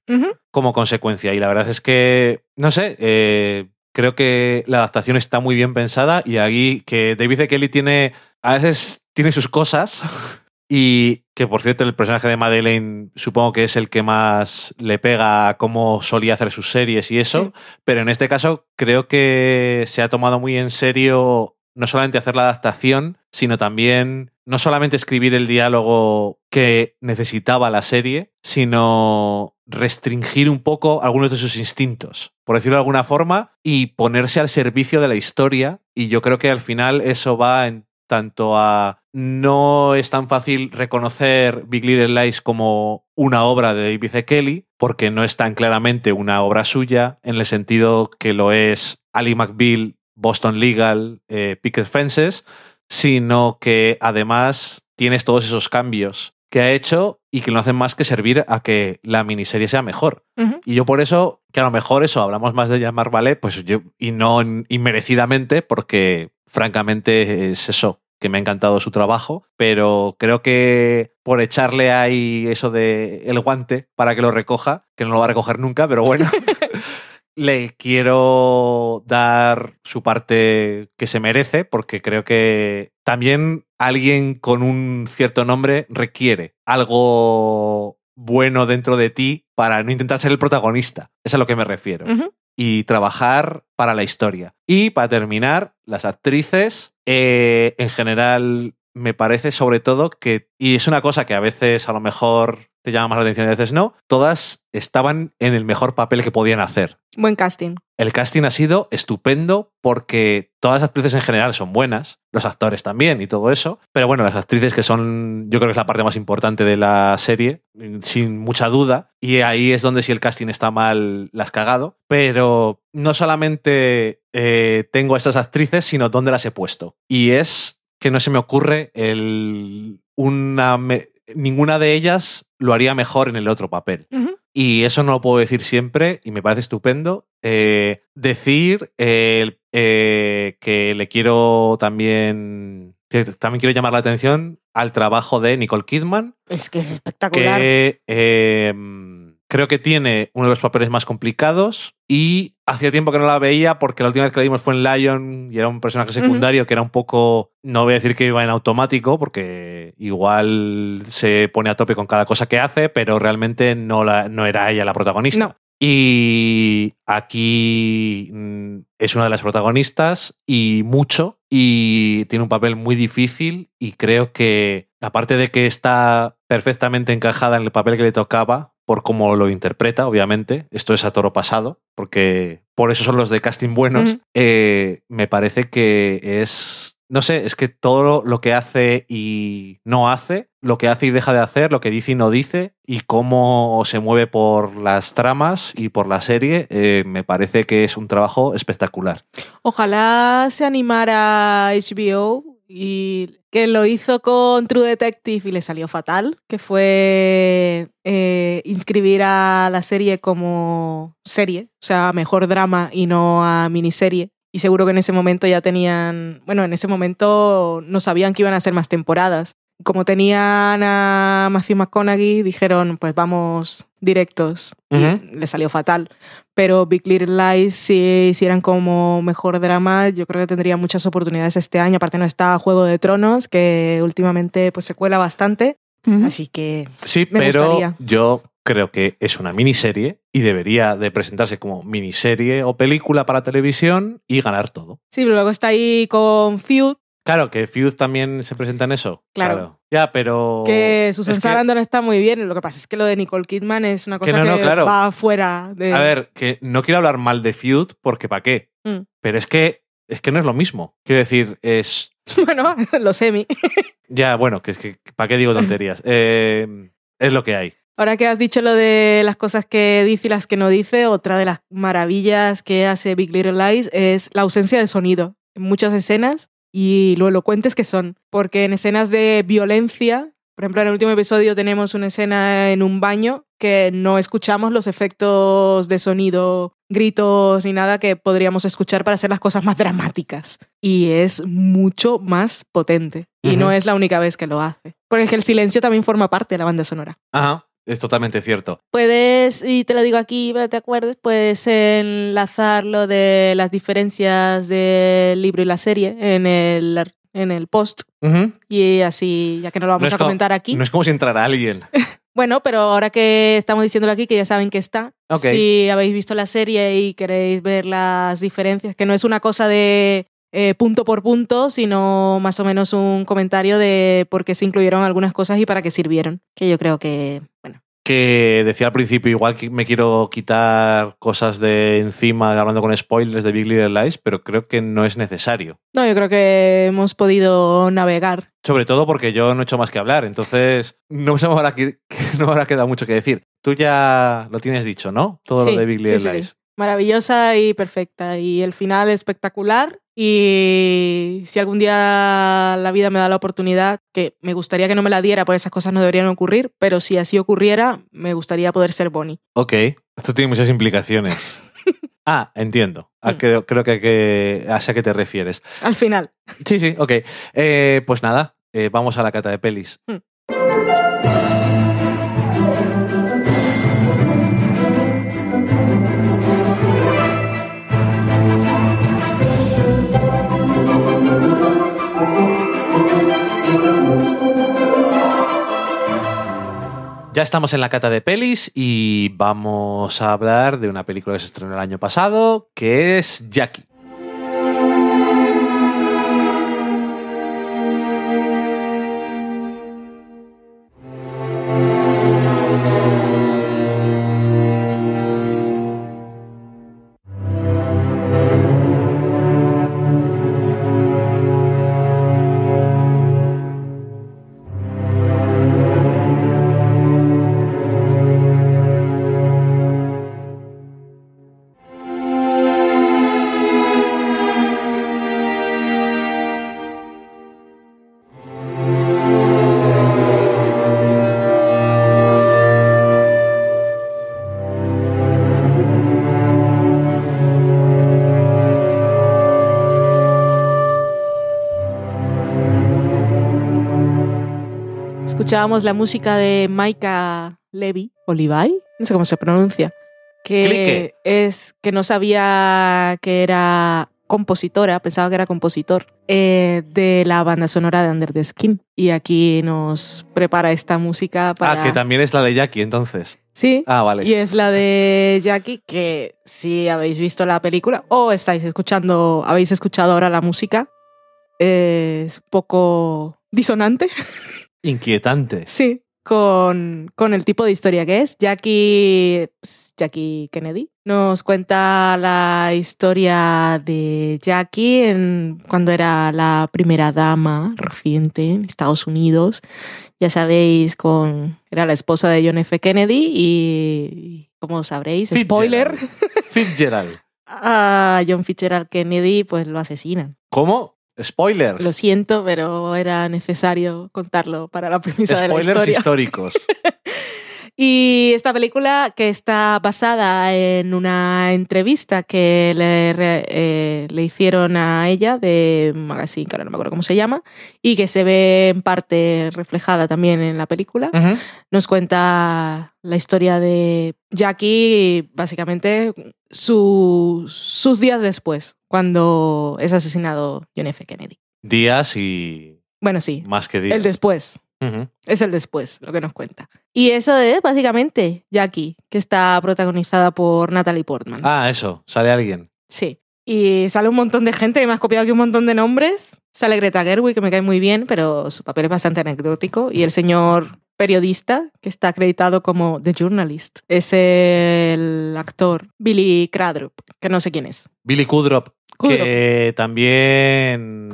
como consecuencia. Y la verdad es que, no sé, eh, creo que la adaptación está muy bien pensada y aquí que David E. Kelly tiene, a veces tiene sus cosas y que por cierto el personaje de Madeleine supongo que es el que más le pega a cómo solía hacer sus series y eso,
Sí.
pero en este caso creo que se ha tomado muy en serio no solamente hacer la adaptación, sino también no solamente escribir el diálogo que necesitaba la serie, sino restringir un poco algunos de sus instintos, por decirlo de alguna forma, y ponerse al servicio de la historia. Y yo creo que al final eso va en tanto a no es tan fácil reconocer Big Little Lies como una obra de David. Kelly, porque no es tan claramente una obra suya, en el sentido que lo es Ali McBeal, Boston Legal, eh, Picket Fences, sino que además tienes todos esos cambios que ha hecho y que no hacen más que servir a que la miniserie sea mejor. Y yo por eso, que a lo mejor eso, hablamos más de llamar ballet, pues yo, y no inmerecidamente, porque francamente es eso, que me ha encantado su trabajo, pero creo que por echarle ahí eso de el guante para que lo recoja, que no lo va a recoger nunca, pero bueno, le quiero dar su parte que se merece, porque creo que también alguien con un cierto nombre requiere algo bueno dentro de ti para no intentar ser el protagonista. Es a lo que me refiero. Y trabajar para la historia. Y para terminar, las actrices, eh, en general, me parece sobre todo que, y es una cosa que a veces a lo mejor te llama más la atención y a veces no, todas estaban en el mejor papel que podían hacer.
Buen casting.
El casting ha sido estupendo porque todas las actrices en general son buenas, los actores también y todo eso, pero bueno, las actrices que son, yo creo que es la parte más importante de la serie, sin mucha duda, y ahí es donde si el casting está mal, las cagado, pero no solamente eh, tengo a estas actrices, sino dónde las he puesto. Y es que no se me ocurre el, una... me- ninguna de ellas lo haría mejor en el otro papel. Y eso no lo puedo decir siempre y me parece estupendo. Eh, decir eh, eh, que le quiero también, también quiero llamar la atención al trabajo de Nicole Kidman,
Es que es espectacular.
que eh, creo que tiene uno de los papeles más complicados y hacía tiempo que no la veía porque la última vez que la vimos fue en Lion y era un personaje secundario que era un poco, no voy a decir que iba en automático porque igual se pone a tope con cada cosa que hace, pero realmente no, la, no era ella la protagonista.
No.
Y aquí mm, es una de las protagonistas y mucho y tiene un papel muy difícil y creo que aparte de que está perfectamente encajada en el papel que le tocaba por cómo lo interpreta, obviamente, esto es a toro pasado, porque por eso son los de casting buenos, eh, me parece que es... No sé, es que todo lo que hace y no hace, lo que hace y deja de hacer, lo que dice y no dice, y cómo se mueve por las tramas y por la serie, eh, me parece que es un trabajo espectacular.
Ojalá se animara HBO y que lo hizo con True Detective y le salió fatal, que fue eh, inscribir a la serie como serie, o sea, mejor drama y no a miniserie. Y seguro que en ese momento ya tenían, bueno, en ese momento no sabían que iban a ser más temporadas. Como tenían a Matthew McConaughey, dijeron, pues vamos directos. Y le salió fatal. Pero Big Little Lies, si hicieran como mejor drama, yo creo que tendría muchas oportunidades este año. Aparte no está Juego de Tronos, que últimamente pues se cuela bastante. Así que
Sí,
Me
pero
gustaría.
yo creo que es una miniserie y debería de presentarse como miniserie o película para televisión y ganar todo.
sí, luego está ahí con Feud,
Claro, que Feud también se presenta en eso.
Claro.
Ya, pero...
que Susan
es que-
Sarandon está muy bien. Lo que pasa es que lo de Nicole Kidman es una cosa que,
no, no, claro.
va fuera de...
A ver, que no quiero hablar mal de Feud porque ¿para qué?
Mm.
Pero es que, es que no es lo mismo. Quiero decir, es...
bueno, lo semi.
Ya, bueno, que es que ¿para qué digo tonterías? Eh, es lo que hay.
Ahora que has dicho lo de las cosas que dice y las que no dice, otra de las maravillas que hace Big Little Lies es la ausencia de sonido en muchas escenas y lo elocuentes que son. Porque en escenas de violencia, por ejemplo, en el último episodio tenemos una escena en un baño que no escuchamos los efectos de sonido, gritos ni nada que podríamos escuchar para hacer las cosas más dramáticas. Y es mucho más potente. Y no es la única vez que lo hace. Porque el silencio también forma parte de la banda sonora.
Ajá, es totalmente cierto.
Puedes, y te lo digo aquí, para que te acuerdes, puedes enlazar lo de las diferencias del libro y la serie en el, en el post. Y así, ya que no lo vamos
No
a
como-
comentar aquí.
No es como si entrara alguien.
Bueno, pero ahora que estamos diciéndolo aquí, que ya saben que está. Si habéis visto la serie y queréis ver las diferencias, que no es una cosa de eh, punto por punto, sino más o menos un comentario de por qué se incluyeron algunas cosas y para qué sirvieron. Que yo creo que, bueno,
que decía al principio, igual que me quiero quitar cosas de encima hablando con spoilers de Big Little Lies, pero creo que no es necesario.
no, yo creo que hemos podido navegar
Sobre todo porque yo no he hecho más que hablar, entonces no se me habrá, que- no me habrá quedado mucho que decir. Tú ya lo tienes dicho, ¿no? Todo
Sí,
lo de Big
sí,
Little
sí, sí.
Lies.
maravillosa y perfecta. Y el final espectacular. Y si algún día la vida me da la oportunidad, que me gustaría que no me la diera, por esas cosas no deberían ocurrir, pero si así ocurriera, me gustaría poder ser Bonnie.
Ok, esto tiene muchas implicaciones. ah, entiendo. Ah,
Mm.
creo, creo que, que a qué te refieres.
Al final.
Sí, sí, ok. Eh, pues nada, eh, vamos a la cata de pelis. Ya estamos en la cata de pelis y vamos a hablar de una película que se estrenó el año pasado, que es Jackie.
Escuchábamos la música de Maika Levy, o Levi, no sé cómo se pronuncia, que
Clique.
es que no sabía que era compositora, pensaba que era compositor eh, de la banda sonora de Under the Skin. Y aquí nos prepara esta música para...
Ah, que también es la de Jackie, entonces.
Sí,
Ah, vale.
y es la de Jackie, que si habéis visto la película o estáis escuchando, habéis escuchado ahora la música, es un poco disonante,
Inquietante.
sí, con, con el tipo de historia que es. Jackie, pues, Jackie Kennedy nos cuenta la historia de Jackie en, cuando era la primera dama reciente en Estados Unidos. Ya sabéis, con, era la esposa de John F. Kennedy y, como sabréis,
Fitzgerald.
spoiler,
Fitzgerald.
a John Fitzgerald Kennedy pues lo asesinan.
¿Cómo? Spoilers.
Lo siento, pero era necesario contarlo para la premisa de la
Spoilers
historia.
históricos.
Y esta película que está basada en una entrevista que le, eh, le hicieron a ella de magazine, que ahora no me acuerdo cómo se llama, y que se ve en parte reflejada también en la película, nos cuenta la historia de Jackie, básicamente su- sus días después, cuando es asesinado John F. Kennedy.
Días y
Bueno, sí,
más que días.
el después. Es el después, lo que nos cuenta. Y eso es básicamente Jackie, que está protagonizada por Natalie Portman.
Ah, eso. Sale alguien.
Sí. Y sale un montón de gente, me has copiado aquí un montón de nombres. Sale Greta Gerwig, que me cae muy bien, pero su papel es bastante anecdótico. Y el señor periodista, que está acreditado como The Journalist, es el actor Billy Crudup, que no sé quién es.
Billy Kudrop.
Kudrop.
Que también.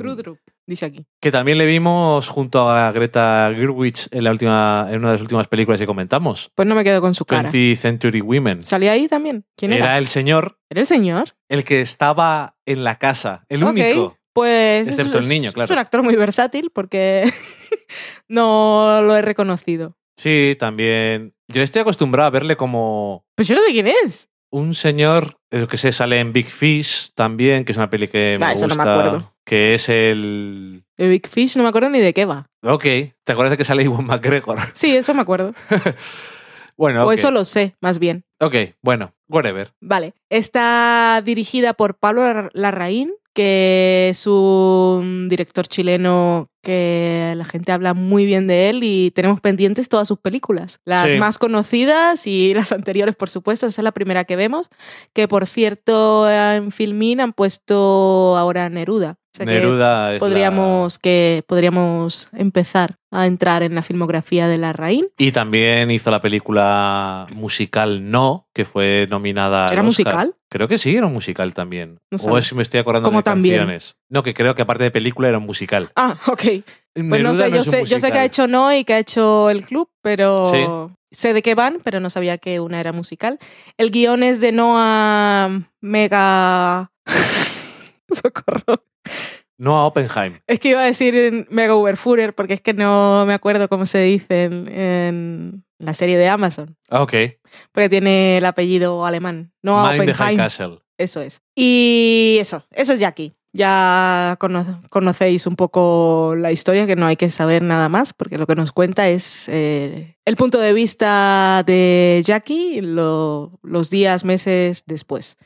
Dice aquí.
Que también le vimos junto a Greta Gerwig en, la última, en una de las últimas películas que comentamos.
Pues no me quedo con su cara.
20th Century Women.
¿Salía ahí también? ¿Quién era?
Era el señor,
¿Era el señor?
el que estaba en la casa. El único.
Pues
Excepto
es-
el niño,
es
claro.
un actor muy versátil porque no lo he reconocido.
Sí, también. Yo estoy acostumbrado a verle como
Pues yo no sé quién es.
Un señor, lo que sé, sale en Big Fish también, que es una peli que me
Ah, eso no
gusta.
me acuerdo.
Que es el.
De Big Fish no me acuerdo ni de qué va.
Ok, ¿te acuerdas de que sale Iwan McGregor?
Sí, eso me acuerdo.
bueno,
O eso lo sé, más bien.
Ok, bueno, whatever.
Vale. Está dirigida por Pablo Lar- Larraín, que es un director chileno que la gente habla muy bien de él y tenemos pendientes todas sus películas. Las
Sí.
más conocidas y las anteriores, por supuesto. Esa es la primera que vemos. Que por cierto, en Filmin han puesto ahora Neruda. O sea que
Neruda es
podríamos, que podríamos empezar a entrar en la filmografía de Larraín.
la- Y también hizo la película musical No, que fue nominada. al
¿Era
Oscar.
musical?
Creo que sí, era un musical también.
No
o es que me estoy acordando
¿Cómo
de
también?
canciones. No, que creo que aparte de película era un musical.
Ah, ok. Pues no
Neruda
sé, yo
es un
sé, yo sé que ha hecho No y que ha hecho El Club, pero sé de qué van, pero no sabía que una era musical. El guion es de Noah Mega... Socorro.
No a Oppenheim.
Es que iba a decir Mega Uberfuhrer porque es que no me acuerdo cómo se dice en, en la serie de Amazon.
Ah, ok.
Porque tiene el apellido alemán.
Mind the High
Oppenheim.
Castle.
Eso es. Y eso, eso es Jackie. Ya cono- conocéis un poco la historia, que no hay que saber nada más, porque lo que nos cuenta es eh, el punto de vista de Jackie lo- los días, meses después.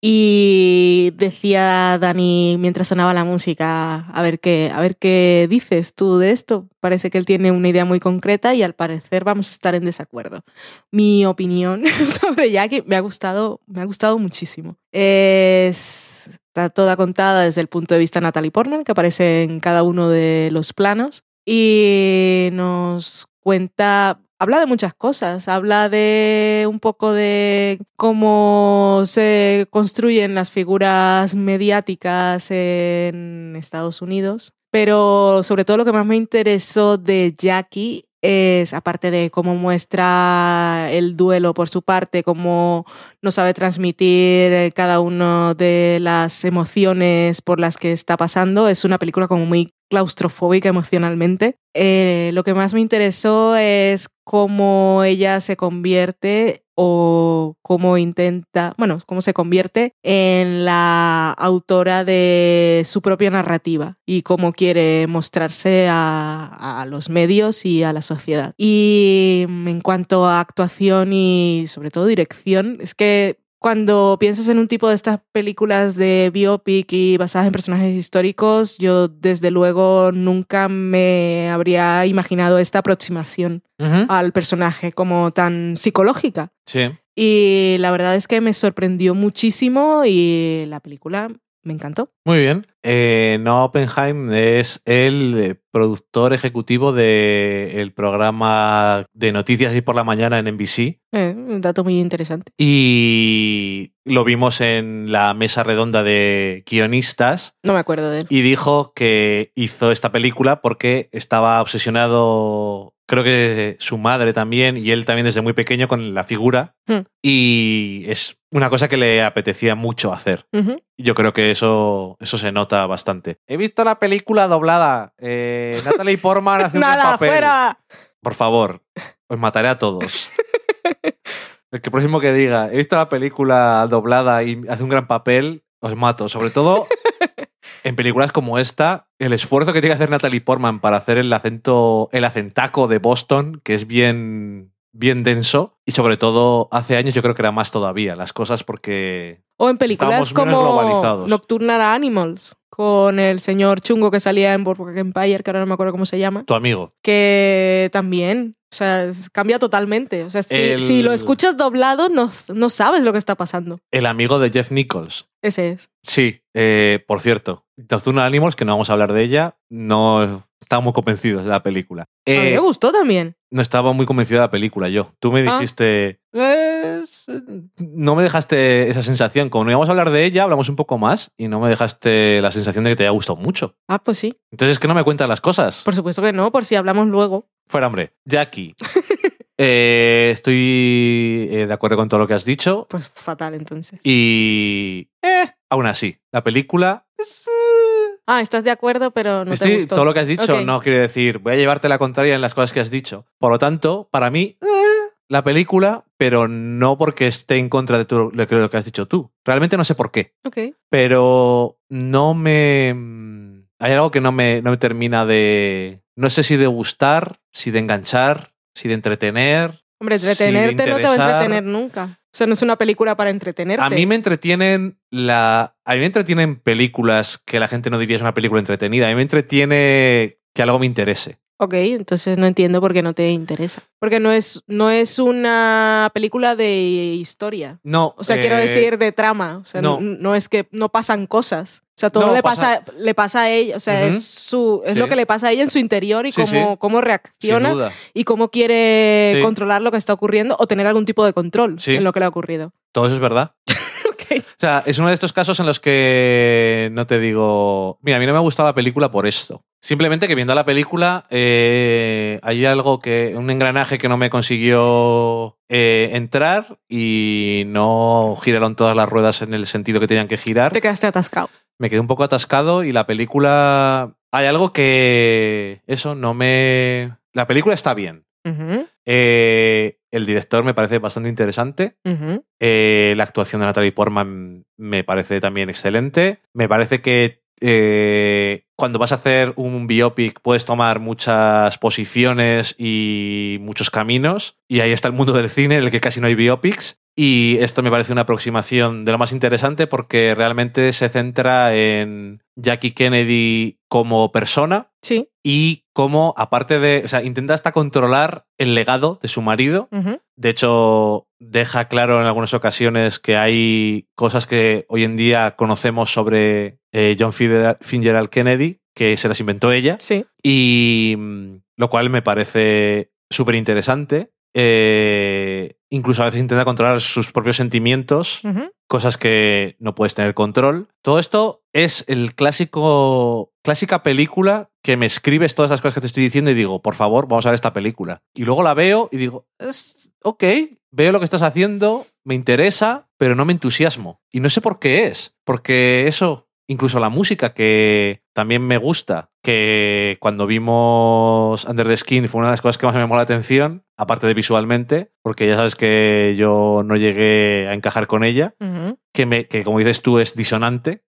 Y decía Dani mientras sonaba la música, a ver qué, a ver qué dices tú de esto. Parece que él tiene una idea muy concreta y al parecer vamos a estar en desacuerdo. Mi opinión sobre Jackie me ha gustado, me ha gustado muchísimo. Es, está toda contada desde el punto de vista de Natalie Portman, que aparece en cada uno de los planos y nos cuenta habla de muchas cosas, habla de un poco de cómo se construyen las figuras mediáticas en Estados Unidos, pero sobre todo lo que más me interesó de Jackie es, aparte de cómo muestra el duelo por su parte, cómo no sabe transmitir cada una de las emociones por las que está pasando, es una película como muy claustrofóbica emocionalmente. Eh, lo que más me interesó es cómo ella se convierte o cómo intenta, bueno, cómo se convierte en la autora de su propia narrativa y cómo quiere mostrarse a, a los medios y a la sociedad. Y en cuanto a actuación y sobre todo dirección, es que cuando piensas en un tipo de estas películas de biopic y basadas en personajes históricos, yo desde luego nunca me habría imaginado esta aproximación al personaje como tan psicológica.
Sí.
Y la verdad es que me sorprendió muchísimo y la película me encantó.
Muy bien. Eh, Noah Oppenheim es el eh, productor ejecutivo del programa de noticias y por la mañana en NBC.
Eh, un dato muy interesante.
Y lo vimos en la mesa redonda de guionistas
No me acuerdo de él.
y dijo que hizo esta película porque estaba obsesionado, creo que su madre también y él también desde muy pequeño con la figura
Hmm.
y es una cosa que le apetecía mucho hacer.
Ujú.
Yo creo que eso, eso se nota bastante. He visto la película doblada. Eh, Natalie Portman hace un gran
Nada,
papel.
fuera.
Por favor, os mataré a todos. El que próximo que diga, he visto la película doblada y hace un gran papel, os mato. Sobre todo en películas como esta, el esfuerzo que tiene que hacer Natalie Portman para hacer el acento, el acentaco de Boston, que es bien, bien denso. Y sobre todo, hace años yo creo que era más todavía las cosas porque
O en películas como. Nocturnal Animals, con el señor chungo que salía en Boardwalk Empire, que ahora no me acuerdo cómo se llama,
tu amigo.
que también, o sea, cambia totalmente. O sea, si,
El-
si lo escuchas doblado, no, no sabes lo que está pasando.
El amigo de Jeff Nichols.
Ese es.
Sí, eh, por cierto, Nocturnal Animals, que no vamos a hablar de ella, no estaba muy convencidos de la película.
A mí
Eh,
me gustó también.
no estaba muy convencido de la película yo. Tú me
Ah.
dijiste... "Es- no me dejaste esa sensación. Como no íbamos a hablar de ella, hablamos un poco más y no me dejaste la sensación de que te haya gustado mucho.
Ah, pues sí.
Entonces es que no me cuentas las cosas.
Por supuesto que no, por si hablamos luego.
Fuera, hombre. Jackie. Eh, estoy eh, de acuerdo con todo lo que has dicho.
Pues fatal entonces.
Y... Eh, aún así, la película... es, eh,
Ah, estás de acuerdo, pero no te
sí,
gustó.
todo lo que has dicho no quiere decir voy a llevarte la contraria en las cosas que has dicho. Por lo tanto, para mí, eh, la película, pero no porque esté en contra de tu- de lo que has dicho tú. Realmente no sé por qué,
Ok.
pero no me... mm, Hay algo que no me, no me termina de... No sé si de gustar, si de enganchar, si de entretener.
Hombre, entretenerte no te va a entretener nunca. O no es una película para entretenerte.
A mí me entretienen la. A mí me entretienen películas que la gente no diría es una película entretenida. A mí me entretiene que algo me interese.
Ok, entonces no entiendo por qué no te interesa. Porque no es, no es una película de historia.
No.
O sea, quiero
eh,
decir de trama. O sea, no.
no.
no es que no pasan cosas. O sea, todo
No,
le, pasa, le pasa a ella. O sea, es, su, es
Sí.
lo que le pasa a ella en su interior y
Sí,
cómo,
sí.
cómo reacciona y cómo quiere controlar lo que está ocurriendo o tener algún tipo de control en lo que le ha ocurrido.
Todo eso es verdad.
Ok.
O sea, es uno de estos casos en los que no te digo. Mira, a mí no me ha gustado la película por esto. Simplemente que viendo la película eh, hay algo que. un engranaje que no me consiguió eh, entrar y no giraron todas las ruedas en el sentido que tenían que girar.
Te quedaste atascado.
me quedé un poco atascado y la película. Hay algo que. Eso no me. La película está bien. Eh, el director me parece bastante interesante. Eh, la actuación de Natalie Portman me parece también excelente. Me parece que eh, cuando vas a hacer un biopic puedes tomar muchas posiciones y muchos caminos. Y ahí está el mundo del cine en el que casi no hay biopics. Y esto me parece una aproximación de lo más interesante porque realmente se centra en Jackie Kennedy como persona
Sí.
y como, aparte de, o sea, intenta hasta controlar el legado de su marido. De hecho, deja claro en algunas ocasiones que hay cosas que hoy en día conocemos sobre eh, John Fitzgerald- Kennedy, que se las inventó ella,
Sí.
y mm, lo cual me parece súper interesante. Eh, incluso a veces intenta controlar sus propios sentimientos cosas que no puedes tener control. Todo esto es el clásico, clásica película que me escribes todas las cosas que te estoy diciendo y digo, por favor, vamos a ver esta película. Y luego la veo y digo, es, ok, veo lo que estás haciendo, me interesa, pero no me entusiasmo. Y no sé por qué es, porque eso, incluso la música que también me gusta, que cuando vimos Under the Skin fue una de las cosas que más me llamó la atención, aparte de visualmente, porque ya sabes que yo no llegué a encajar con ella que, me, que como dices tú es disonante,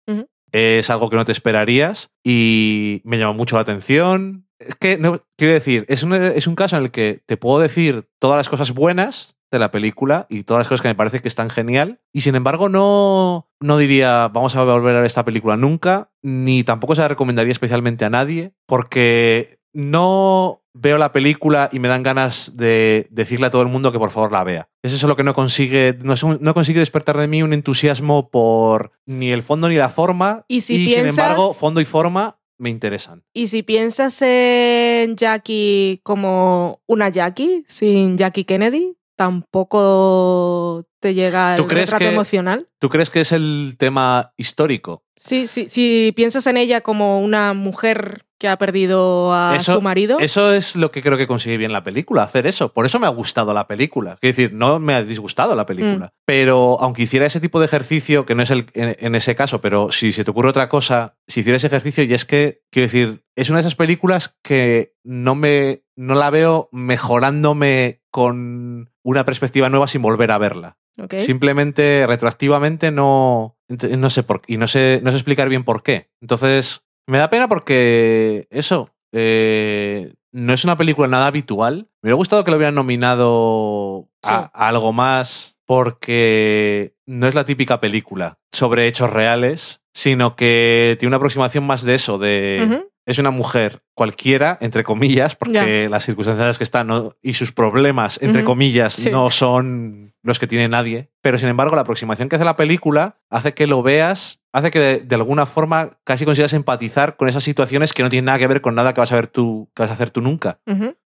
es algo que no te esperarías y me llama mucho la atención. Es que, no, quiero decir, es un, es un caso en el que te puedo decir todas las cosas buenas de la película y todas las cosas que me parece que están genial y sin embargo no, no diría vamos a volver a ver esta película nunca ni tampoco se la recomendaría especialmente a nadie porque no veo la película y me dan ganas de decirle a todo el mundo que por favor la vea. Es eso lo que no consigue, no, consigue despertar de mí un entusiasmo por ni el fondo ni la forma.
Y si
sin
piensas-
embargo, fondo y forma me interesan.
Y si piensas en Jackie como una Jackie, sin Jackie Kennedy, tampoco te llega el
¿Tú crees
retrato
que-
emocional.
¿Tú crees que es el tema histórico?
Sí, sí, si piensas en ella como una mujer que ha perdido a
Eso-
su marido.
Eso es lo que creo que consigue bien la película, hacer eso. Por eso me ha gustado la película. Quiero decir, no me ha disgustado la película.
Mm.
Pero aunque hiciera ese tipo de ejercicio, que no es el, en, en ese caso, pero si se te ocurre otra cosa, si hiciera ese ejercicio, y es que, quiero decir, es una de esas películas que no me no la veo mejorándome con una perspectiva nueva sin volver a verla. Simplemente retroactivamente no, no sé por y no sé, no sé explicar bien por qué. Entonces, me da pena porque eso eh, no es una película nada habitual. Me hubiera gustado que lo hubieran nominado a,
Sí.
a algo más porque no es la típica película sobre hechos reales, sino que tiene una aproximación más de eso, de. Es una mujer cualquiera, entre comillas, porque las circunstancias en las que está no- y sus problemas, entre comillas,
Sí.
no son los que tiene nadie. Pero sin embargo, la aproximación que hace la película hace que lo veas, hace que de, de alguna forma casi consigas empatizar con esas situaciones que no tienen nada que ver con nada que vas a ver tú, que vas a hacer tú nunca.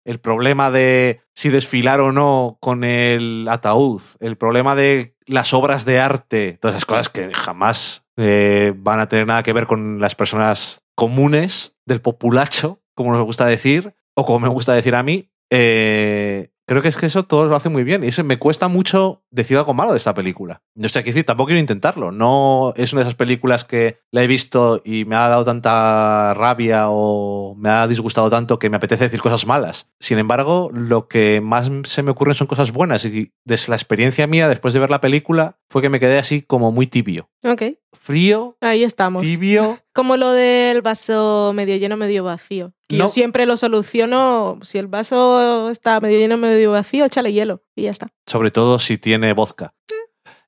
El problema de si desfilar o no con el ataúd, el problema de las obras de arte, todas esas cosas que jamás eh, van a tener nada que ver con las personas comunes del populacho, como nos gusta decir, o como me gusta decir a mí. eh, creo que es que eso todo lo hace muy bien. Y eso me cuesta mucho decir algo malo de esta película. No sé, qué decir, tampoco quiero intentarlo. No es una de esas películas que la he visto y me ha dado tanta rabia o me ha disgustado tanto que me apetece decir cosas malas. Sin embargo, lo que más se me ocurren son cosas buenas. Y desde la experiencia mía, después de ver la película, fue que me quedé así como muy tibio.
Ok,
Frío,
ahí estamos.
tibio.
Como lo del vaso medio lleno, medio vacío.
No.
Yo siempre lo soluciono, si el vaso está medio lleno, medio vacío, échale hielo y ya está.
sobre todo si tiene vodka.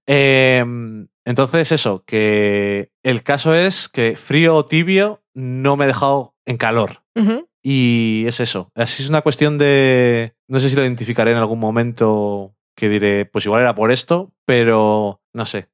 Eh, entonces, eso, que el caso es que frío o tibio no me he dejado en calor. Y es eso. Así es una cuestión de. No sé si lo identificaré en algún momento que diré, pues igual era por esto, pero no sé.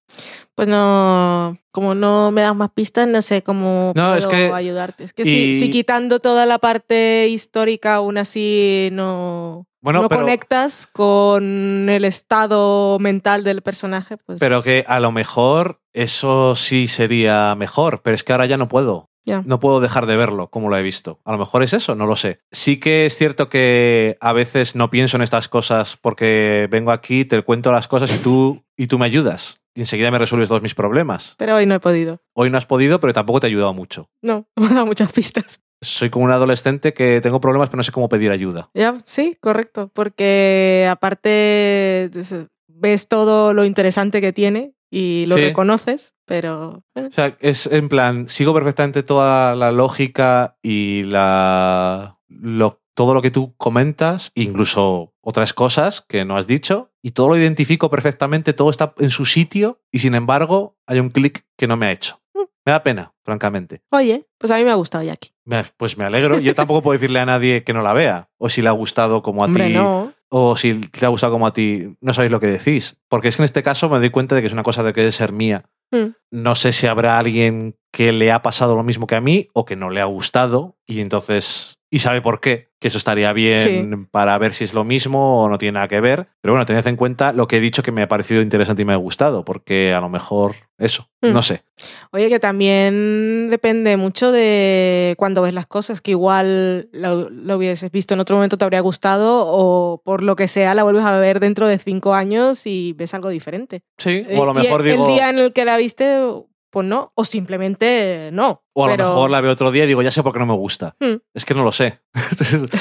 Pues no, como no me das más pistas, no sé cómo
No,
puedo
es que-
ayudarte. Es que
y-
si, si quitando toda la parte histórica, aún así no,
Bueno,
no
pero,
conectas con el estado mental del personaje, pues
pero que a lo mejor eso sí sería mejor, pero es que ahora ya no puedo. No puedo dejar de verlo como lo he visto. A lo mejor es eso, no lo sé. Sí que es cierto que a veces no pienso en estas cosas porque vengo aquí, te cuento las cosas y tú, y tú me ayudas. Y enseguida me resuelves todos mis problemas.
Pero hoy no he podido.
Hoy no has podido, pero tampoco te he ayudado mucho.
No, me ha dado muchas pistas.
Soy como un adolescente que tengo problemas, pero no sé cómo pedir ayuda.
Ya, sí, correcto. Porque aparte ves todo lo interesante que tiene y lo
Sí.
reconoces, pero bueno,
O sea, es en plan, sigo perfectamente toda la lógica y la. Lo, todo lo que tú comentas, incluso otras cosas que no has dicho, y todo lo identifico perfectamente, todo está en su sitio, y sin embargo hay un clic que no me ha hecho.
Mm.
Me da pena, francamente.
Oye, pues a mí me ha gustado Jackie.
Pues me alegro. Yo tampoco puedo decirle a nadie que no la vea, o si le ha gustado como a
Hombre,
ti,
no.
o si te ha gustado como a ti, no sabéis lo que decís. Porque es que en este caso me doy cuenta de que es una cosa de que debe ser mía.
Mm.
No sé si habrá alguien que le ha pasado lo mismo que a mí o que no le ha gustado y entonces y sabe por qué, que eso estaría bien para ver si es lo mismo o no tiene nada que ver. Pero bueno, tened en cuenta lo que he dicho que me ha parecido interesante y me ha gustado, porque a lo mejor eso,
Mm.
no sé.
Oye, que también depende mucho de cuando ves las cosas, que igual lo, lo hubieses visto en otro momento te habría gustado o por lo que sea la vuelves a ver dentro de cinco años y ves algo diferente.
Sí, o a lo
Eh, y
mejor
el,
digo,
día en el que la viste, pues no, o simplemente no.
o a
pero-
lo mejor la veo otro día y digo, ya sé por qué no me gusta.
Mm.
Es que no lo sé.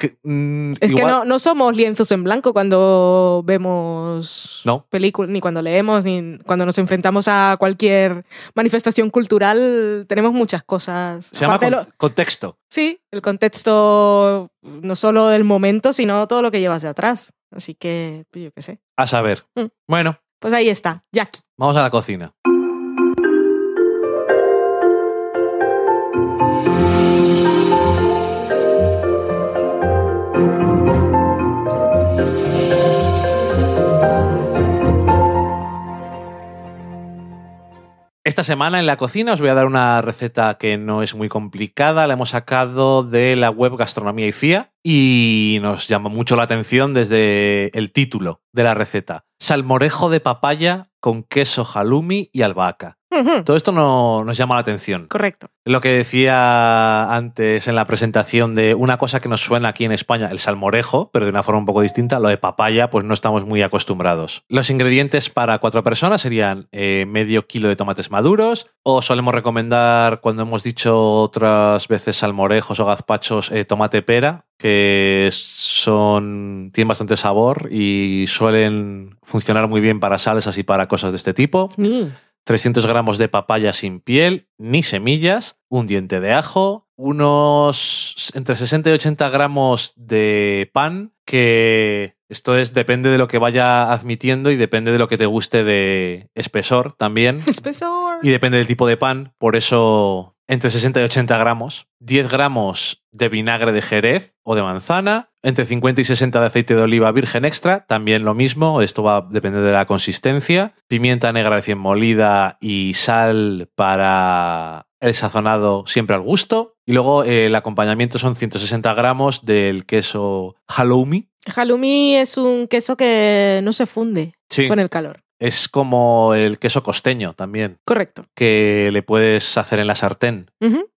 Que, mm,
Es que no, no somos lienzos en blanco cuando vemos
No.
películas, ni cuando leemos, ni cuando nos enfrentamos a cualquier manifestación cultural. Tenemos muchas cosas.
Se llama con-
lo-
contexto.
Sí, el contexto no solo del momento, sino todo lo que llevas de atrás. Así que, pues yo qué sé.
A saber.
Mm.
Bueno,
Pues ahí está, Jackie.
vamos a la cocina. Esta semana en la cocina os voy a dar una receta que no es muy complicada. La hemos sacado de la web Gastronomía y CIA y nos llama mucho la atención desde el título de la receta. Salmorejo de papaya con queso halloumi y albahaca. Todo esto no, nos llama la atención.
Correcto.
Lo que decía antes en la presentación de una cosa que nos suena aquí en España, el salmorejo, pero de una forma un poco distinta, lo de papaya, pues no estamos muy acostumbrados. Los ingredientes para cuatro personas serían eh, medio kilo de tomates maduros, o solemos recomendar, cuando hemos dicho otras veces salmorejos o gazpachos, eh, tomate pera, que son tienen bastante sabor y suelen funcionar muy bien para salsas y para cosas de este tipo.
Mm.
300 gramos de papaya sin piel ni semillas, un diente de ajo, unos entre 60 y 80 gramos de pan, que esto es depende de lo que vaya admitiendo y depende de lo que te guste de espesor también.
Espesor.
Y depende del tipo de pan, por eso entre 60 y 80 gramos, 10 gramos de vinagre de jerez o de manzana, entre 50 y 60 de aceite de oliva virgen extra, también lo mismo, esto va a depender de la consistencia, pimienta negra recién molida y sal para el sazonado siempre al gusto. Y luego eh, el acompañamiento son 160 gramos del queso halloumi.
Halloumi es un queso que no se funde
Sí,
con el calor.
Es como el queso costeño también,
Correcto.
que le puedes hacer en la sartén.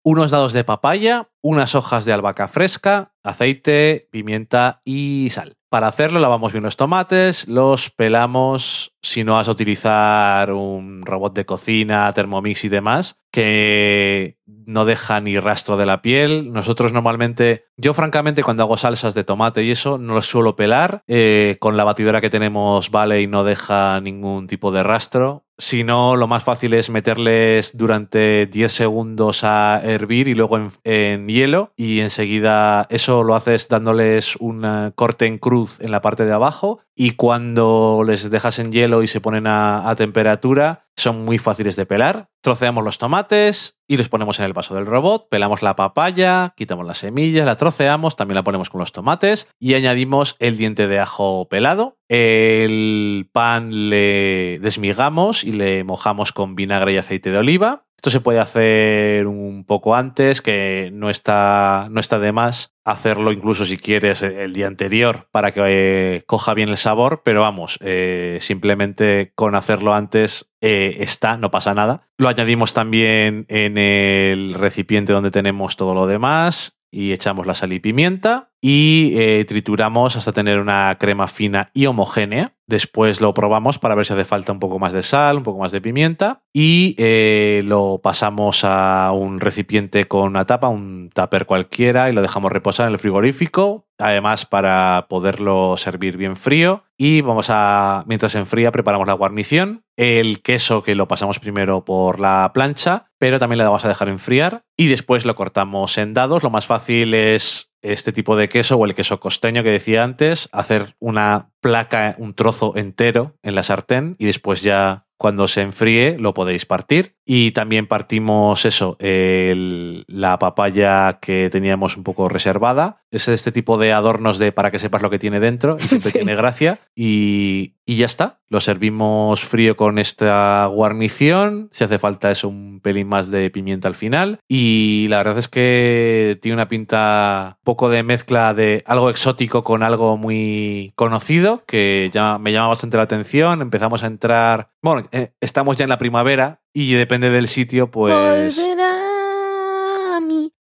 Unos dados de papaya, unas hojas de albahaca fresca, aceite, pimienta y sal. Para hacerlo lavamos bien los tomates, los pelamos, si no vas a utilizar un robot de cocina, Thermomix y demás, que no deja ni rastro de la piel. Nosotros normalmente, yo francamente cuando hago salsas de tomate y eso, no los suelo pelar. Eh, con la batidora que tenemos vale y no deja ningún tipo de rastro. Si no, lo más fácil es meterles durante 10 segundos a hervir y luego en, hielo y enseguida eso lo haces dándoles un eh, corte en cruz en la parte de abajo y cuando les dejas en hielo y se ponen a, a temperatura son muy fáciles de pelar. Troceamos los tomates y los ponemos en el vaso del robot, pelamos la papaya, quitamos las semillas, la troceamos, también la ponemos con los tomates y añadimos el diente de ajo pelado. El pan le desmigamos y le mojamos con vinagre y aceite de oliva. Esto se puede hacer un poco antes, que no está, no está de más hacerlo incluso si quieres el día anterior para que eh, coja bien el sabor, pero vamos, eh, simplemente con hacerlo antes eh, está, no pasa nada. Lo añadimos también en el recipiente donde tenemos todo lo demás y echamos la sal y pimienta y eh, trituramos hasta tener una crema fina y homogénea. Después lo probamos para ver si hace falta un poco más de sal, un poco más de pimienta y eh, lo pasamos a un recipiente con una tapa, un tupper cualquiera y lo dejamos reposar en el frigorífico. Además para poderlo servir bien frío y vamos a, mientras se enfría, preparamos la guarnición, el queso que lo pasamos primero por la plancha, pero también le vamos a dejar enfriar y después lo cortamos en dados. Lo más fácil es este tipo de queso o el queso costeño que decía antes, hacer una placa, un trozo entero en la sartén y después ya cuando se enfríe lo podéis partir. Y también partimos eso, el- la papaya que teníamos un poco reservada. Es este tipo de adornos de para que sepas lo que tiene dentro y siempre
Sí.
tiene gracia. Y, y ya está. Lo servimos frío con esta guarnición. Si hace falta es un pelín más de pimienta al final. Y la verdad es que tiene una pinta poco de mezcla de algo exótico con algo muy conocido que ya me llama bastante la atención. Empezamos a entrar. Bueno, eh, estamos ya en la primavera y depende del sitio, pues.
Volverá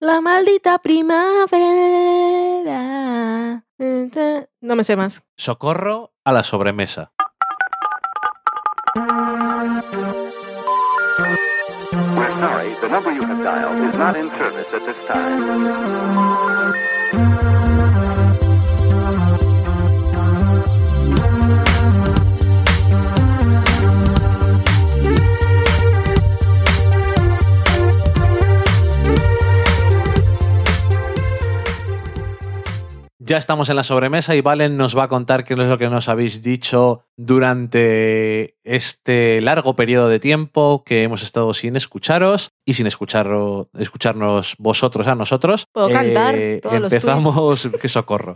la maldita primavera. No me sé más.
Socorro a la sobremesa.
We're sorry, the number you have dialed is not in service at this time.
Ya estamos en la sobremesa y Valen nos va a contar qué es lo que nos habéis dicho durante este largo periodo de tiempo que hemos estado sin escucharos y sin escucharlo, escucharnos vosotros a nosotros.
Puedo cantar todos los
empezamos, qué socorro.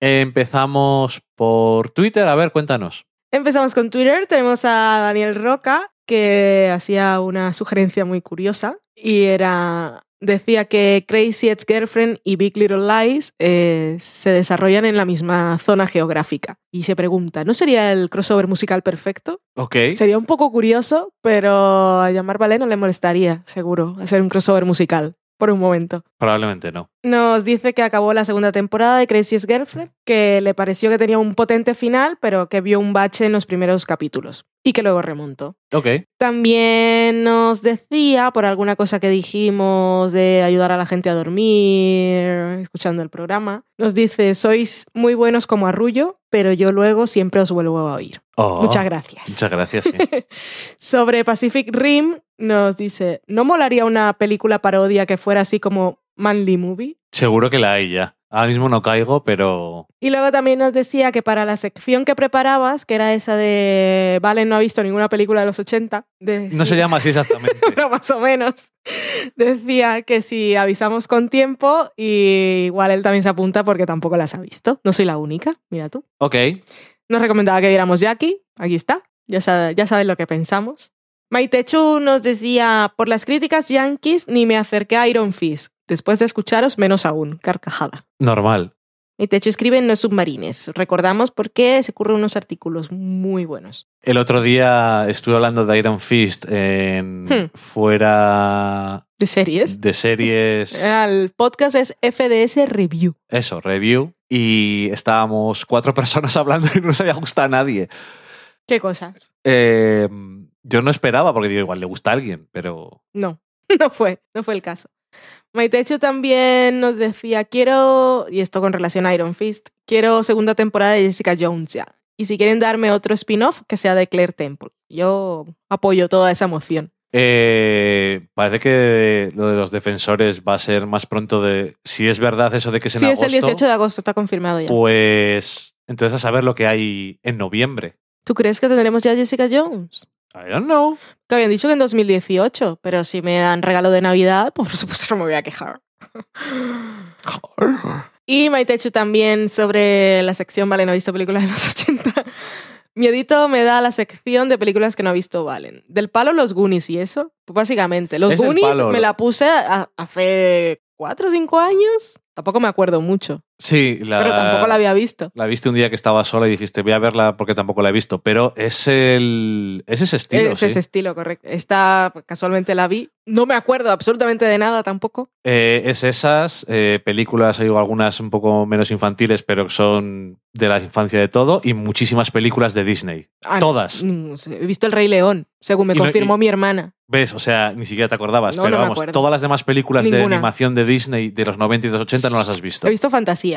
empezamos por Twitter, a ver, cuéntanos.
Empezamos con Twitter. Tenemos a Daniel Roca, que hacía una sugerencia muy curiosa y era. Decía que Crazy Ex Girlfriend y Big Little Lies eh, se desarrollan en la misma zona geográfica. Y se pregunta, ¿no sería el crossover musical perfecto?
Ok.
Sería un poco curioso, pero a llamar Vale no le molestaría, seguro, hacer un crossover musical por un momento.
Probablemente no.
Nos dice que acabó la segunda temporada de Crazy Ex Girlfriend, que le pareció que tenía un potente final, pero que vio un bache en los primeros capítulos y que luego remontó.
Ok.
También nos decía, por alguna cosa que dijimos de ayudar a la gente a dormir, escuchando el programa, nos dice, sois muy buenos como arrullo, pero yo luego siempre os vuelvo a oír.
Oh,
Muchas gracias.
Muchas gracias. sí.
Sobre Pacific Rim nos dice, ¿no molaría una película parodia que fuera así como Manly Movie?
Seguro que la hay ya. Ahora mismo no caigo, pero
Y luego también nos decía que para la sección que preparabas, que era esa de Valen no ha visto ninguna película de los 80, decía-
no se llama así exactamente.
pero más o menos, decía que si avisamos con tiempo, y igual él también se apunta porque tampoco las ha visto. No soy la única, mira tú.
ok.
Nos recomendaba que viéramos Jackie, aquí está, ya, sabe, ya sabes lo que pensamos. Maitechu nos decía, por las críticas yankees ni me acerqué a Iron Fist. Después de escucharos, menos aún, carcajada.
Normal.
Maitechu escribe en No Submarines. Recordamos porque se ocurren unos artículos muy buenos.
El otro día estuve hablando de Iron Fist en
Hmm.
fuera
¿De series?
de series.
El podcast es FDS Review.
Eso, review. Y estábamos cuatro personas hablando y no se había gustado a nadie.
¿Qué cosas?
Eh, yo no esperaba, porque digo, igual le gusta a alguien, pero.
No, no fue, no fue el caso. Maitechu también nos decía, quiero, y esto con relación a Iron Fist, quiero segunda temporada de Jessica Jones ya. Y si quieren darme otro spin-off, que sea de Claire Temple. Yo apoyo toda esa moción.
Eh, parece que lo de los defensores va a ser más pronto de. Si es verdad eso de que es en
Sí, es
agosto.
el 18 de agosto, está confirmado ya.
Pues. Entonces a saber lo que hay en noviembre.
¿Tú crees que tendremos ya Jessica Jones?
I don't know.
Que habían dicho que en 2018, pero si me dan regalo de Navidad, pues por supuesto no me voy a quejar. Y Maitechu también sobre la sección Vale, no he visto películas de los 80. Miedito me da la sección de películas que no ha visto Valen. Del palo los Goonies y eso, pues básicamente. Los
Es
Goonies
palo.
me la puse hace cuatro o cinco años. Tampoco me acuerdo mucho,
Sí, la,
pero tampoco la había visto.
la viste un día que estaba sola y dijiste, voy a verla porque tampoco la he visto. Pero es el. Es ese estilo.
es
sí.
ese estilo, correcto. Esta casualmente la vi. No me acuerdo absolutamente de nada tampoco.
Eh, es esas eh, películas, hay algunas un poco menos infantiles, pero que son de la infancia de todo, y muchísimas películas de Disney.
Ah,
Todas.
no sé, He visto El Rey León, según me
Y no-
confirmó
y-
mi hermana.
¿Ves? O sea, ni siquiera te acordabas.
No,
pero
no
vamos, todas las demás películas de animación de Disney de los 90 y los 80 no las has visto.
He visto fantasía.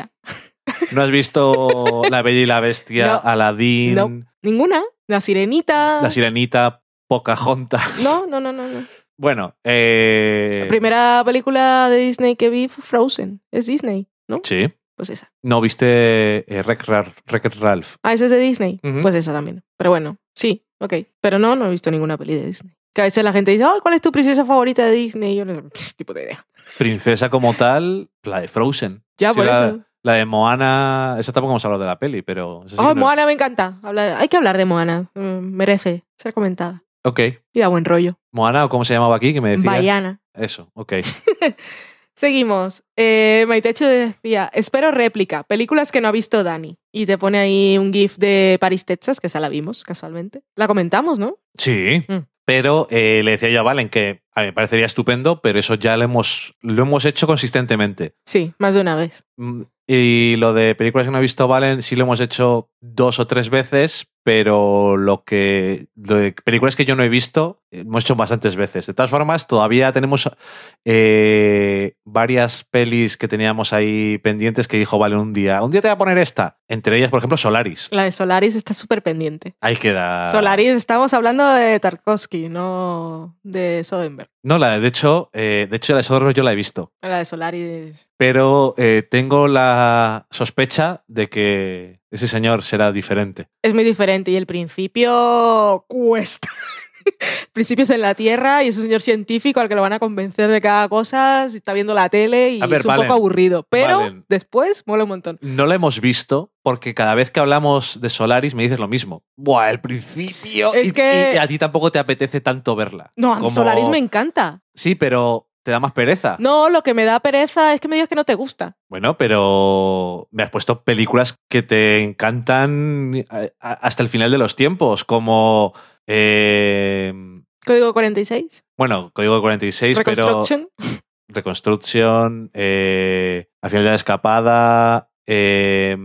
¿No has visto La Bella y la Bestia,
No.
Aladdin,
No. Ninguna. La sirenita.
La Sirenita, Pocahontas?
No, no, no, no. no.
Bueno, eh,
La primera película de Disney que vi fue Frozen. Es Disney. ¿no?
Sí.
Pues esa.
¿No viste eh, Wreck Ralph?
Ah, esa es de Disney. Pues esa también. Pero bueno, sí, ok. Pero no, no he visto ninguna peli de Disney. Que a veces la gente dice, "Ay, ¿cuál es tu princesa favorita de Disney? Y yo no sé, tipo de idea.
Princesa como tal, la de Frozen.
Ya,
Sí,
por
la,
eso.
La de Moana, esa tampoco hemos hablado de la peli, pero... sí
Oh,
no-
Moana me encanta. Hablar- hay que hablar de Moana. Mm, merece ser comentada.
Ok.
Y da buen rollo.
Moana, o cómo se llamaba aquí, que me decía.
Baiana.
Eso, ok.
Seguimos. Eh, Maitecho decía, espero réplica, películas que no ha visto Dani. Y te pone ahí un GIF de Paris, Texas, que esa la vimos casualmente. La comentamos, ¿no?
Sí.
Mm.
Pero eh, le decía yo a Valen que a mí me parecería estupendo, pero eso ya lo hemos, lo hemos hecho consistentemente.
Sí, más de una vez.
Mm, Y lo de películas que no ha visto Valen sí lo hemos hecho dos o tres veces, pero lo que de películas que yo no he visto eh, hemos hecho bastantes veces. De todas formas, todavía tenemos eh, varias pelis que teníamos ahí pendientes que dijo Valen un día. Un día te voy a poner esta. Entre ellas, por ejemplo, Solaris.
La de Solaris está súper pendiente.
Ahí queda.
Solaris, estamos hablando de Tarkovsky, no de Soderbergh.
No, la de hecho, eh, de hecho la de Soderbergh yo la he visto.
La de Solaris.
pero eh, tengo la sospecha de que ese señor será diferente.
Es muy diferente y el principio cuesta. El principio es en la Tierra y es un señor científico al que lo van a convencer de cada cosa, si está viendo la tele y
ver,
es un
Valen,
poco aburrido. Pero
Valen.
después mola un montón.
No la hemos visto porque cada vez que hablamos de Solaris me dices lo mismo. Buah, el principio.
Es
y,
que-
y a ti tampoco te apetece tanto verla.
No, a mí
Como-
Solaris me encanta.
Sí, pero te da más pereza.
No, lo que me da pereza es que me digas que no te gusta.
Bueno, pero me has puesto películas que te encantan a- hasta el final de los tiempos, como. eh,
Código 46,
bueno, Código 46, pero.
Reconstruction.
Reconstruction, eh, Al final de la escapada, eh,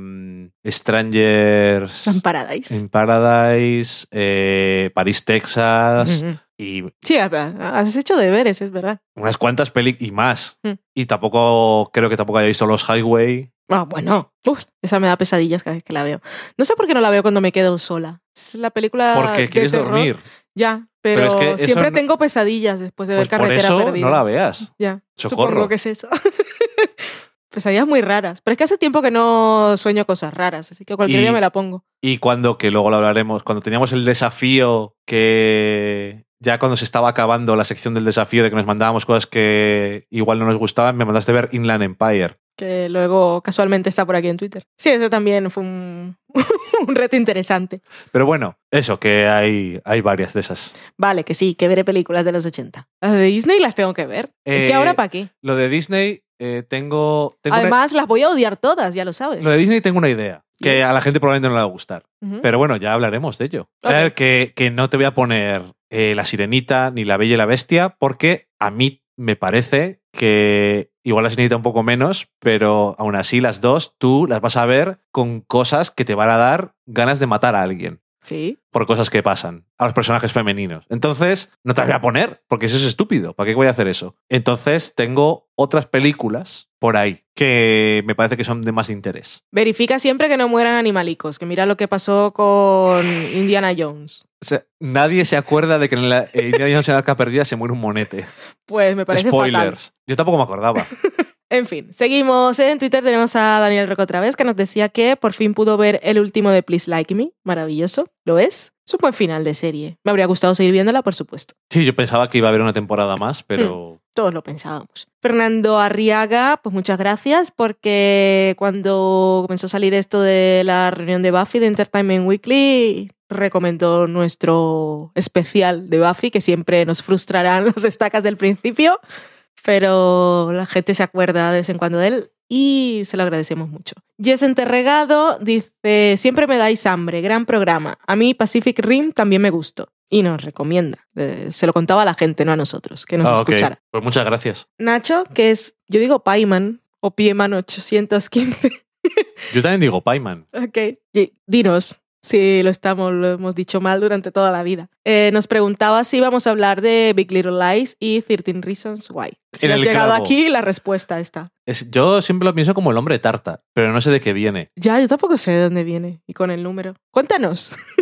Strangers
Sun Paradise.
in Paradise, eh, París, Texas. Y
Sí, has hecho deberes, es verdad.
unas cuantas películas y más.
Mm.
Y tampoco, creo que tampoco haya visto Los Highway.
Ah, bueno. Uf, esa me da pesadillas cada vez que la veo. No sé por qué no la veo cuando me quedo sola. Es la película.
Porque
de
quieres
terror.
dormir.
Ya, pero,
Pero es que eso
siempre
no-
tengo pesadillas después de ver
Pues por
carretera
eso
perdida.
no la veas.
Ya,
Socorro.
supongo que es eso. pesadillas muy raras. Pero es que hace tiempo que no sueño cosas raras, así que cualquier
Y-
día me la pongo.
Y cuando, que luego lo hablaremos, cuando teníamos el desafío que ya cuando se estaba acabando la sección del desafío de que nos mandábamos cosas que igual no nos gustaban, me mandaste ver Inland Empire.
Que luego casualmente está por aquí en Twitter. Sí, ese también fue un, un reto interesante.
Pero bueno, eso, que hay, hay varias de esas.
Vale, que sí, que veré películas de los 80. Las de Disney las tengo que ver. es que
Eh,
ahora para qué.
Lo de Disney, eh, tengo. tengo una-
Además, las voy a odiar todas, ya lo sabes.
lo de Disney tengo una idea. Que
Yes.
a la gente probablemente no le va a gustar. Pero bueno, ya hablaremos de ello. A ver, que, que no te voy a poner eh, La Sirenita ni La Bella y la Bestia, porque a mí me parece que igual La Sirenita un poco menos, pero aún así las dos tú las vas a ver con cosas que te van a dar ganas de matar a alguien
Sí.
por cosas que pasan a los personajes femeninos. Entonces, no te las voy a poner, porque eso es estúpido. ¿Para qué voy a hacer eso? Entonces, tengo otras películas por ahí que me parece que son de más interés.
Verifica siempre que no mueran animalicos, que mira lo que pasó con Indiana Jones.
O sea, nadie se acuerda de que en la eh, Indiana Jones en la Arca Perdida se muere un monete.
Pues me parece fatal.
Spoilers. Yo tampoco me acordaba.
En fin, seguimos. En Twitter tenemos a Daniel Roco otra vez, que nos decía que por fin pudo ver el último de Please Like Me. Maravilloso. ¿Lo es? Es un buen final de serie. Me habría gustado seguir viéndola, por supuesto.
Sí, yo pensaba que iba a haber una temporada más, pero
Todos lo pensábamos. Fernando Arriaga, pues muchas gracias, porque cuando comenzó a salir esto de la reunión de Buffy de Entertainment Weekly, recomendó nuestro especial de Buffy, que siempre nos frustrarán las estacas del principio, pero la gente se acuerda de vez en cuando de él y se lo agradecemos mucho. Jess Enterregado dice, siempre me dais hambre, gran programa. A mí Pacific Rim también me gustó. Y nos recomienda. Eh, se lo contaba a la gente, no a nosotros, que nos
Ah,
escuchara.
Pues muchas gracias.
Nacho, que es, yo digo Payman o Pieman 815.
Yo también digo Payman.
ok. Y dinos si lo estamos, lo hemos dicho mal durante toda la vida. Eh, nos preguntaba si íbamos a hablar de Big Little Lies y 13 Reasons Why. Si
el
llegado
clavo.
aquí, la respuesta está.
Es- yo siempre lo pienso como el hombre tarta, pero no sé de qué viene.
Ya, yo tampoco sé de dónde viene y con el número. Cuéntanos.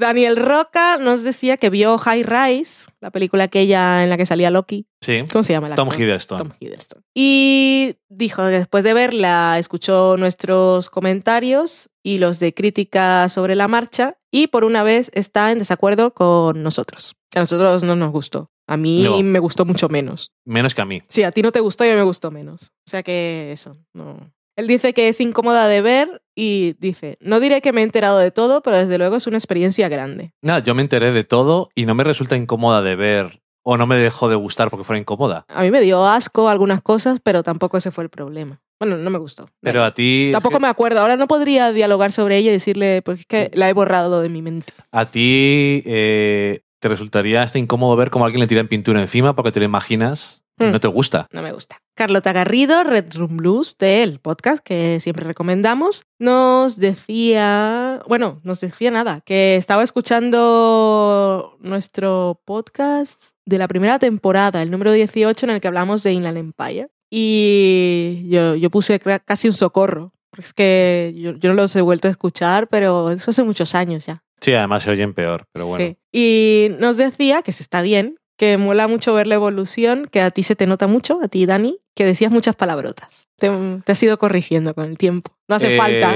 Daniel Roca nos decía que vio High Rise, la película aquella en la que salía Loki.
Sí.
¿Cómo se llama el
Tom? Hiddleston.
Tom Hiddleston. Y dijo que después de verla, escuchó nuestros comentarios y los de crítica sobre la marcha y por una vez está en desacuerdo con nosotros. A nosotros no nos gustó. A mí
No.
me gustó mucho menos.
Menos que a mí.
Sí, a ti no te gustó y a mí me gustó menos. O sea que eso, no. Él dice que es incómoda de ver y dice, no diré que me he enterado de todo, pero desde luego es una experiencia grande.
Nada, yo me enteré de todo y no me resulta incómoda de ver o no me dejó de gustar porque fuera incómoda.
A mí me dio asco algunas cosas, pero tampoco ese fue el problema. Bueno, no me gustó.
Pero a ti.
Tampoco me acuerdo. Ahora no podría dialogar sobre ella y decirle, porque es que la he borrado de mi mente.
A ti eh, te resultaría hasta incómodo ver cómo alguien le tira en pintura encima porque te lo imaginas
Hmm.
no te gusta.
No me gusta. Carlota Garrido, Red Room Blues, del podcast que siempre recomendamos, nos decía, bueno, nos decía nada, que estaba escuchando nuestro podcast de la primera temporada, el número 18, en el que hablamos de Inland Empire. Y yo, yo puse casi un socorro. Es que yo, yo no los he vuelto a escuchar, pero eso hace muchos años ya.
Sí, además se oyen peor, pero bueno.
Sí. Y nos decía, que se está bien, que mola mucho ver la evolución, que a ti se te nota mucho, a ti, Dani, que decías muchas palabrotas. Te, te has ido corrigiendo con el tiempo. No hace
Eh,
falta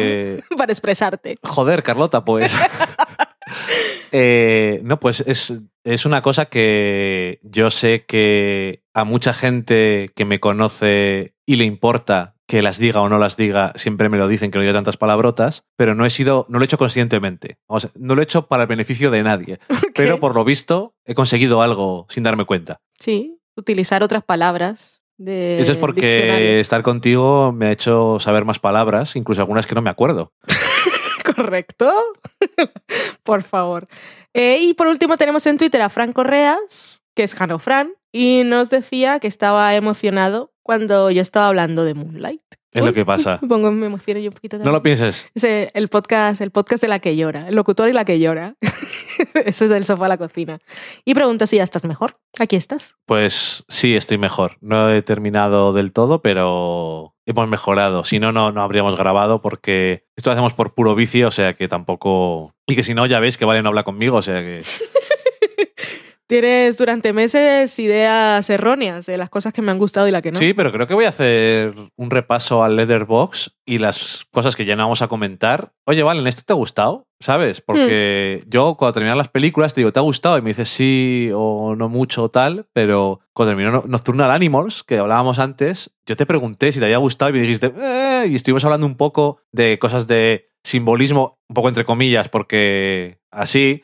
para expresarte.
Joder, Carlota, pues. Eh, no, pues es, es una cosa que yo sé que a mucha gente que me conoce y le importa que las diga o no las diga, siempre me lo dicen que no diga tantas palabrotas, pero no he sido, no lo he hecho conscientemente. O sea, no lo he hecho para el beneficio de nadie. Pero por lo visto he conseguido algo sin darme cuenta.
Sí, utilizar otras palabras. De
Eso es porque
diccionario.
estar contigo me ha hecho saber más palabras, incluso algunas que no me acuerdo.
Correcto. por favor. Eh, y por último tenemos en Twitter a Fran Correas, que es Jano Fran, y nos decía que estaba emocionado cuando yo estaba hablando de Moonlight.
Es
Uy,
lo que pasa.
Pongo, me emociono yo un poquito
No
también.
lo pienses.
Ese, el podcast, el podcast de la que llora, el locutor y la que llora. Eso es del sofá a la cocina. Y pregunta si ya estás mejor. Aquí estás.
Pues sí, estoy mejor. No he terminado del todo, pero hemos mejorado. Si no, no, no habríamos grabado porque esto lo hacemos por puro vicio, o sea que tampoco... Y que si no, ya veis que Vale no habla conmigo, o sea que...
Tienes durante meses ideas erróneas de las cosas que me han gustado y la que no.
Sí, pero creo que voy a hacer un repaso al Leatherbox y las cosas que ya no vamos a comentar. Oye, Valen, ¿esto te ha gustado? ¿Sabes? Porque yo cuando terminan las películas te digo, ¿te ha gustado? Y me dices sí o no mucho o tal, pero cuando terminó No- Nocturnal Animals, que hablábamos antes, yo te pregunté si te había gustado y me dijiste, "Eh", y estuvimos hablando un poco de cosas de simbolismo, un poco entre comillas, porque así,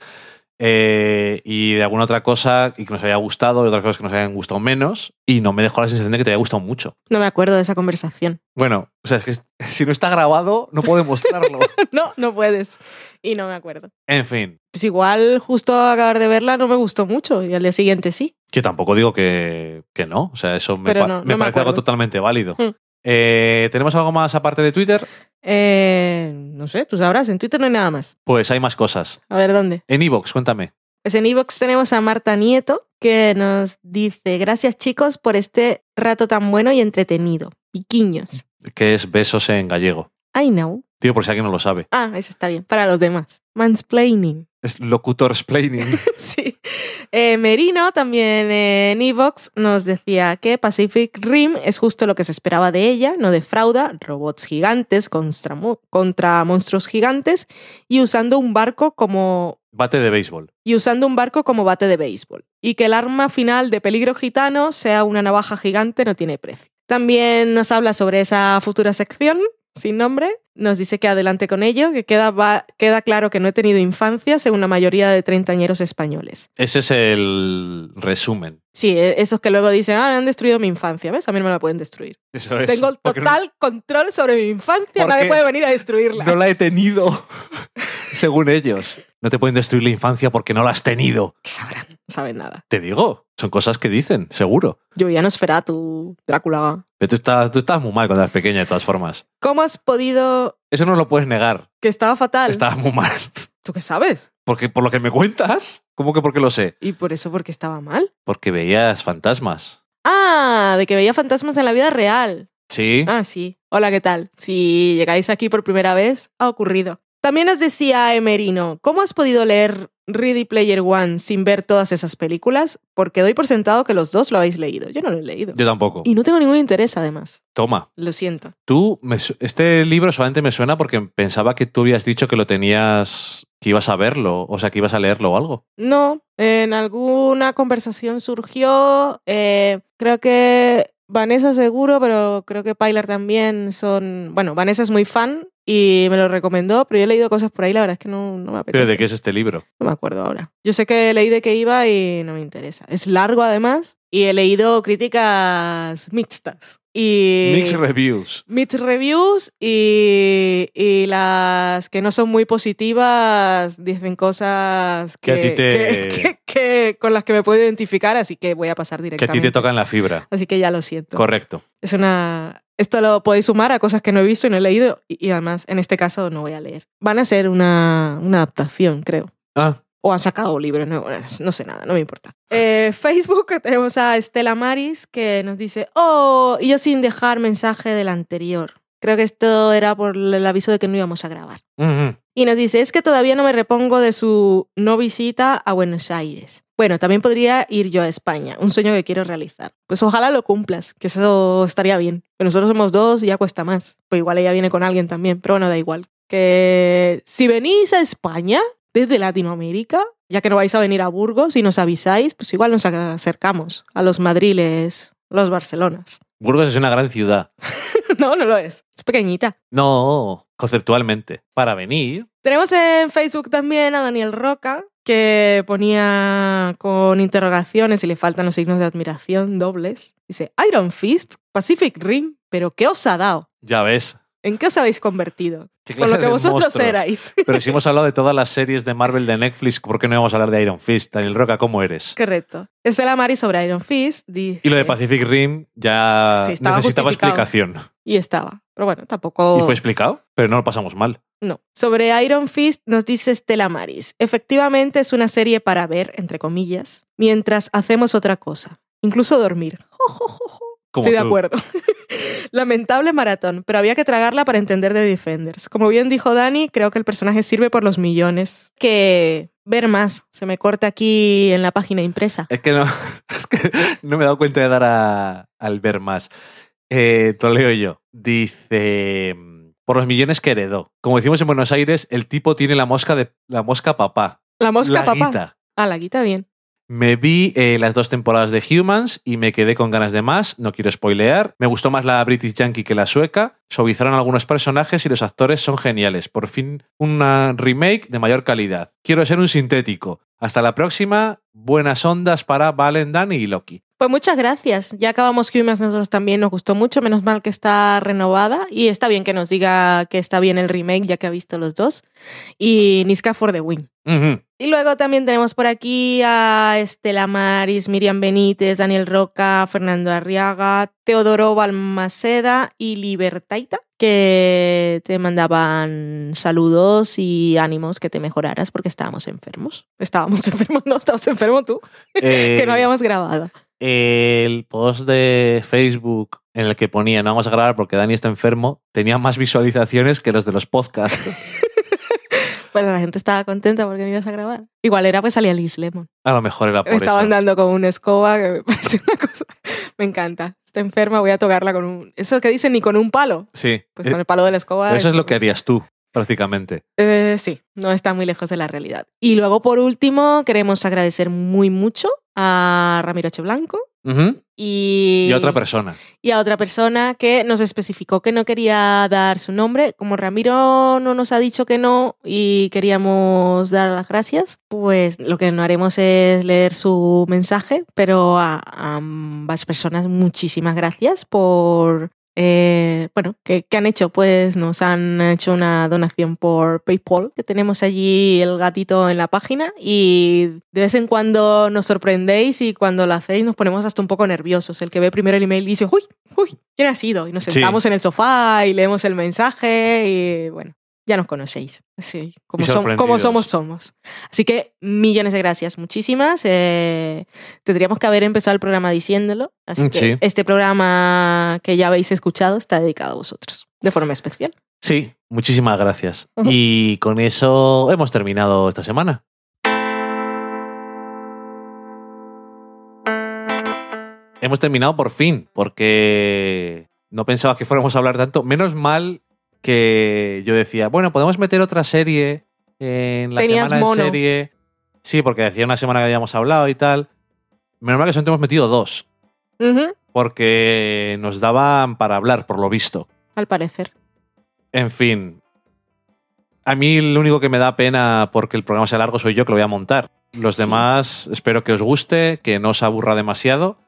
eh, y de alguna otra cosa y que nos había gustado y otras cosas que nos habían gustado menos, y no me dejó la sensación de que te había gustado mucho.
No me acuerdo de esa conversación.
Bueno, o sea, es que si no está grabado, no puedo demostrarlo.
no, no puedes. Y no me acuerdo.
en fin,
Pues igual justo acabar de verla no me gustó mucho y al día siguiente sí.
que tampoco digo que, que no. O sea, eso me,
Pero
pa-
no, no
me
me
parece algo totalmente válido.
Hmm.
Eh, ¿Tenemos algo más aparte de Twitter?
Eh, no sé, tú sabrás, en Twitter no hay nada más.
Pues hay más cosas.
A ver, ¿dónde?
En Evox, cuéntame.
Pues en Evox tenemos a Marta Nieto que nos dice, gracias chicos por este rato tan bueno y entretenido. Piquiños.
Que es besos en gallego.
I know.
Tío, por si alguien no lo sabe.
Ah, eso está bien. Para los demás. Mansplaining.
Es locutor explaining.
sí. Eh, Merino también en Evox nos decía que Pacific Rim es justo lo que se esperaba de ella, no defrauda, robots gigantes contra, contra monstruos gigantes y usando un barco como
Bate de béisbol.
y usando un barco como bate de béisbol. Y que el arma final de peligro gitano sea una navaja gigante no tiene precio. También nos habla sobre esa futura sección sin nombre. Nos dice que adelante con ello, que queda, va- queda claro que no he tenido infancia según la mayoría de treintañeros españoles.
Ese es el resumen.
Sí, e- esos que luego dicen, ah, me han destruido mi infancia, ¿ves? A mí no me la pueden destruir.
Eso es.
Tengo
no-
total control sobre mi infancia, nadie puede venir a destruirla.
No la he tenido, según ellos. No te pueden destruir la infancia porque no la has tenido.
¿Qué sabrán? No saben nada.
Te digo, son cosas que dicen, seguro.
Yo ya no espera tu Drácula.
Pero tú estás, tú estás muy mal cuando eras pequeña, de todas formas.
¿Cómo has podido
Eso no lo puedes negar.
que estaba fatal?
Estabas muy mal.
¿Tú qué sabes?
Porque por lo que me cuentas, ¿cómo que porque lo sé?
¿Y por eso porque estaba mal?
Porque veías fantasmas.
Ah, de que veía fantasmas en la vida real.
Sí.
Ah, sí. Hola, ¿qué tal? Si llegáis aquí por primera vez, ha ocurrido. También nos decía Emerino, ¿cómo has podido leer Ready Player One sin ver todas esas películas? Porque doy por sentado que los dos lo habéis leído. Yo no lo he leído.
Yo tampoco.
Y no tengo ningún interés, además.
Toma.
Lo siento.
Tú, me su- este libro solamente me suena porque pensaba que tú habías dicho que lo tenías, que ibas a verlo, o sea, que ibas a leerlo o algo.
No, en alguna conversación surgió, eh, creo que Vanessa seguro, pero creo que Pilar también son... Bueno, Vanessa es muy fan y me lo recomendó, pero yo he leído cosas por ahí, la verdad es que no, no me apetece.
¿Pero de qué es este libro?
No me acuerdo ahora. Yo sé que leí de qué iba y no me interesa. Es largo además y he leído críticas mixtas. Y
Mixed Reviews.
Mixed reviews y, y las que no son muy positivas dicen cosas
Que
que,
te-
con las que me puedo identificar, así que voy a pasar
Que a
directamente.
ti te tocan la fibra.
Así que ya lo siento.
Correcto.
Es una. Esto lo podéis sumar a cosas que no he visto y no he leído, y, y además, en este caso, no voy a leer. Van a ser una, una adaptación, creo.
Ah,
O han sacado libros, no, no sé nada, no me importa. Eh, Facebook tenemos a Estela Maris que nos dice, oh, y yo sin dejar mensaje del anterior. Creo que esto era por el aviso de que no íbamos a grabar.
ujú.
Y nos dice, es que todavía no me repongo de su no visita a Buenos Aires. Bueno, también podría ir yo a España, un sueño que quiero realizar. Pues ojalá lo cumplas, que eso estaría bien. Que nosotros somos dos y ya cuesta más. Pues igual ella viene con alguien también, pero bueno, da igual. Que si venís a España desde Latinoamérica, ya que no vais a venir a Burgos y nos avisáis, pues igual nos acercamos a los Madriles, los Barcelonas.
Burgos es una gran ciudad.
no, no lo es. Es pequeñita.
No, conceptualmente. Para venir.
Tenemos en Facebook también a Daniel Roca, que ponía con interrogaciones y le faltan los signos de admiración dobles. Dice, Iron Fist, Pacific Rim, pero ¿qué os ha dado?
Ya ves.
¿En qué os habéis convertido?
¿Qué
Con
clase
lo que vosotros
monstruo?
erais.
Pero si hemos hablado de todas las series de Marvel de Netflix, ¿por qué no íbamos a hablar de Iron Fist? Daniel Roca, ¿cómo eres?
Correcto. Estela Mari sobre Iron Fist.
Y lo de Pacific Rim ya
Sí,
necesitaba explicación.
Y estaba. Pero bueno, tampoco...
Y fue explicado, pero no lo pasamos mal.
No. Sobre Iron Fist nos dice Stella Maris. Efectivamente es una serie para ver, entre comillas, mientras hacemos otra cosa. Incluso dormir. Jo, jo, jo.
Como
Estoy de
tú.
acuerdo. Lamentable maratón, pero había que tragarla para entender de Defenders. Como bien dijo Dani, creo que el personaje sirve por los millones. Que ver más. Se me corta aquí en la página impresa.
Es que no, es que no me he dado cuenta de dar a- al ver más. Eh, te lo leo yo. Dice. Por los millones que heredó. Como decimos en Buenos Aires, el tipo tiene la mosca de la mosca papá.
La mosca
la
papá.
guita.
Ah, la guita bien.
Me vi eh, las dos temporadas de Humans y me quedé con ganas de más. No quiero spoilear. Me gustó más la British Yankee que la sueca. Suavizaron algunos personajes y los actores son geniales. Por fin, una remake de mayor calidad. Quiero ser un sintético. Hasta la próxima. Buenas ondas para Valen, Dani y Loki.
Pues muchas gracias. Ya acabamos Humans, nosotros también nos gustó mucho, menos mal que está renovada y está bien que nos diga que está bien el remake ya que ha visto los dos. Y Niska for the win. Y luego también tenemos por aquí a Estela Maris, Miriam Benítez, Daniel Roca, Fernando Arriaga, Teodoro Balmaceda y Libertaita, que te mandaban saludos y ánimos que te mejoraras porque estábamos enfermos. Estábamos enfermos, no, estabas enfermo tú, que no
Eh,
habíamos grabado.
El post de Facebook en el que ponía no vamos a grabar porque Dani está enfermo tenía más visualizaciones que los de los podcasts.
Bueno, la gente estaba contenta porque no ibas a grabar. Igual era pues salía Liz Lemon.
A lo mejor era por
estaba
eso.
andando con una escoba que me parece una cosa... Me encanta. Está enferma, voy a tocarla con un... Eso que dicen ni con un palo.
Sí.
Pues
Eh,
con el palo de la escoba.
eso es lo que harías tú, prácticamente.
Eh, sí, no está muy lejos de la realidad. Y luego, por último, queremos agradecer muy mucho a Ramiro H. Blanco y,
Y otra persona.
y a otra persona que nos especificó que no quería dar su nombre. Como Ramiro no nos ha dicho que no y queríamos dar las gracias, pues lo que no haremos es leer su mensaje, pero a, a ambas personas muchísimas gracias por... eh, bueno, ¿qué, qué han hecho? Pues nos han hecho una donación por PayPal, que tenemos allí el gatito en la página y de vez en cuando nos sorprendéis y cuando lo hacéis nos ponemos hasta un poco nerviosos. El que ve primero el email dice, uy, uy, ¿quién ha sido? Y nos
Sí.
sentamos en el sofá y leemos el mensaje y bueno, ya nos conocéis. Así, como, som- somos, somos. Así que millones de gracias, muchísimas. Eh, tendríamos que haber empezado el programa diciéndolo. Así
Mm,
que
sí.
este programa que ya habéis escuchado está dedicado a vosotros, de forma especial.
Sí, muchísimas gracias. Y con eso hemos terminado esta semana. Hemos terminado por fin, porque no pensaba que fuéramos a hablar tanto. Menos mal que yo decía, bueno, podemos meter otra serie en la
Tenías
semana
mono.
de serie. Sí, porque decía una semana que habíamos hablado y tal. Menos mal que solamente hemos metido dos, porque nos daban para hablar, por lo visto.
Al parecer.
En fin. A mí lo único que me da pena porque el programa sea largo soy yo que lo voy a montar. Los
Sí.
demás espero que os guste, que no os aburra demasiado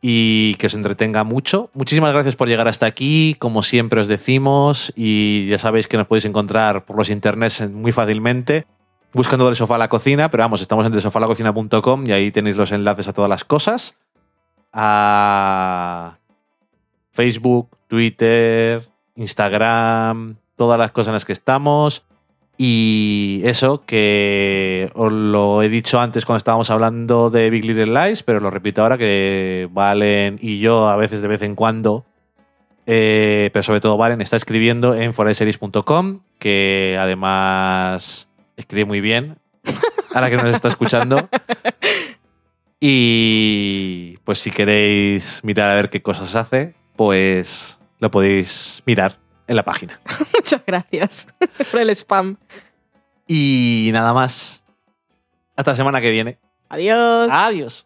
y que os entretenga mucho. Muchísimas gracias por llegar hasta aquí, como siempre os decimos, y ya sabéis que nos podéis encontrar por los internets muy fácilmente buscando del sofá a la cocina, pero vamos, estamos en delsofalacocina.com y ahí tenéis los enlaces a todas las cosas. A Facebook, Twitter, Instagram, todas las cosas en las que estamos. Y eso, que os lo he dicho antes cuando estábamos hablando de Big Little Lies, pero lo repito ahora que Valen y yo a veces de vez en cuando, eh, pero sobre todo Valen, está escribiendo en foraseries.com, que además escribe muy bien, ahora que nos está escuchando. Y pues si queréis mirar a ver qué cosas hace, pues lo podéis mirar en la página.
Muchas gracias por el spam.
Y nada más. Hasta la semana que viene.
Adiós.
Adiós.